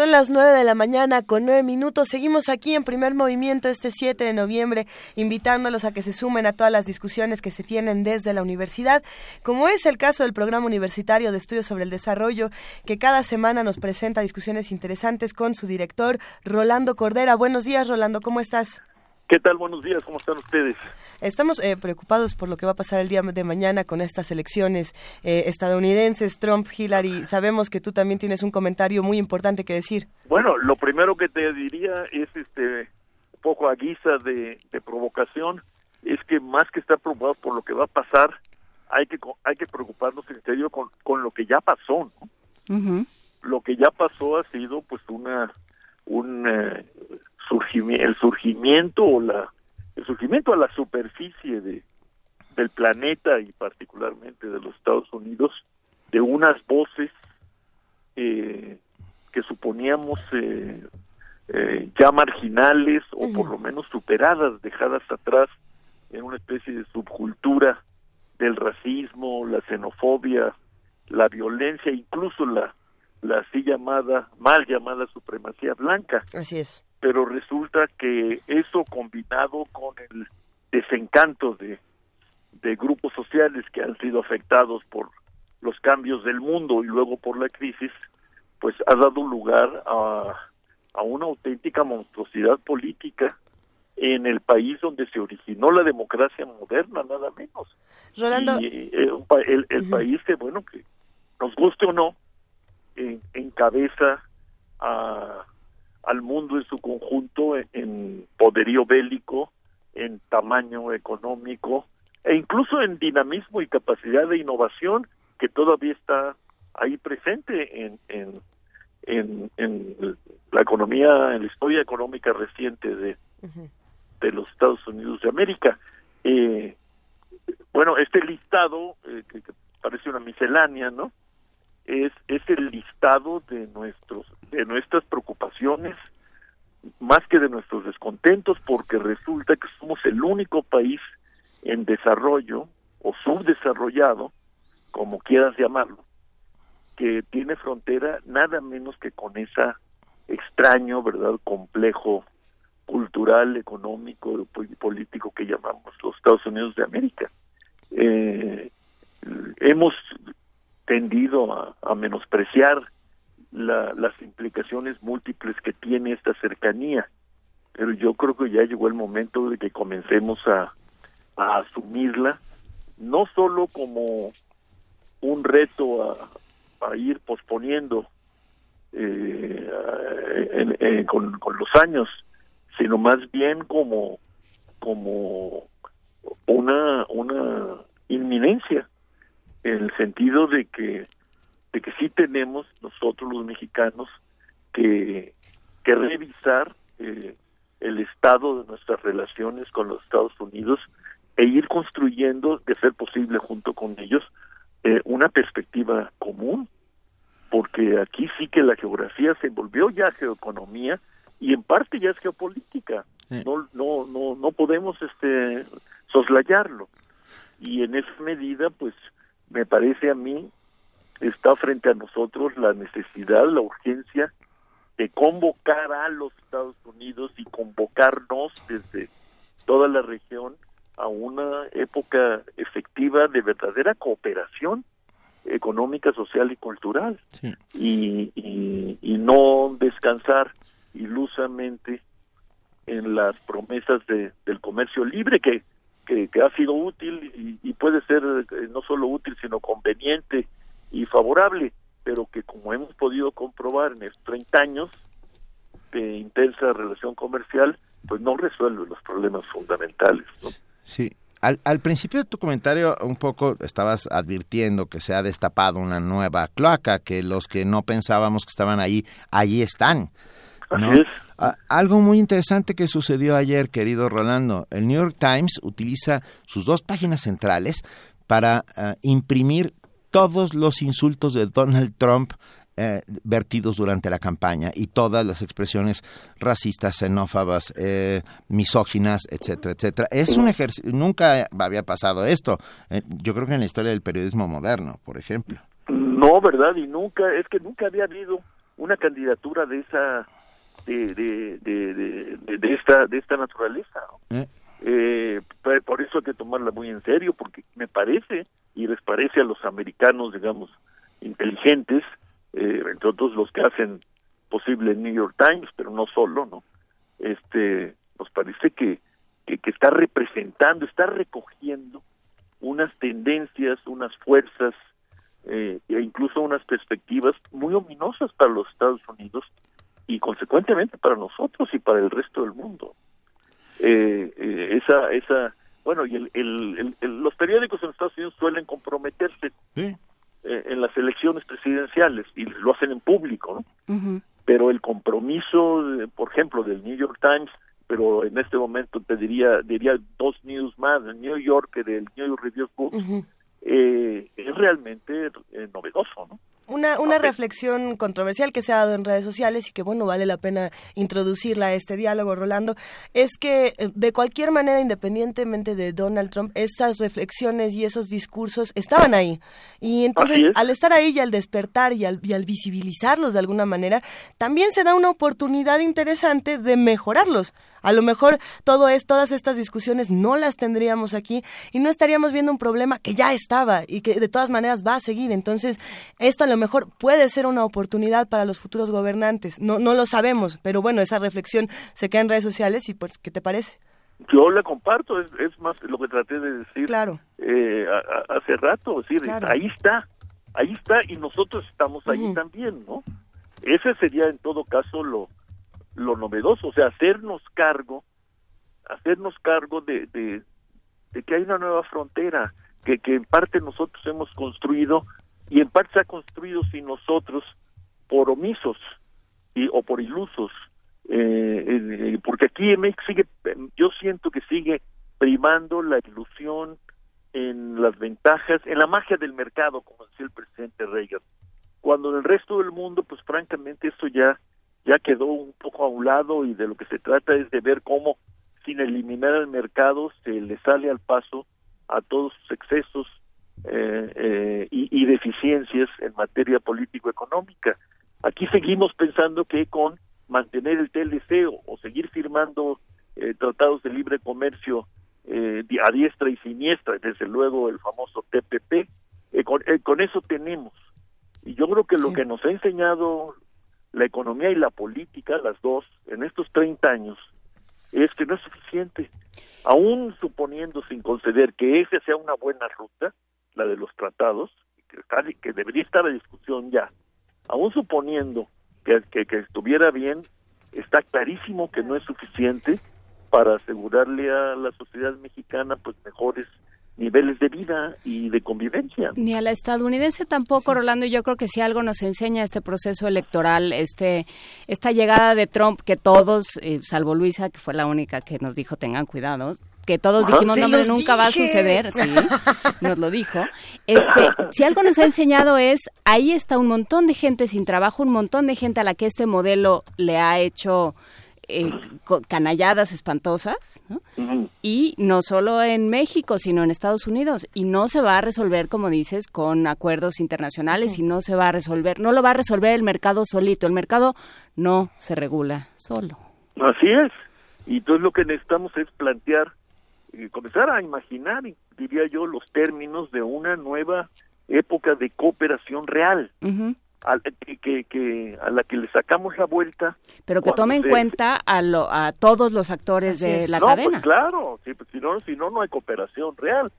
Son las 9 de la mañana con 9 minutos. Seguimos aquí en primer movimiento este 7 de noviembre, invitándolos a que se sumen a todas las discusiones que se tienen desde la universidad, como es el caso del Programa Universitario de Estudios sobre el Desarrollo, que cada semana nos presenta discusiones interesantes con su director, Rolando Cordera. Buenos días, Rolando, ¿cómo estás? ¿Qué tal? Buenos días, ¿cómo están ustedes? Estamos eh, preocupados por lo que va a pasar el día de mañana con estas elecciones eh, estadounidenses, Trump, Hillary. Sabemos que tú también tienes un comentario muy importante que decir. Bueno, lo primero que te diría es, este, un poco a guisa de, de provocación, es que más que estar preocupados por lo que va a pasar, hay que hay que preocuparnos en serio con, con lo que ya pasó. ¿no? Lo que ya pasó ha sido, pues, una un eh, surgimiento, el surgimiento o la el surgimiento a la superficie de del planeta y particularmente de los Estados Unidos de unas voces eh, que suponíamos eh, eh, ya marginales o por lo menos superadas, dejadas atrás en una especie de subcultura del racismo, la xenofobia, la violencia, incluso la la así llamada, mal llamada supremacía blanca. Así es. Pero resulta que eso combinado con el desencanto de, de grupos sociales que han sido afectados por los cambios del mundo y luego por la crisis, pues ha dado lugar a, a una auténtica monstruosidad política en el país donde se originó la democracia moderna, nada menos. Rolando. Y, eh, el, el país que, bueno, que nos guste o no, en, encabeza a, al mundo en su conjunto en, en, poderío bélico, en tamaño económico e incluso en dinamismo y capacidad de innovación que todavía está ahí presente en, en, en, en la economía, en la historia económica reciente de, de los Estados Unidos de América. Eh, bueno, este listado, eh, que, que parece una miscelánea, ¿no? Es, es el listado de nuestros de nuestras preocupaciones más que de nuestros descontentos porque resulta que somos el único país en desarrollo o subdesarrollado como quieras llamarlo que tiene frontera nada menos que con esa extraño verdad complejo cultural, económico político que llamamos los Estados Unidos de América. Eh, hemos tendido a, menospreciar las implicaciones múltiples que tiene esta cercanía, pero yo creo que ya llegó el momento de que comencemos a, asumirla, no solo como un reto a, ir posponiendo eh, con, con, los años, sino más bien como como una una inminencia. en el sentido de que de que sí tenemos nosotros los mexicanos que que revisar eh, el estado de nuestras relaciones con los Estados Unidos e ir construyendo, de ser posible junto con ellos, eh, una perspectiva común, porque aquí sí que la geografía se volvió ya geoeconomía y en parte ya es geopolítica. No, no, no, no podemos este soslayarlo. Y en esa medida, pues, me parece a mí está frente a nosotros la necesidad, la urgencia de convocar a los Estados Unidos y convocarnos desde toda la región a una época efectiva de verdadera cooperación económica, social y cultural. Y, y, no descansar ilusamente en las promesas de, del comercio libre que, que, ha sido útil y, puede ser eh, no solo útil sino conveniente y favorable pero que como hemos podido comprobar en estos 30 años de intensa relación comercial pues no resuelve los problemas fundamentales ¿no? sí al, al, principio de tu comentario un poco estabas advirtiendo que se ha destapado una nueva cloaca, que los que no pensábamos que estaban ahí, allí están. ¿no? Algo muy interesante que sucedió ayer, querido Rolando. El New York Times utiliza sus dos páginas centrales para ah, imprimir todos los insultos de Donald Trump eh, vertidos durante la campaña y todas las expresiones racistas, xenófobas, eh, misóginas, etcétera, etcétera. Es un ejercicio, nunca había pasado esto. Eh, yo creo que en la historia del periodismo moderno, por ejemplo. No, verdad, y nunca, es que nunca había habido una candidatura de esa, de, de, de, de, esta, de esta naturaleza. por eso hay que tomarla muy en serio, porque me parece, y les parece a los americanos, digamos, inteligentes, eh, entre otros los que hacen posible el New York Times, pero no solo, ¿no? Este, nos parece que, que, está representando, está recogiendo unas tendencias, unas fuerzas eh, e incluso unas perspectivas muy ominosas para los Estados Unidos y consecuentemente para nosotros y para el resto del mundo. Eh, eh esa, esa, bueno, y el, el, los periódicos en Estados Unidos suelen comprometerse ¿Sí? Eh, en las elecciones presidenciales y lo hacen en público, ¿no? Pero el compromiso, por ejemplo, del New York Times, pero en este momento te diría diría dos news más, el New York del New York Review Books, eh, es realmente eh, novedoso, ¿no? Una, una reflexión controversial que se ha dado en redes sociales y que, bueno, vale la pena introducirla a este diálogo, Rolando, es que eh, de cualquier manera, independientemente de Donald Trump, esas reflexiones y esos discursos estaban ahí. Y entonces, al estar ahí y al despertar y al, y al visibilizarlos de alguna manera, también se da una oportunidad interesante de mejorarlos. A lo mejor todo es, todas estas discusiones no las tendríamos aquí y no estaríamos viendo un problema que ya estaba y que de todas maneras va a seguir. Entonces, esto a lo mejor puede ser una oportunidad para los futuros gobernantes. No, no lo sabemos, pero bueno, esa reflexión se queda en redes sociales y pues, ¿qué te parece? Yo la comparto, es, es más lo que traté de decir claro. Eh, hace rato, decir, ahí está, ahí está y nosotros estamos ahí también, ¿no? Ese sería en todo caso lo, lo novedoso, o sea, hacernos cargo, hacernos cargo de, de, que hay una nueva frontera que, que en parte nosotros hemos construido y en parte se ha construido sin nosotros por omisos y, o por ilusos, eh, eh, porque aquí en México sigue, yo siento que sigue primando la ilusión en las ventajas, en la magia del mercado, como decía el presidente Reagan, cuando en el resto del mundo, pues francamente esto ya ya quedó un poco a un lado y de lo que se trata es de ver cómo sin eliminar el mercado se le sale al paso a todos sus excesos eh, eh, y, deficiencias en materia político-económica. Aquí seguimos pensando que con mantener el TLC o, seguir firmando eh, tratados de libre comercio eh, a diestra y siniestra, desde luego el famoso TPP, eh, con, con, eso tenemos. Y yo creo que lo que nos ha enseñado la economía y la política, las dos, en estos 30 años, es que no es suficiente. Aún suponiendo sin conceder que esa sea una buena ruta, la de los tratados, que, que debería estar a discusión ya, aún suponiendo que, que, estuviera bien, está clarísimo que no es suficiente para asegurarle a la sociedad mexicana pues mejores niveles de vida y de convivencia. Ni a la estadounidense tampoco, Rolando. Yo creo que si algo nos enseña este proceso electoral, este, esta llegada de Trump, que todos, eh, salvo Luisa, que fue la única que nos dijo tengan cuidado, que todos dijimos, no, nunca va a suceder, sí, nos lo dijo. Este, si algo nos ha enseñado es, ahí está un montón de gente sin trabajo, un montón de gente a la que este modelo le ha hecho eh, canalladas espantosas, y no solo en México, sino en Estados Unidos, y no se va a resolver, como dices, con acuerdos internacionales, y no se va a resolver, no lo va a resolver el mercado solito, el mercado no se regula solo. Así es, y entonces lo que necesitamos es plantear comenzar a imaginar, diría yo, los términos de una nueva época de cooperación real. A, que, que, a la que le sacamos la vuelta. Pero que tome en cuenta a, lo, a todos los actores de la no, cadena. Pues claro, pues si, no, si no, no hay cooperación real.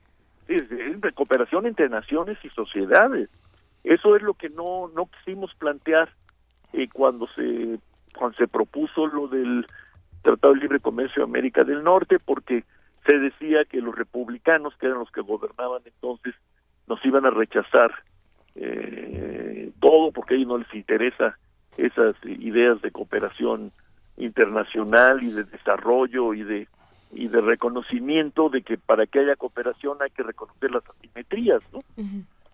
Es, es cooperación entre naciones y sociedades. Eso es lo que no, no quisimos plantear eh, cuando se cuando se propuso lo del Tratado de Libre Comercio de América del Norte, porque se decía que los republicanos, que eran los que gobernaban entonces, nos iban a rechazar eh, todo porque a ellos no les interesa esas ideas de cooperación internacional y de desarrollo y de y de reconocimiento de que para que haya cooperación hay que reconocer las asimetrías, ¿no?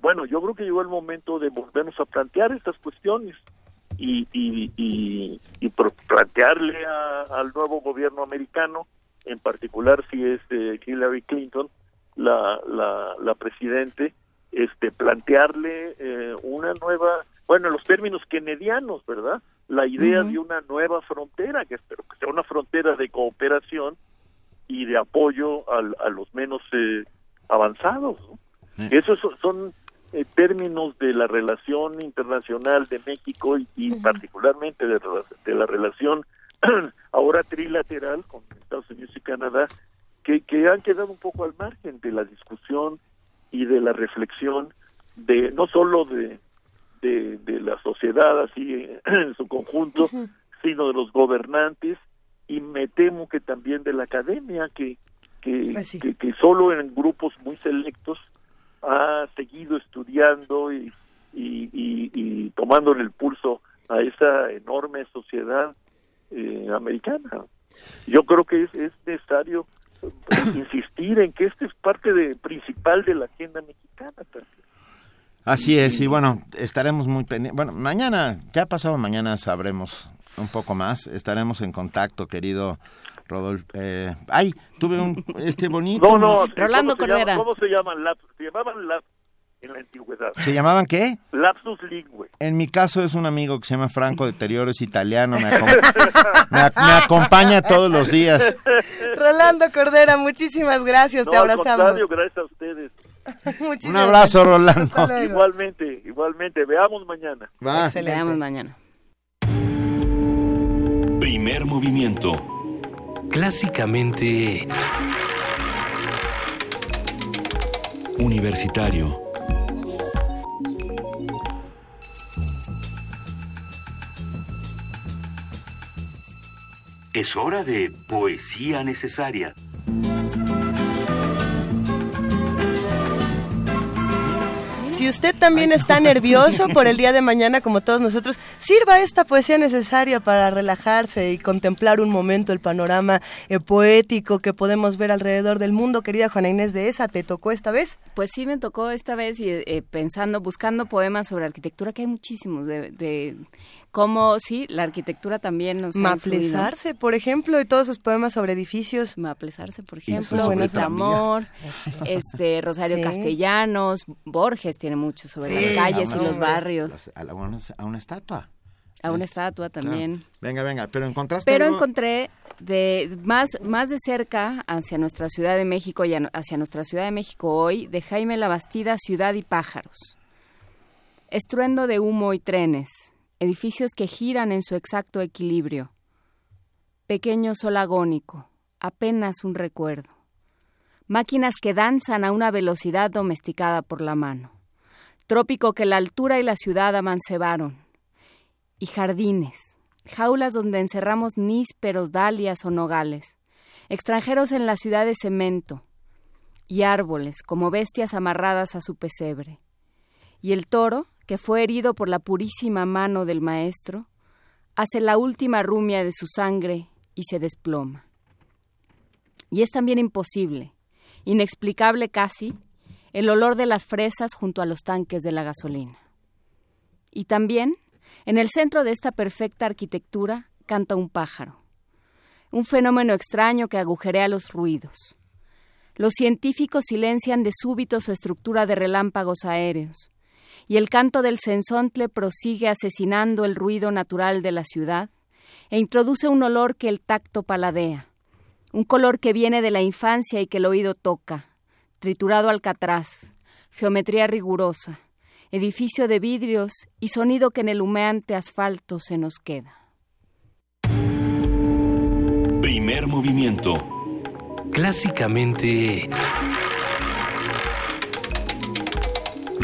Bueno, yo creo que llegó el momento de volvernos a plantear estas cuestiones y, y, y, y plantearle al nuevo gobierno americano en particular si es eh, Hillary Clinton la, la, la presidente, este, plantearle eh, una nueva, bueno, en los términos kennedianos, ¿verdad? La idea de una nueva frontera, que espero que sea una frontera de cooperación y de apoyo al, a los menos eh, avanzados. Esos son, términos de la relación internacional de México y, particularmente de, de, la relación ahora trilateral con Estados Unidos y Canadá, que, que han quedado un poco al margen de la discusión y de la reflexión de no solo de, de, la sociedad así en su conjunto, sino de los gobernantes y me temo que también de la academia que que, pues que, que, solo en grupos muy selectos ha seguido estudiando y, y, y, y tomando el pulso a esa enorme sociedad eh, americana. Yo creo que es, es necesario insistir en que este es parte de, principal de la agenda mexicana. Así es, y bueno, estaremos muy pendientes. Bueno, mañana, ya pasado mañana sabremos un poco más, estaremos en contacto, querido Rodolfo. Eh, ay, tuve un, este bonito... No, no, Rolando Cordera. ¿Cómo se llaman? Se llamaban en la antigüedad. ¿Se llamaban qué? Lapsus lingue. En mi caso es un amigo que se llama Franco Deterioro, es italiano, me, acompaña todos los días. Rolando Cordera, muchísimas gracias, te abrazamos. gracias a ustedes. un abrazo, Rolando. Igualmente, igualmente. Veamos mañana. Va. Veamos mañana. Primer movimiento. Clásicamente... Universitario Es hora de poesía necesaria. Si usted también está nervioso por el día de mañana, como todos nosotros, sirva esta poesía necesaria para relajarse y contemplar un momento el panorama eh, poético que podemos ver alrededor del mundo. Querida Juana Inés de esa, ¿te tocó esta vez? Pues sí, me tocó esta vez y eh, pensando, buscando poemas sobre arquitectura, que hay muchísimos de como sí, la arquitectura también nos Maplesarse, por ejemplo, y todos sus poemas sobre edificios. Maplesarse, por ejemplo, Buenos Amor, este Rosario Castellanos, Borges tiene mucho sobre las calles y los barrios. a, una estatua. A una estatua también. Venga, venga, pero encontraste. Pero encontré de más más de cerca hacia nuestra Ciudad de México y hacia nuestra Ciudad de México hoy de Jaime Labastida Ciudad y pájaros. Estruendo de humo y trenes, edificios que giran en su exacto equilibrio. Pequeño sol agónico, apenas un recuerdo. Máquinas que danzan a una velocidad domesticada por la mano. Trópico que la altura y la ciudad amancebaron. Y jardines, jaulas donde encerramos nísperos, dalias o nogales. Extranjeros en la ciudad de cemento. Y árboles como bestias amarradas a su pesebre. Y el toro, que fue herido por la purísima mano del maestro, hace la última rumia de su sangre y se desploma. Y es también imposible, inexplicable casi, el olor de las fresas junto a los tanques de la gasolina. Y también, en el centro de esta perfecta arquitectura, canta un pájaro, un fenómeno extraño que agujerea los ruidos. Los científicos silencian de súbito su estructura de relámpagos aéreos, y el canto del sensontle prosigue asesinando el ruido natural de la ciudad, e introduce un olor que el tacto paladea, un color que viene de la infancia y que el oído toca, triturado alcatraz, geometría rigurosa, edificio de vidrios y sonido que en el humeante asfalto se nos queda. Primer movimiento. Clásicamente...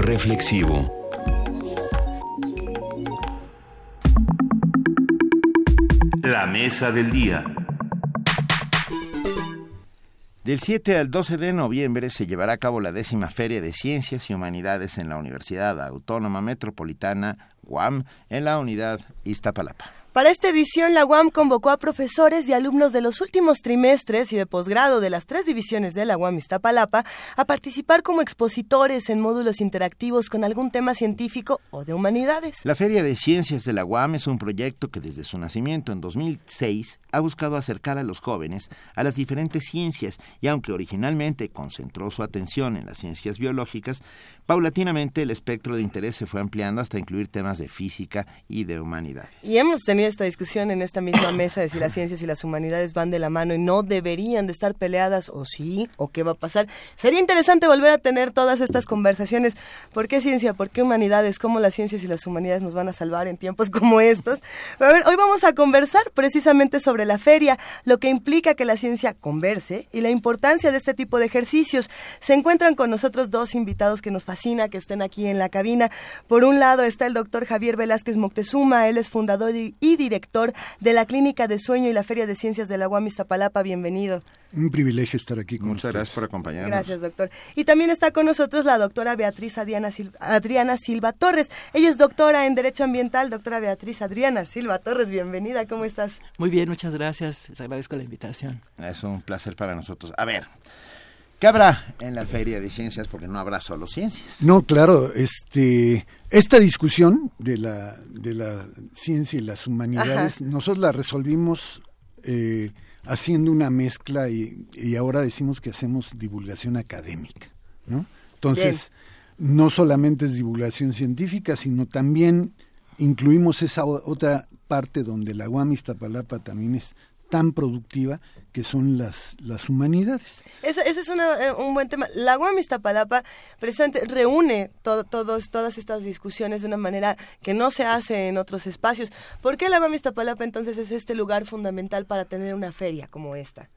Reflexivo. La mesa del día. Del 7 al 12 de noviembre se llevará a cabo la décima Feria de Ciencias y Humanidades en la Universidad Autónoma Metropolitana, UAM, en la unidad Iztapalapa. Para esta edición, la UAM convocó a profesores y alumnos de los últimos trimestres y de posgrado de las tres divisiones de la UAM Iztapalapa a participar como expositores en módulos interactivos con algún tema científico o de humanidades. La Feria de Ciencias de la UAM es un proyecto que desde su nacimiento en 2006 ha buscado acercar a los jóvenes a las diferentes ciencias y aunque originalmente concentró su atención en las ciencias biológicas, paulatinamente el espectro de interés se fue ampliando hasta incluir temas de física y de humanidades. Y hemos tenido esta discusión en esta misma mesa de si las ciencias y las humanidades van de la mano y no deberían de estar peleadas o sí o qué va a pasar. Sería interesante volver a tener todas estas conversaciones. ¿Por qué ciencia? ¿Por qué humanidades? ¿Cómo las ciencias y las humanidades nos van a salvar en tiempos como estos? Pero a ver, hoy vamos a conversar precisamente sobre la feria, lo que implica que la ciencia converse y la importancia de este tipo de ejercicios. Se encuentran con nosotros dos invitados que nos fascina que estén aquí en la cabina. Por un lado está el doctor Javier Velázquez Moctezuma, él es fundador y director de la Clínica de Sueño y la Feria de Ciencias de la UAM Iztapalapa. Bienvenido. Un privilegio estar aquí con Muchas gracias por acompañarnos. Gracias, doctor. Y también está con nosotros la doctora Beatriz Adriana Silva, Adriana Silva Torres. Ella es doctora en Derecho Ambiental. Doctora Beatriz Adriana Silva Torres, bienvenida. ¿Cómo estás? Muy bien, muchas gracias. Les agradezco la invitación. Es un placer para nosotros. A ver, ¿Qué habrá en la Feria de Ciencias? Porque no habrá solo ciencias. No, claro, este, esta discusión de la, de la ciencia y las humanidades, nosotros la resolvimos eh, haciendo una mezcla y, y, ahora decimos que hacemos divulgación académica, ¿no? Entonces, Bien. no solamente es divulgación científica, sino también incluimos esa otra parte donde la UAM Iztapalapa también es tan productiva que son las, las humanidades. Ese, ese es una, eh, un buen tema. La UAM Iztapalapa precisamente reúne todo, todos, todas estas discusiones de una manera que no se hace en otros espacios. ¿Por qué la UAM Iztapalapa entonces es este lugar fundamental para tener una feria como esta?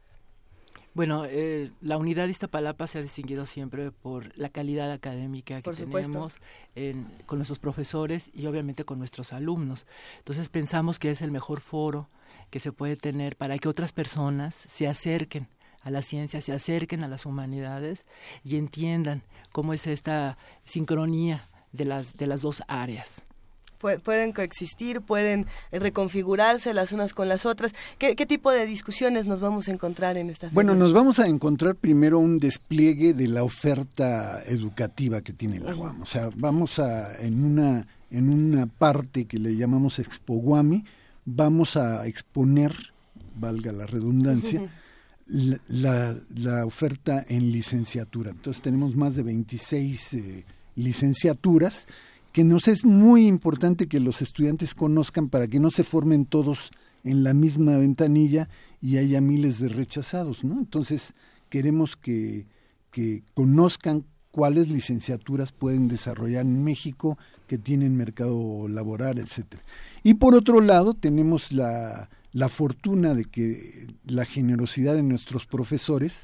Bueno, eh, la unidad de Iztapalapa se ha distinguido siempre por la calidad académica que por tenemos en, con nuestros profesores y obviamente con nuestros alumnos. Entonces pensamos que es el mejor foro que se puede tener para que otras personas se acerquen a la ciencia, se acerquen a las humanidades y entiendan cómo es esta sincronía de las, de las dos áreas pueden coexistir, pueden reconfigurarse las unas con las otras. ¿Qué, ¿Qué, tipo de discusiones nos vamos a encontrar en esta feria? Bueno, nos vamos a encontrar primero un despliegue de la oferta educativa que tiene la UAM. O sea, vamos a, en una, en una parte que le llamamos Expo Guami, vamos a exponer, valga la redundancia, la, la, la, oferta en licenciatura. Entonces tenemos más de 26 eh, licenciaturas que nos es muy importante que los estudiantes conozcan para que no se formen todos en la misma ventanilla y haya miles de rechazados, ¿no? Entonces, queremos que, que conozcan cuáles licenciaturas pueden desarrollar en México que tienen mercado laboral, etcétera. Y por otro lado, tenemos la, la fortuna de que la generosidad de nuestros profesores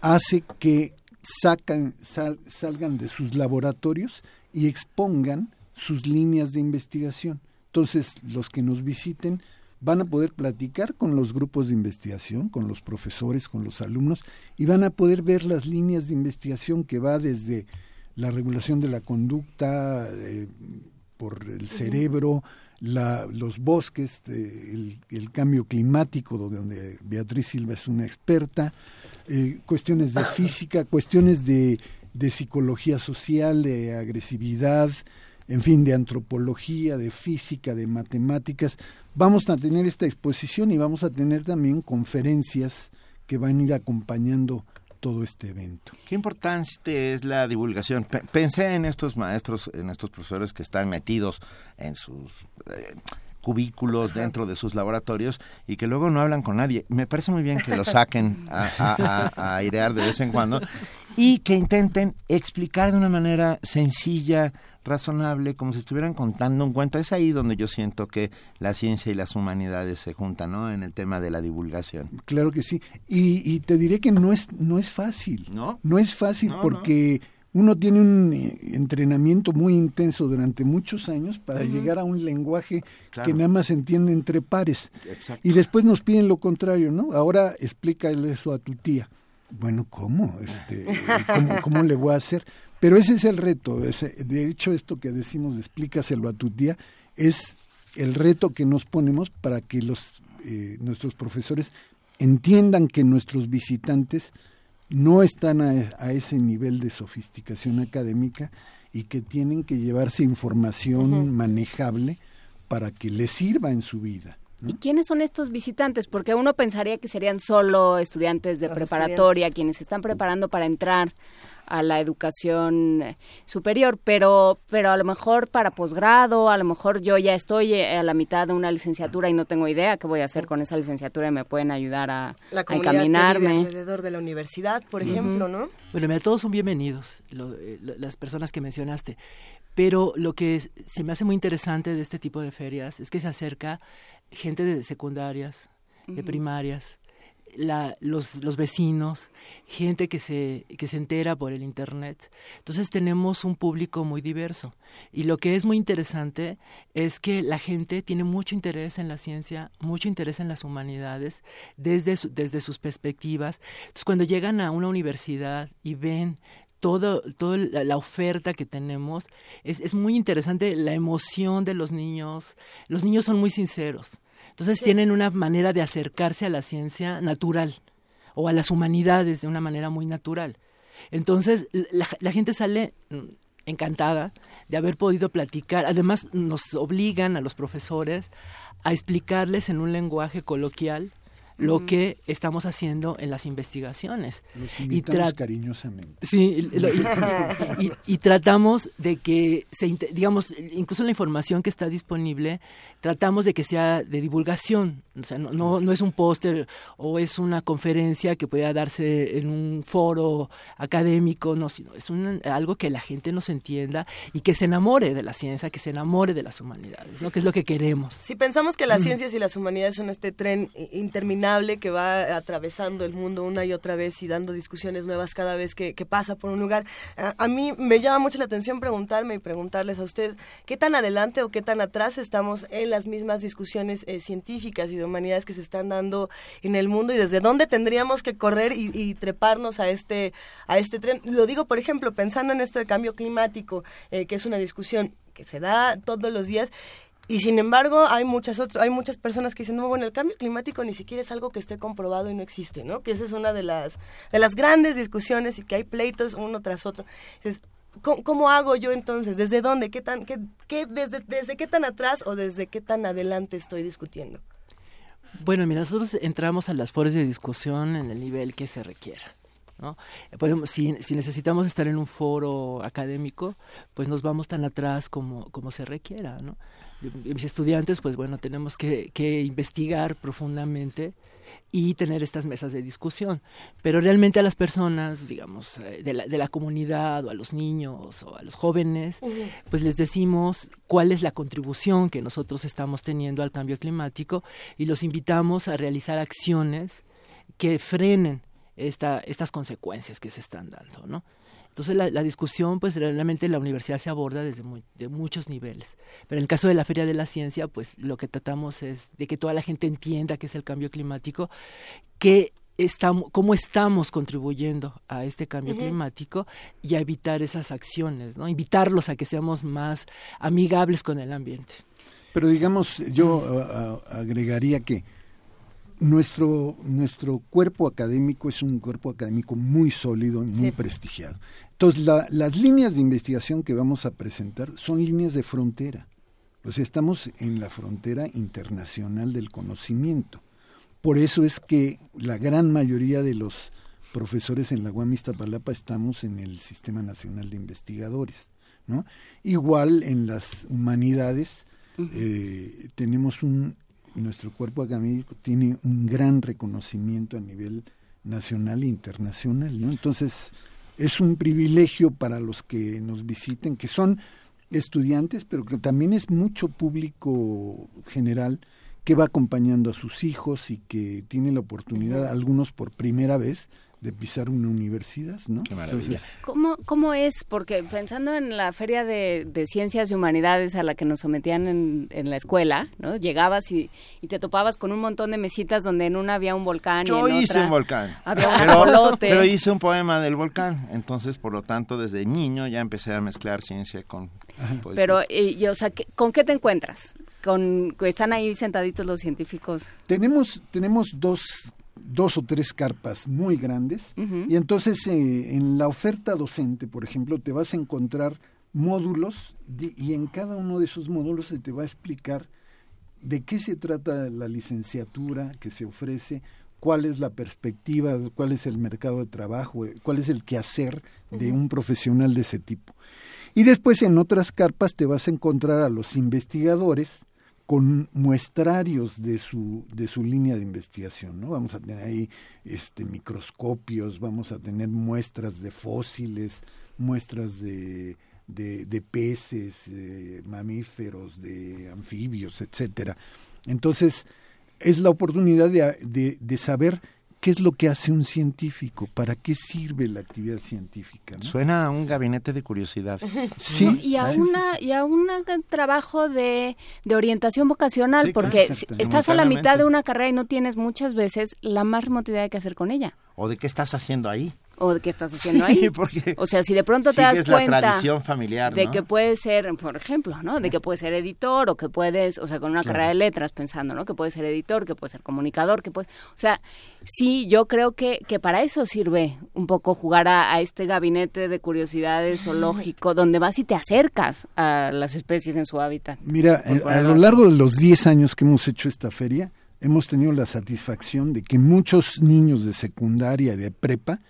hace que sacan, salgan de sus laboratorios y expongan sus líneas de investigación. Entonces, los que nos visiten van a poder platicar con los grupos de investigación, con los profesores, con los alumnos, y van a poder ver las líneas de investigación que va desde la regulación de la conducta eh, por el cerebro, la, los bosques, eh, el, cambio climático, donde Beatriz Silva es una experta, eh, cuestiones de física, cuestiones de, de psicología social, de agresividad, en fin, de antropología, de física, de matemáticas. Vamos a tener esta exposición y vamos a tener también conferencias que van a ir acompañando todo este evento. Qué importante es la divulgación. pensé en estos maestros, en estos profesores que están metidos en sus eh, cubículos dentro de sus laboratorios y que luego no hablan con nadie. Me parece muy bien que lo saquen a, a airear de vez en cuando y que intenten explicar de una manera sencilla, razonable, como si estuvieran contando un cuento. Es ahí donde yo siento que la ciencia y las humanidades se juntan, ¿no? En el tema de la divulgación. Claro que sí. Y, te diré que no es, no es fácil. ¿No? No es fácil porque... Uno tiene un eh, entrenamiento muy intenso durante muchos años para llegar a un lenguaje que nada más se entiende entre pares. Y después nos piden lo contrario, ¿no? Ahora explícale eso a tu tía. Bueno, ¿cómo? Este, ¿cómo, ¿Cómo le voy a hacer? Pero ese es el reto. de hecho, esto que decimos, explícaselo a tu tía, es el reto que nos ponemos para que los, eh, nuestros profesores entiendan que nuestros visitantes no están a, ese nivel de sofisticación académica y que tienen que llevarse información manejable para que les sirva en su vida. ¿Y quiénes son estos visitantes? Porque uno pensaría que serían solo estudiantes de preparatoria, quienes se están preparando para entrar a la educación superior, pero, pero a lo mejor para posgrado, a lo mejor yo ya estoy eh, a la mitad de una licenciatura y no tengo idea qué voy a hacer con esa licenciatura y me pueden ayudar a, la a encaminarme. alrededor de la universidad, por ejemplo, ¿no? Bueno, mira, todos son bienvenidos, eh, las personas que mencionaste, pero lo que se me hace muy interesante de este tipo de ferias es que se acerca gente de secundarias, de primarias, la, los, los, vecinos, gente que se, que se entera por el Internet. Entonces tenemos un público muy diverso. Y lo que es muy interesante es que la gente tiene mucho interés en la ciencia, mucho interés en las humanidades, desde, desde sus perspectivas. Entonces cuando llegan a una universidad y ven toda todo la, oferta que tenemos, es, es muy interesante la emoción de los niños. Los niños son muy sinceros entonces tienen una manera de acercarse a la ciencia natural o a las humanidades de una manera muy natural. Entonces la, gente sale mm, encantada de haber podido platicar. Además nos obligan a los profesores a explicarles en un lenguaje coloquial lo que estamos haciendo en las investigaciones. y cariñosamente. Sí, y, tratamos de que, se, digamos, incluso la información que está disponible, tratamos de que sea de divulgación, o sea, no, no, no es un póster o es una conferencia que pueda darse en un foro académico, no, sino es un, algo que la gente nos entienda y que se enamore de la ciencia, que se enamore de las humanidades, ¿no? que es lo que queremos. Si pensamos que las ciencias y las humanidades son este tren interminable que va atravesando el mundo una y otra vez y dando discusiones nuevas cada vez que, pasa por un lugar, a, mí me llama mucho la atención preguntarme y preguntarles a usted qué tan adelante o qué tan atrás estamos en las mismas discusiones eh, científicas y de humanidades que se están dando en el mundo y desde dónde tendríamos que correr y, treparnos a este, a este tren. Lo digo, por ejemplo, pensando en esto de cambio climático, eh, que es una discusión que se da todos los días y sin embargo, hay muchas otras, hay muchas personas que dicen, no, bueno, el cambio climático ni siquiera es algo que esté comprobado y no existe, ¿no? Que esa es una de las, de las grandes discusiones y que hay pleitos uno tras otro. ¿cómo, hago yo entonces? ¿Desde dónde? ¿Qué tan, qué, qué, desde, ¿Desde qué tan atrás o desde qué tan adelante estoy discutiendo? Bueno, mira, nosotros entramos a las foros de discusión en el nivel que se requiera. ¿no? Podemos, si, si, necesitamos estar en un foro académico, pues nos vamos tan atrás como, como se requiera. ¿no? Mis estudiantes, pues bueno, tenemos que, que investigar profundamente y tener estas mesas de discusión. Pero realmente a las personas, digamos, eh, de la, de la comunidad o a los niños o a los jóvenes, pues les decimos cuál es la contribución que nosotros estamos teniendo al cambio climático y los invitamos a realizar acciones que frenen esta, estas consecuencias que se están dando, ¿no? Entonces la, discusión, pues realmente la universidad se aborda desde de muchos niveles. Pero en el caso de la Feria de la Ciencia, pues lo que tratamos es de que toda la gente entienda qué es el cambio climático, que estamos, cómo estamos contribuyendo a este cambio climático y a evitar esas acciones, ¿no? Invitarlos a que seamos más amigables con el ambiente. Pero digamos, yo agregaría que nuestro, nuestro cuerpo académico es un cuerpo académico muy sólido y muy prestigiado. Entonces, las líneas de investigación que vamos a presentar son líneas de frontera. O sea, estamos en la frontera internacional del conocimiento. Por eso es que la gran mayoría de los profesores en la UAM Iztapalapa estamos en el Sistema Nacional de Investigadores. ¿no? Igual en las humanidades eh, tenemos un nuestro cuerpo académico tiene un gran reconocimiento a nivel nacional e internacional, ¿no? Entonces, es un privilegio para los que nos visiten, que son estudiantes, pero que también es mucho público general que va acompañando a sus hijos y que tiene la oportunidad, algunos por primera vez, de pisar una universidad, ¿no? Qué ¿Cómo, ¿Cómo es? Porque pensando en la feria de, ciencias y humanidades a la que nos sometían en, en la escuela, ¿no? Llegabas y, y, te topabas con un montón de mesitas donde en una había un volcán Yo y en hice un volcán. Había un pero, pero hice un poema del volcán, entonces por lo tanto desde niño ya empecé a mezclar ciencia con Pero, y, o sea, ¿con qué te encuentras? Con, están ahí sentaditos los científicos. Tenemos, tenemos dos dos o tres carpas muy grandes y entonces eh, en la oferta docente, por ejemplo, te vas a encontrar módulos y en cada uno de esos módulos se te va a explicar de qué se trata la licenciatura que se ofrece, cuál es la perspectiva, cuál es el mercado de trabajo, eh, cuál es el quehacer de un profesional de ese tipo. Y después en otras carpas te vas a encontrar a los investigadores con muestrarios de su, de su línea de investigación, ¿no? Vamos a tener ahí este, microscopios, vamos a tener muestras de fósiles, muestras de, de, peces, de mamíferos, de anfibios, etcétera. Entonces, es la oportunidad de, de saber ¿Qué es lo que hace un científico? ¿Para qué sirve la actividad científica? Suena a un gabinete de curiosidad. sí. Y a, una, y a un trabajo de, de orientación vocacional, porque estás a la mitad de una carrera y no tienes muchas veces la más remota idea de qué hacer con ella. ¿O de qué estás haciendo ahí? O de qué estás haciendo ahí. Porque o sea, si de pronto te das cuenta la tradición familiar, de que puedes ser, por ejemplo, ¿no? De que puedes ser editor o que puedes, o sea, con una carrera de letras pensando, ¿no? Que puedes ser editor, que puedes ser comunicador, que puedes, o sea, sí, yo creo que que para eso sirve un poco jugar a, este gabinete de curiosidades zoológico donde vas y te acercas a las especies en su hábitat. Mira, a lo largo de los 10 años que hemos hecho esta feria, hemos tenido la satisfacción de que muchos niños de secundaria de prepa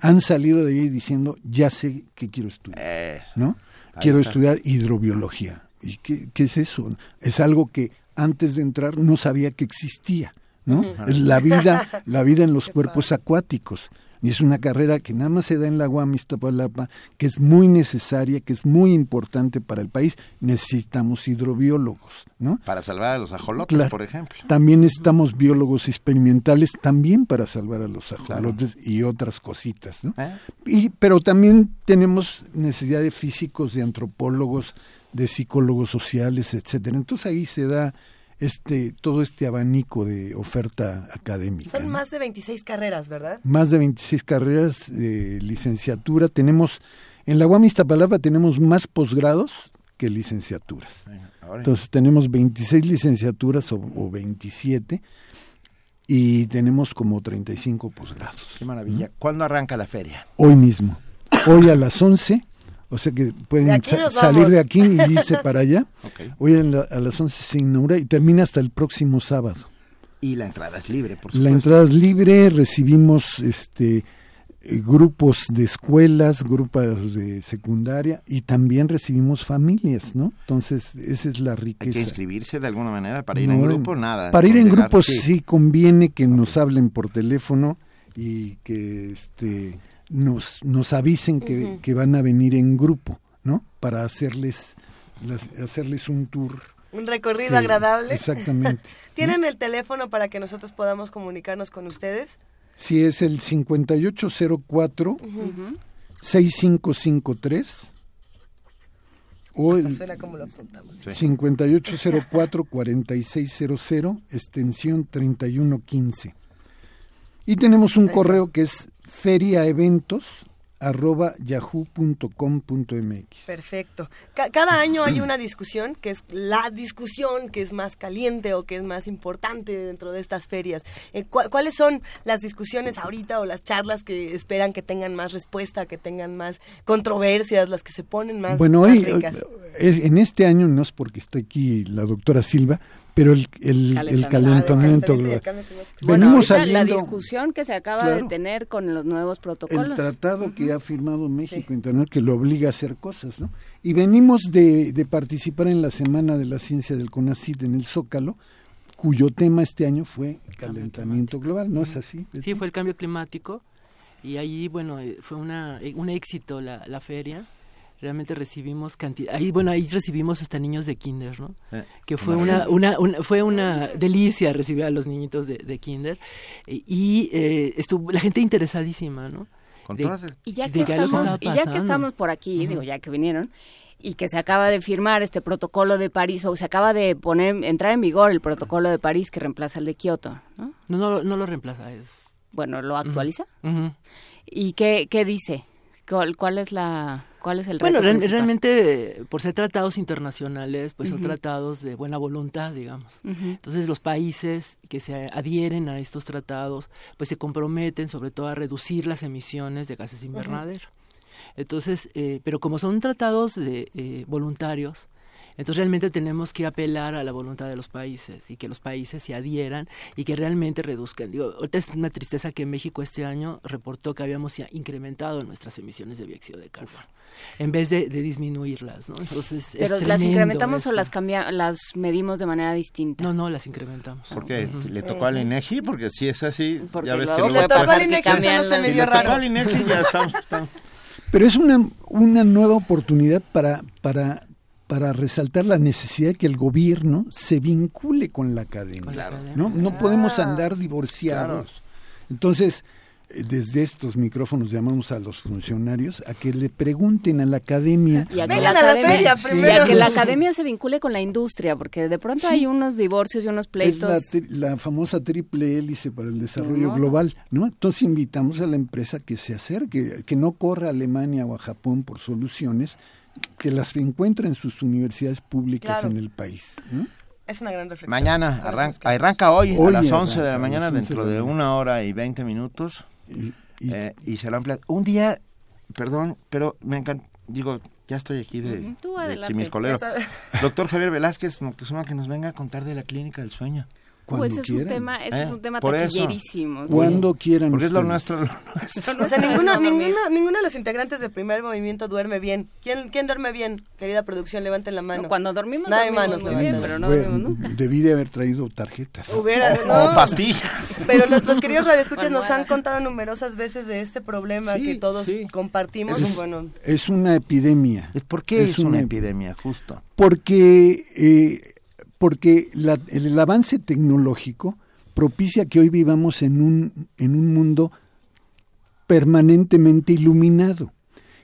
han salido de ahí diciendo, ya sé que quiero estudiar, ¿no? Quiero estudiar hidrobiología. ¿Y qué, qué, es eso? Es algo que antes de entrar no sabía que existía, ¿no? Es la vida, la vida en los cuerpos acuáticos. Y es una carrera que nada más se da en la UAM Iztapalapa, que es muy necesaria, que es muy importante para el país. Necesitamos hidrobiólogos, ¿no? Para salvar a los ajolotes, por ejemplo. También necesitamos biólogos experimentales, también para salvar a los ajolotes y otras cositas, ¿no? ¿Eh? Y, pero también tenemos necesidad de físicos, de antropólogos, de psicólogos sociales, etcétera. Entonces ahí se da este todo este abanico de oferta académica. Son más de 26 carreras, ¿verdad? Más de 26 carreras de licenciatura. Tenemos, en la UAM Iztapalapa tenemos más posgrados que licenciaturas. Entonces tenemos 26 licenciaturas o, o, 27 y tenemos como 35 posgrados. Qué maravilla. ¿Cuándo arranca la feria? Hoy mismo. Hoy a las 11 o sea que pueden salir de aquí y irse para allá. Hoy a, las 11 se inaugura y termina hasta el próximo sábado. Y la entrada es libre, por supuesto. La entrada es libre, recibimos este eh, grupos de escuelas, grupos de secundaria y también recibimos familias, ¿no? Entonces, esa es la riqueza. ¿Hay que inscribirse de alguna manera para ir en grupo? Nada. Para ir en grupo sí. conviene que nos hablen por teléfono y que este nos, nos avisen que, que van a venir en grupo, ¿no? Para hacerles, hacerles un tour un recorrido agradable. Exactamente. ¿Tienen el teléfono para que nosotros podamos comunicarnos con ustedes? Sí, es el 5804 6553 o el 5804 4600 extensión 3115. Y tenemos un correo que es feriaeventos arroba yahoo.com.mx. Perfecto. cada año hay una discusión que es la discusión que es más caliente o que es más importante dentro de estas ferias. Eh, ¿Cuáles son las discusiones ahorita o las charlas que esperan que tengan más respuesta, que tengan más controversias, las que se ponen más Bueno, hoy, en este año, no es porque está aquí la doctora Silva, pero el, el, calentamiento, global. Venimos la discusión que se acaba de tener con los nuevos protocolos. El tratado que ha firmado México Internet que lo obliga a hacer cosas, ¿no? Y venimos de, de participar en la Semana de la Ciencia del CONACYT en el Zócalo, cuyo tema este año fue calentamiento global, ¿no es así? Sí, fue el cambio climático y allí, bueno, eh, fue una, un éxito la, la feria realmente recibimos cantidad ahí bueno ahí recibimos hasta niños de kinder no eh, que fue una, una, fue una delicia recibir a los niñitos de, de kinder. Y eh, estuvo la gente interesadísima no y ya que, estamos, y ya que estamos por aquí digo ya que vinieron y que se acaba de firmar este protocolo de París o se acaba de poner entrar en vigor el protocolo de París que reemplaza el de Kioto no no no, no lo reemplaza es bueno lo actualiza y qué qué dice cuál, cuál es la ¿Cuál es el Bueno, realmente por ser tratados internacionales, pues son tratados de buena voluntad, digamos. Entonces los países que se adhieren a estos tratados, pues se comprometen sobre todo a reducir las emisiones de gases invernadero. Entonces, eh, pero como son tratados de eh, voluntarios, entonces realmente tenemos que apelar a la voluntad de los países y que los países se adhieran y que realmente reduzcan. Digo, ahorita es una tristeza que México este año reportó que habíamos incrementado nuestras emisiones de dióxido de carbono en vez de, disminuirlas, ¿no? Entonces Pero las incrementamos o las cambia, las medimos de manera distinta. No, no, las incrementamos. ¿Por qué? ¿Le tocó al INEGI? Porque si es así, ya ves que le tocó al INEGI, se me dio raro. al INEGI ya estamos, Pero es una, una nueva oportunidad para, para para resaltar la necesidad de que el gobierno se vincule con la academia. ¿no? no podemos andar divorciados. Entonces, eh, desde estos micrófonos llamamos a los funcionarios a que le pregunten a la academia. Y a que, la, academia, que la academia se vincule con la industria, porque de pronto hay unos divorcios y unos pleitos. Es la, famosa triple hélice para el desarrollo global, ¿no? Entonces invitamos a la empresa que se acerque, que no corra a Alemania o a Japón por soluciones, que las encuentra en sus universidades públicas en el país. Es una gran reflexión. Mañana, arranca, hoy, a las 11 de la mañana, dentro de, una hora y 20 minutos. Y, eh, y se lo amplia. Un día, perdón, pero me encanta, digo, ya estoy aquí de, de chimiscolero. Doctor Javier Velázquez Moctezuma, que nos venga a contar de la clínica del sueño. Pues ese es un tema, ese es ¿Eh? un tema taquillerísimo. Cuando quieran. Porque es lo nuestro. o sea, ninguno, ninguno, de los integrantes del primer movimiento duerme bien. ¿Quién, quién duerme bien? Querida producción, levanten la mano. cuando dormimos, Nadie manos muy bien, pero no dormimos nunca. Debí de haber traído tarjetas. Hubiera, o, pastillas. Pero nuestros queridos radioescuchas nos han contado numerosas veces de este problema que todos compartimos. Es, bueno. es una epidemia. ¿Por qué es, una, epidemia, justo? Porque... Eh, porque el avance tecnológico propicia que hoy vivamos en un, en un mundo permanentemente iluminado.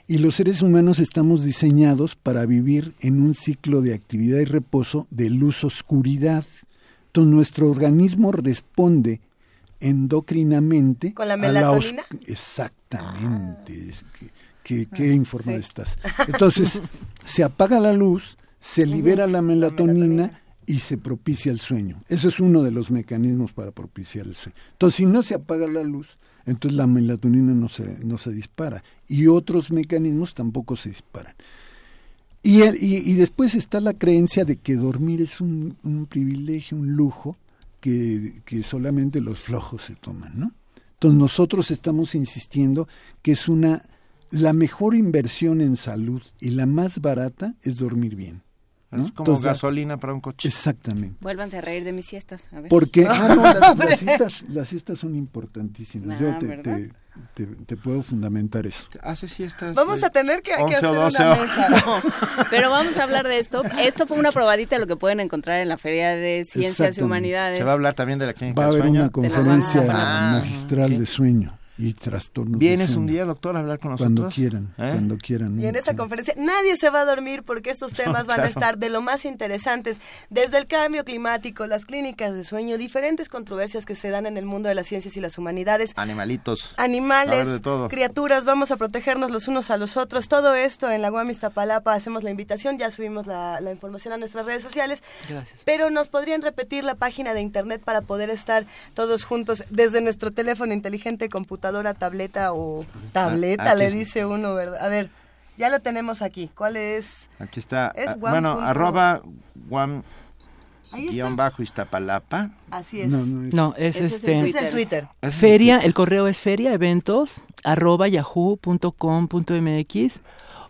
Y los seres humanos estamos diseñados para vivir en un ciclo de actividad y reposo de luz-oscuridad. Entonces nuestro organismo responde endocrinamente con la melatonina. Exactamente. ¿Qué, qué, informada estás? Entonces se apaga la luz, se libera la melatonina y se propicia el sueño. Eso es uno de los mecanismos para propiciar el sueño. Entonces, si no se apaga la luz, entonces la melatonina no se, no se dispara y otros mecanismos tampoco se disparan. Y, y, después está la creencia de que dormir es un, un privilegio, un lujo que, que, solamente los flojos se toman, ¿no? Entonces nosotros estamos insistiendo que es una la mejor inversión en salud y la más barata es dormir bien. Es como gasolina para un coche. Exactamente. Vuélvanse a reír de mis siestas. A ver. Porque ah, no, las, las, siestas, las siestas son importantísimas. Yo te, te, te, te, puedo fundamentar eso. Hace siestas. Vamos a tener que, que hacer una mesa. No, pero vamos a hablar de esto. Esto fue una probadita de lo que pueden encontrar en la Feria de Ciencias y Humanidades. Se va a hablar también de la clínica Va a haber sueño. una conferencia Ah, magistral okay. de sueño y trastornos. ¿Vienes un día, doctor, a hablar con nosotros? Cuando quieran, ¿Eh? cuando quieran. Y en esa conferencia nadie se va a dormir porque estos temas van a estar de lo más interesantes, desde el cambio climático, las clínicas de sueño, diferentes controversias que se dan en el mundo de las ciencias y las humanidades. Animalitos. Animales, de todo. criaturas, vamos a protegernos los unos a los otros. Todo esto en la UAM Iztapalapa hacemos la invitación, ya subimos la, la información a nuestras redes sociales. Gracias. Pero nos podrían repetir la página de internet para poder estar todos juntos desde nuestro teléfono inteligente, computadora, tableta o tableta, Ah, le está. dice uno, ¿verdad? A ver, ya lo tenemos aquí. ¿Cuál es? Aquí está. Es ah, bueno, punto- arroba guam Ahí guion está. bajo Iztapalapa. Así es. No, es Ese es este. el Twitter. Es el Twitter. Feria, el correo es feriaeventos arroba yahoo.com.mx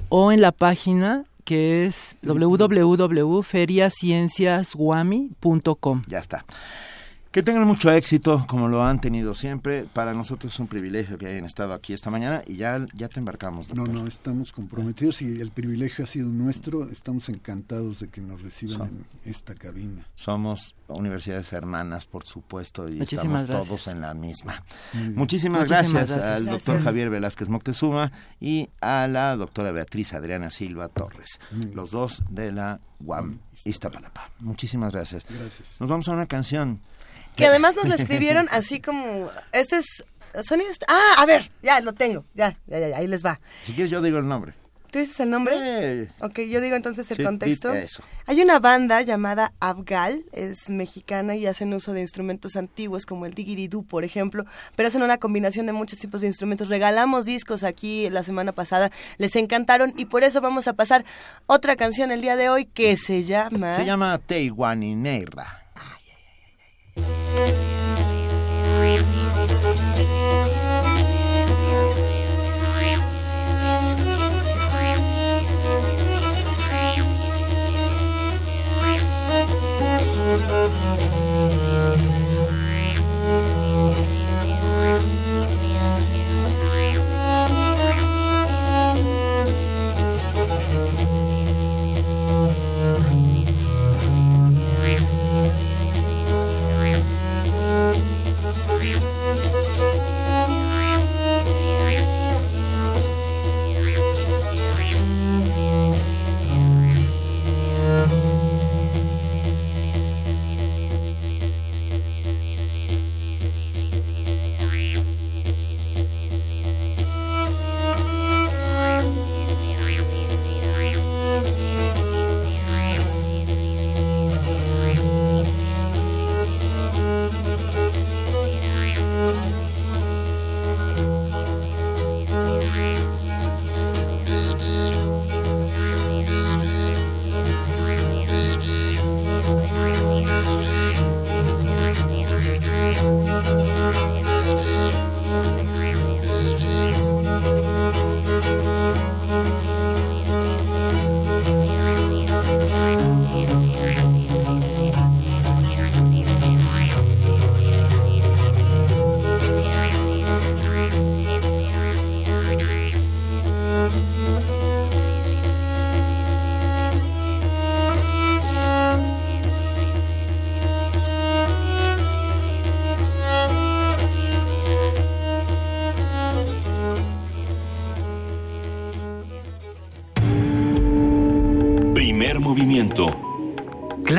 o en la página que es www.feriacienciasguami.com. Ya está. Que tengan mucho éxito, como lo han tenido siempre. Para nosotros es un privilegio que hayan estado aquí esta mañana y ya, ya te embarcamos. No, no, estamos comprometidos y el privilegio ha sido nuestro. Estamos encantados de que nos reciban en esta cabina. Somos universidades hermanas, por supuesto, y Muchísimas estamos gracias. todos en la misma. Muchísimas, Muchísimas gracias, gracias. al doctor Javier Velázquez Moctezuma y a la doctora Beatriz Adriana Silva Torres, los dos de la UAM Iztapalapa. Muchísimas gracias. Gracias. Nos vamos a una canción. Que además nos la escribieron así como, este es, sonidos, ah, a ver, ya lo tengo, ya, ya, ya, ahí les va. Si quieres yo digo el nombre. ¿Tú dices el nombre? Eh, Ok, yo digo entonces el Sí, contexto. eso. Hay una banda llamada Abgal, es mexicana y hacen uso de instrumentos antiguos como el digiridú, por ejemplo, pero hacen una combinación de muchos tipos de instrumentos. Regalamos discos aquí la semana pasada, les encantaron y por eso vamos a pasar otra canción el día de hoy que se llama... Se llama Teiwanineira. Primer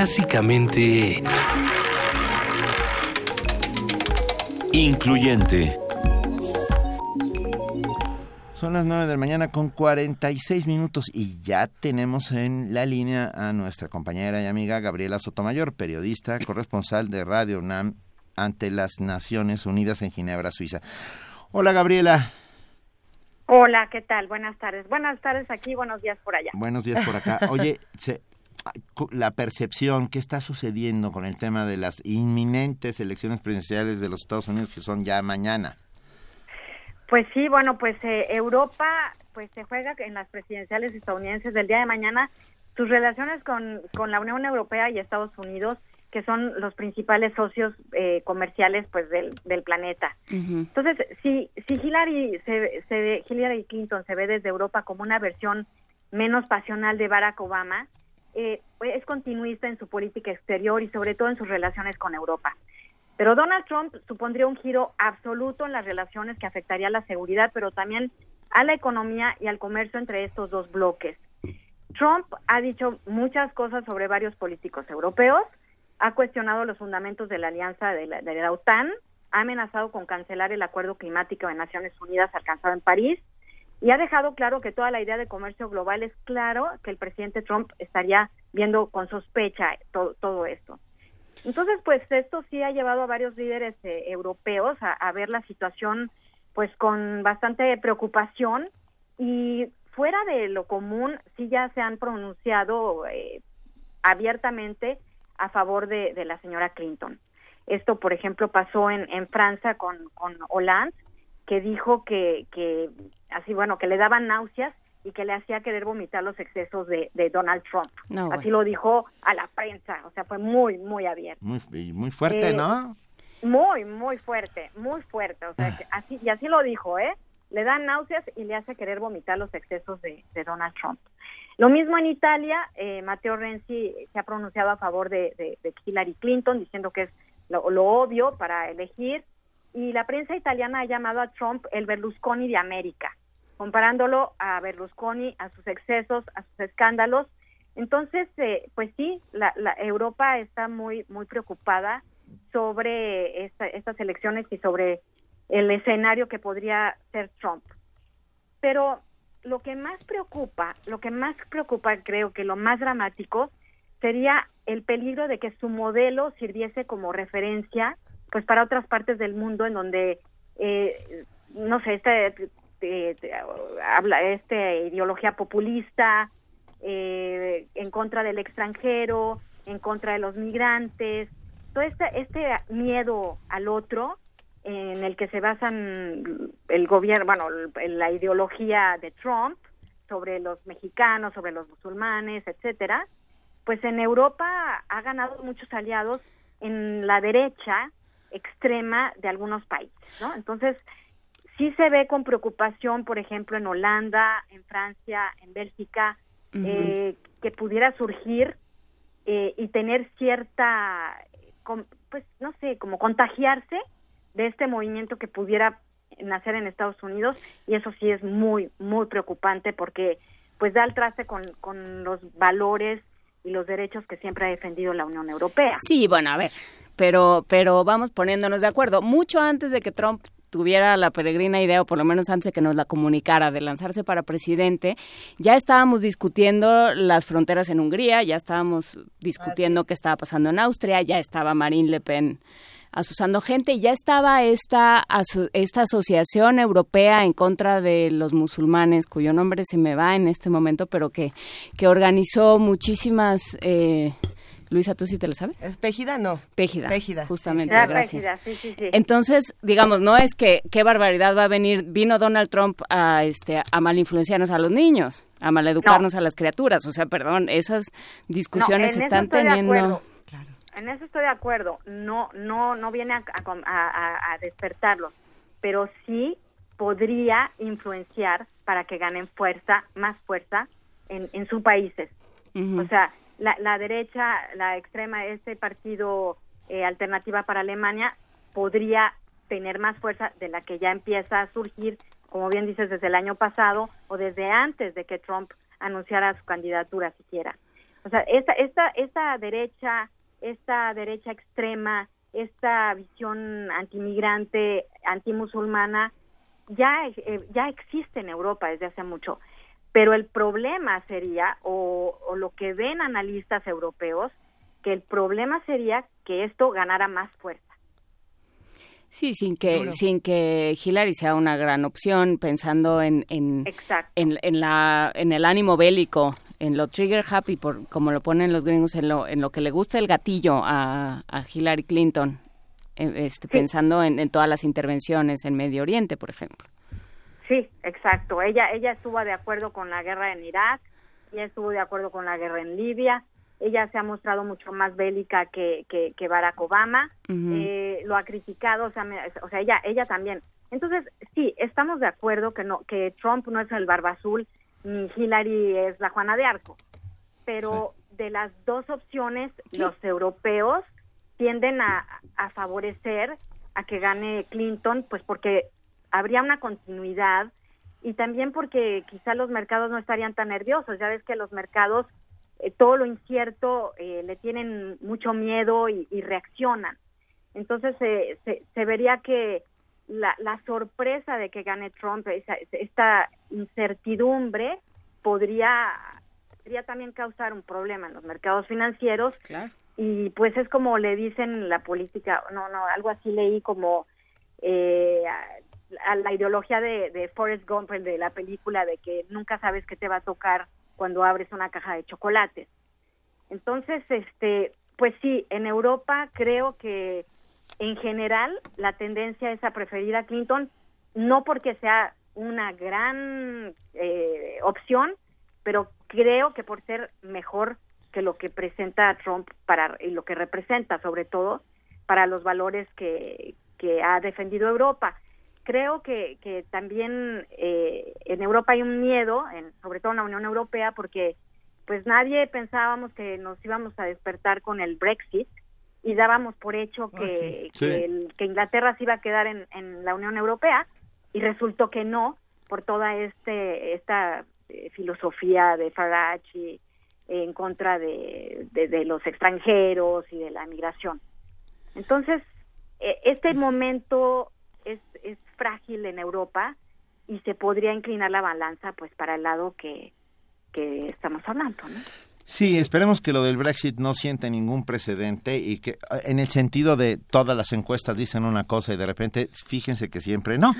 Clásicamente... Incluyente. Son las 9 de la mañana con 46 minutos y ya tenemos en la línea a nuestra compañera y amiga Gabriela Sotomayor, periodista, corresponsal de Radio UNAM ante las Naciones Unidas en Ginebra, Suiza. Hola Gabriela, Hola, ¿qué tal? Buenas tardes. Buenas tardes aquí, buenos días por allá. buenos días por acá. Oye, se- la percepción, ¿qué está sucediendo con el tema de las inminentes elecciones presidenciales de los Estados Unidos que son ya mañana? Pues sí, bueno, pues eh, Europa pues se juega en las presidenciales estadounidenses del día de mañana sus relaciones con, con la Unión Europea y Estados Unidos que son los principales socios eh, comerciales pues del, del planeta. Entonces, si, si Hillary, se, se, Hillary Clinton se ve desde Europa como una versión menos pasional de Barack Obama, eh, es continuista en su política exterior y sobre todo en sus relaciones con Europa. Pero Donald Trump supondría un giro absoluto en las relaciones que afectaría a la seguridad, pero también a la economía y al comercio entre estos dos bloques. Trump ha dicho muchas cosas sobre varios políticos europeos, ha cuestionado los fundamentos de la alianza de la, OTAN, ha amenazado con cancelar el acuerdo climático de Naciones Unidas alcanzado en París y ha dejado claro que toda la idea de comercio global es claro que el presidente Trump estaría viendo con sospecha todo, esto. Entonces, pues esto sí ha llevado a varios líderes eh, europeos a, ver la situación pues con bastante preocupación y fuera de lo común sí ya se han pronunciado eh, abiertamente a favor de, la señora Clinton. Esto, por ejemplo, pasó en, en Francia con, con Hollande, que dijo que, que, así, bueno, que le daban náuseas y que le hacía querer vomitar los excesos de, de Donald Trump. así lo dijo a la prensa, o sea, fue muy, muy abierto. Muy, muy fuerte, ¿no? Eh, muy, muy fuerte, muy fuerte, o sea, así, y así lo dijo, ¿eh? Le dan náuseas y le hace querer vomitar los excesos de, de Donald Trump. Lo mismo en Italia, eh, Matteo Renzi se ha pronunciado a favor de, Hillary Clinton, diciendo que es lo, obvio para elegir, y la prensa italiana ha llamado a Trump el Berlusconi de América, comparándolo a Berlusconi, a sus excesos, a sus escándalos. Entonces, eh, pues sí, la, Europa está muy, muy preocupada sobre estas elecciones y sobre el escenario que podría ser Trump. Pero lo que más preocupa, lo que más preocupa, creo que lo más dramático, sería el peligro de que su modelo sirviese como referencia, pues para otras partes del mundo en donde, eh, no sé, este, habla esta ideología populista eh, en contra del extranjero, en contra de los migrantes, todo este, este miedo al otro en el que se basan el gobierno, bueno, la ideología de Trump sobre los mexicanos, sobre los musulmanes, etcétera, pues en Europa ha ganado muchos aliados en la derecha extrema de algunos países, ¿no? Entonces, sí se ve con preocupación, por ejemplo, en Holanda, en Francia, en Bélgica, eh, que pudiera surgir eh, y tener cierta, pues no sé, como contagiarse de este movimiento que pudiera nacer en Estados Unidos y eso sí es muy, muy preocupante porque pues da el traste con, con los valores y los derechos que siempre ha defendido la Unión Europea. Sí, bueno, a ver, pero, pero vamos poniéndonos de acuerdo. Mucho antes de que Trump tuviera la peregrina idea, o por lo menos antes de que nos la comunicara, de lanzarse para presidente, ya estábamos discutiendo las fronteras en Hungría, ya estábamos discutiendo qué estaba pasando en Austria, ya estaba Marine Le Pen asusando gente y ya estaba esta, esta asociación europea en contra de los musulmanes, cuyo nombre se me va en este momento, pero que, que organizó muchísimas... Eh, Luisa, ¿tú sí te lo sabes? ¿Es Pégida? No. Pégida. Pégida. Justamente, gracias. sí, sí, sí. Entonces, digamos, no es que qué barbaridad va a venir, vino Donald Trump a, este, a malinfluenciarnos a los niños, a maleducarnos a las criaturas. O sea, perdón, esas discusiones están teniendo en eso estoy de acuerdo. No, no, no viene a, a, despertarlos, pero sí podría influenciar para que ganen fuerza, más fuerza en, en sus países. O sea, la, la, derecha, la extrema, este partido eh, Alternativa para Alemania podría tener más fuerza de la que ya empieza a surgir, como bien dices, desde el año pasado o desde antes de que Trump anunciara su candidatura siquiera. O sea, esta, esta, esta derecha esta derecha extrema, esta visión antimigrante, antimusulmana, ya, eh, ya existe en Europa desde hace mucho. Pero el problema sería, o, lo que ven analistas europeos, que el problema sería que esto ganara más fuerza. Sí, sin que sin que Hillary sea una gran opción, pensando en en, en, en, la en el ánimo bélico en lo trigger happy, por, como lo ponen los gringos, en lo, en lo que le gusta el gatillo a, a Hillary Clinton, este, pensando en, todas las intervenciones en Medio Oriente, por ejemplo. Sí, exacto. Ella, ella estuvo de acuerdo con la guerra en Irak, ella estuvo de acuerdo con la guerra en Libia, ella se ha mostrado mucho más bélica que, que, Barack Obama, eh, lo ha criticado, o sea, o sea, ella, ella también. Entonces, sí, estamos de acuerdo que no, que Trump no es el barba azul ni Hillary es la Juana de Arco, pero de las dos opciones, los europeos tienden a, a favorecer a que gane Clinton, pues porque habría una continuidad y también porque quizá los mercados no estarían tan nerviosos. Ya ves que los mercados, eh, todo lo incierto, eh, le tienen mucho miedo y, reaccionan. Entonces se, vería que la, sorpresa de que gane Trump, esta incertidumbre, podría, podría también causar un problema en los mercados financieros. Y pues es como le dicen la política, no, no, algo así leí como eh, a la ideología de, de Forrest Gump, de la película, de que nunca sabes qué te va a tocar cuando abres una caja de chocolates. Entonces, este, pues sí, en Europa creo que en general la tendencia es a preferir a Clinton, no porque sea una gran eh, opción, pero creo que por ser mejor que lo que presenta Trump para y lo que representa sobre todo para los valores que, que ha defendido Europa creo que, que también eh, en Europa hay un miedo, en, sobre todo en la Unión Europea, porque pues nadie pensábamos que nos íbamos a despertar con el Brexit y dábamos por hecho oh, que, que, Inglaterra se iba a quedar en, en, la Unión Europea y resultó que no por toda este esta eh, filosofía de Farage en contra de, de, los extranjeros y de la migración. Entonces, eh, este momento es, es frágil en Europa y se podría inclinar la balanza pues para el lado que, que estamos hablando, ¿no? Sí, esperemos que lo del Brexit no siente ningún precedente y que en el sentido de todas las encuestas dicen una cosa y de repente fíjense que siempre no.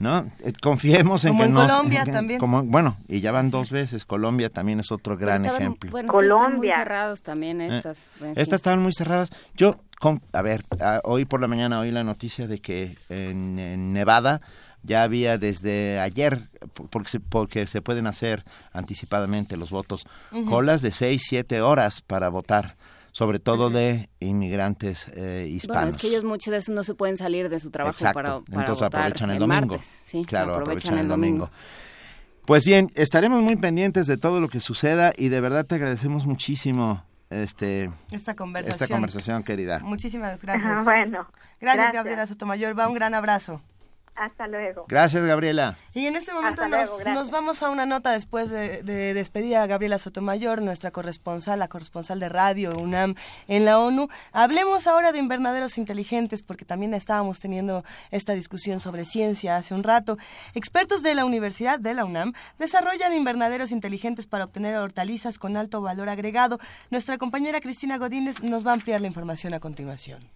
¿no? Eh, confiemos en como que en Colombia también. Como, bueno, y ya van dos veces. Colombia también es otro gran ejemplo. Bueno, Colombia. muy cerrados también eh, estas. estas estaban muy cerradas. Yo, a ver, hoy por la mañana oí la noticia de que en, Nevada ya había desde ayer, porque se, porque se pueden hacer anticipadamente los votos, colas de seis, siete horas para votar sobre todo de inmigrantes eh, hispanos. Bueno, es que ellos muchas veces no se pueden salir de su trabajo para, para entonces aprovechan el, domingo. Sí, claro, aprovechan, el domingo. Pues bien, estaremos muy pendientes de todo lo que suceda y de verdad te agradecemos muchísimo este esta conversación, esta conversación querida. Muchísimas gracias. bueno, gracias, gracias, Gabriela Sotomayor. Va un gran abrazo. Hasta luego. Gracias, Gabriela. Y en este momento nos, vamos a una nota después de, despedir a Gabriela Sotomayor, nuestra corresponsal, la corresponsal de radio UNAM en la ONU. Hablemos ahora de invernaderos inteligentes, porque también estábamos teniendo esta discusión sobre ciencia hace un rato. Expertos de la Universidad de la UNAM desarrollan invernaderos inteligentes para obtener hortalizas con alto valor agregado. Nuestra compañera Cristina Godínez nos va a ampliar la información a continuación.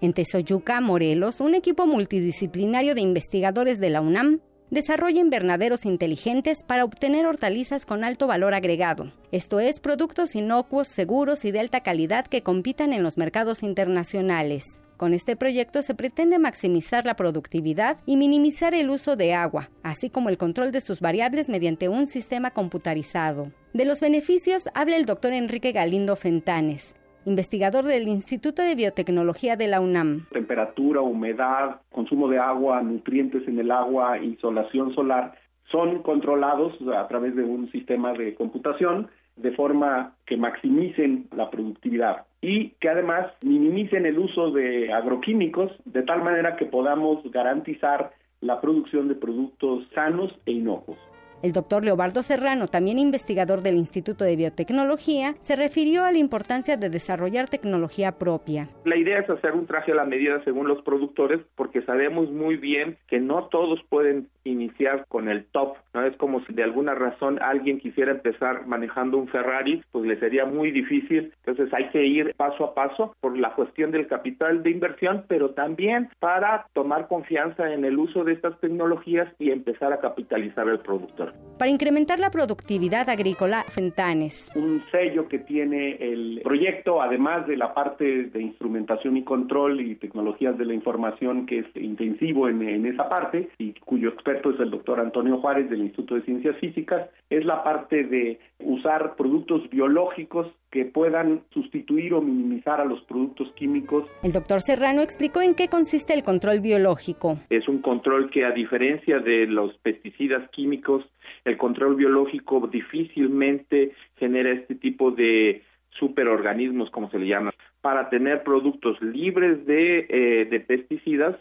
En Tezoyuca, Morelos, un equipo multidisciplinario de investigadores de la UNAM desarrolla invernaderos inteligentes para obtener hortalizas con alto valor agregado, esto es, productos inocuos, seguros y de alta calidad que compitan en los mercados internacionales. Con este proyecto se pretende maximizar la productividad y minimizar el uso de agua, así como el control de sus variables mediante un sistema computarizado. De los beneficios habla el doctor Enrique Galindo Fentanes, investigador del Instituto de Biotecnología de la UNAM. Temperatura, humedad, consumo de agua, nutrientes en el agua, insolación solar, son controlados a través de un sistema de computación de forma que maximicen la productividad y que además minimicen el uso de agroquímicos de tal manera que podamos garantizar la producción de productos sanos e inocuos. El doctor Leobardo Serrano, también investigador del Instituto de Biotecnología, se refirió a la importancia de desarrollar tecnología propia. La idea es hacer un traje a la medida según los productores porque sabemos muy bien que no todos pueden iniciar con el top ¿no? Es como si de alguna razón alguien quisiera empezar manejando un Ferrari, pues le sería muy difícil. Entonces hay que ir paso a paso por la cuestión del capital de inversión, pero también para tomar confianza en el uso de estas tecnologías y empezar a capitalizar el productor. Para incrementar la productividad agrícola, Fentanes. Un sello que tiene el proyecto, además de la parte de instrumentación y control y tecnologías de la información que es intensivo en, en esa parte y cuyo experto es el doctor Antonio Juárez del Instituto de Ciencias Físicas, es la parte de usar productos biológicos que puedan sustituir o minimizar a los productos químicos. El doctor Serrano explicó en qué consiste el control biológico. Es un control que a diferencia de los pesticidas químicos, el control biológico difícilmente genera este tipo de superorganismos, como se le llama, para tener productos libres de, eh, de pesticidas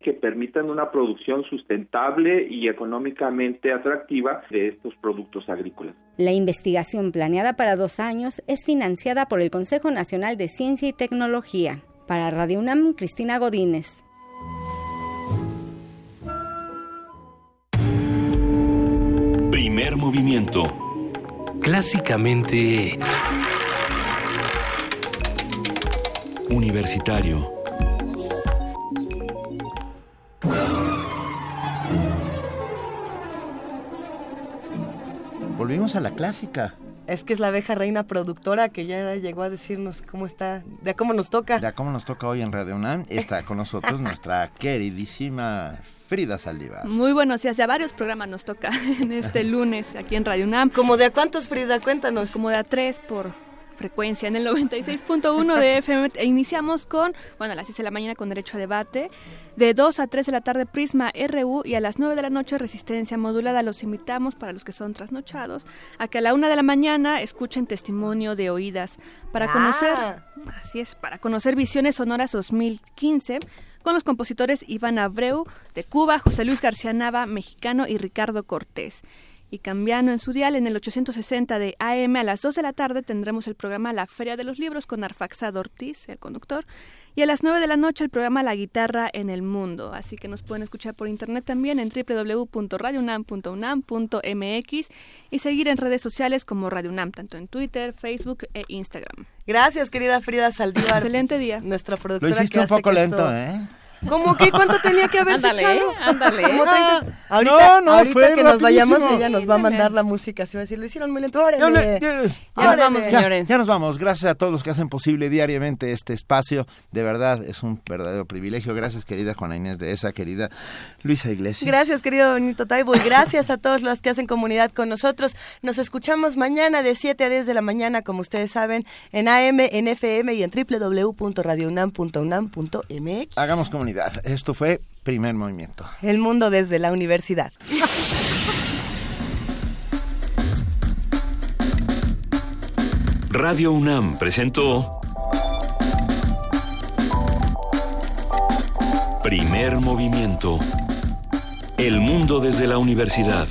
que permitan una producción sustentable y económicamente atractiva de estos productos agrícolas. La investigación planeada para dos años es financiada por el Consejo Nacional de Ciencia y Tecnología. Para Radio UNAM, Cristina Godínez. Primer movimiento. Clásicamente... Universitario. Volvimos a la clásica. Es que es la abeja reina productora que ya llegó a decirnos cómo está, de cómo nos toca. De cómo nos toca hoy en Radio UNAM. Está con nosotros nuestra queridísima Frida Saldívar. Muy buenos días, ya varios programas nos toca en este lunes aquí en Radio UNAM. ¿Como de a cuántos, Frida? Cuéntanos. Como de a tres por frecuencia en el 96.1 de FM. E iniciamos con, bueno, a las 6 de la mañana con derecho a debate, de 2 a 3 de la tarde Prisma RU y a las 9 de la noche Resistencia Modulada. Los invitamos, para los que son trasnochados, a que a la 1 de la mañana escuchen testimonio de oídas para conocer, así es, para conocer Visiones Sonoras 2015 con los compositores Iván Abreu de Cuba, José Luis García Nava, mexicano y Ricardo Cortés y cambiando en su dial en el 860 de AM a las 2 de la tarde tendremos el programa La Feria de los Libros con Arfaxado Ortiz, el conductor, y a las 9 de la noche el programa La Guitarra en el Mundo. Así que nos pueden escuchar por internet también en www.radiounam.unam.mx y seguir en redes sociales como Radio UNAM, tanto en Twitter, Facebook e Instagram. Gracias, querida Frida Saldívar. Excelente día. Nuestra productora. Lo hiciste un poco lento, ¿eh? ¿Cómo que cuánto tenía que haberse ándale, echado? Ándale, ah, ahorita, no, no, ahorita fue que nos vayamos, rapidísimo. ella nos va a mandar la música. Así va a decir, lo hicieron muy lento. ¡Órale! Ya, nos vamos, ya, ya nos vamos. Gracias a todos los que hacen posible diariamente este espacio. De verdad, es un verdadero privilegio. Gracias, querida Juana Inés de esa, querida Luisa Iglesias. Gracias, querido Benito Taibo, y gracias a todos los que hacen comunidad con nosotros. Nos escuchamos mañana de 7 a 10 de la mañana, como ustedes saben, en AM, en FM y en www.radiounam.unam.mx. Hagamos comunidad. Esto fue Primer Movimiento. El mundo desde la universidad. Radio UNAM presentó Primer movimiento. El mundo desde la universidad.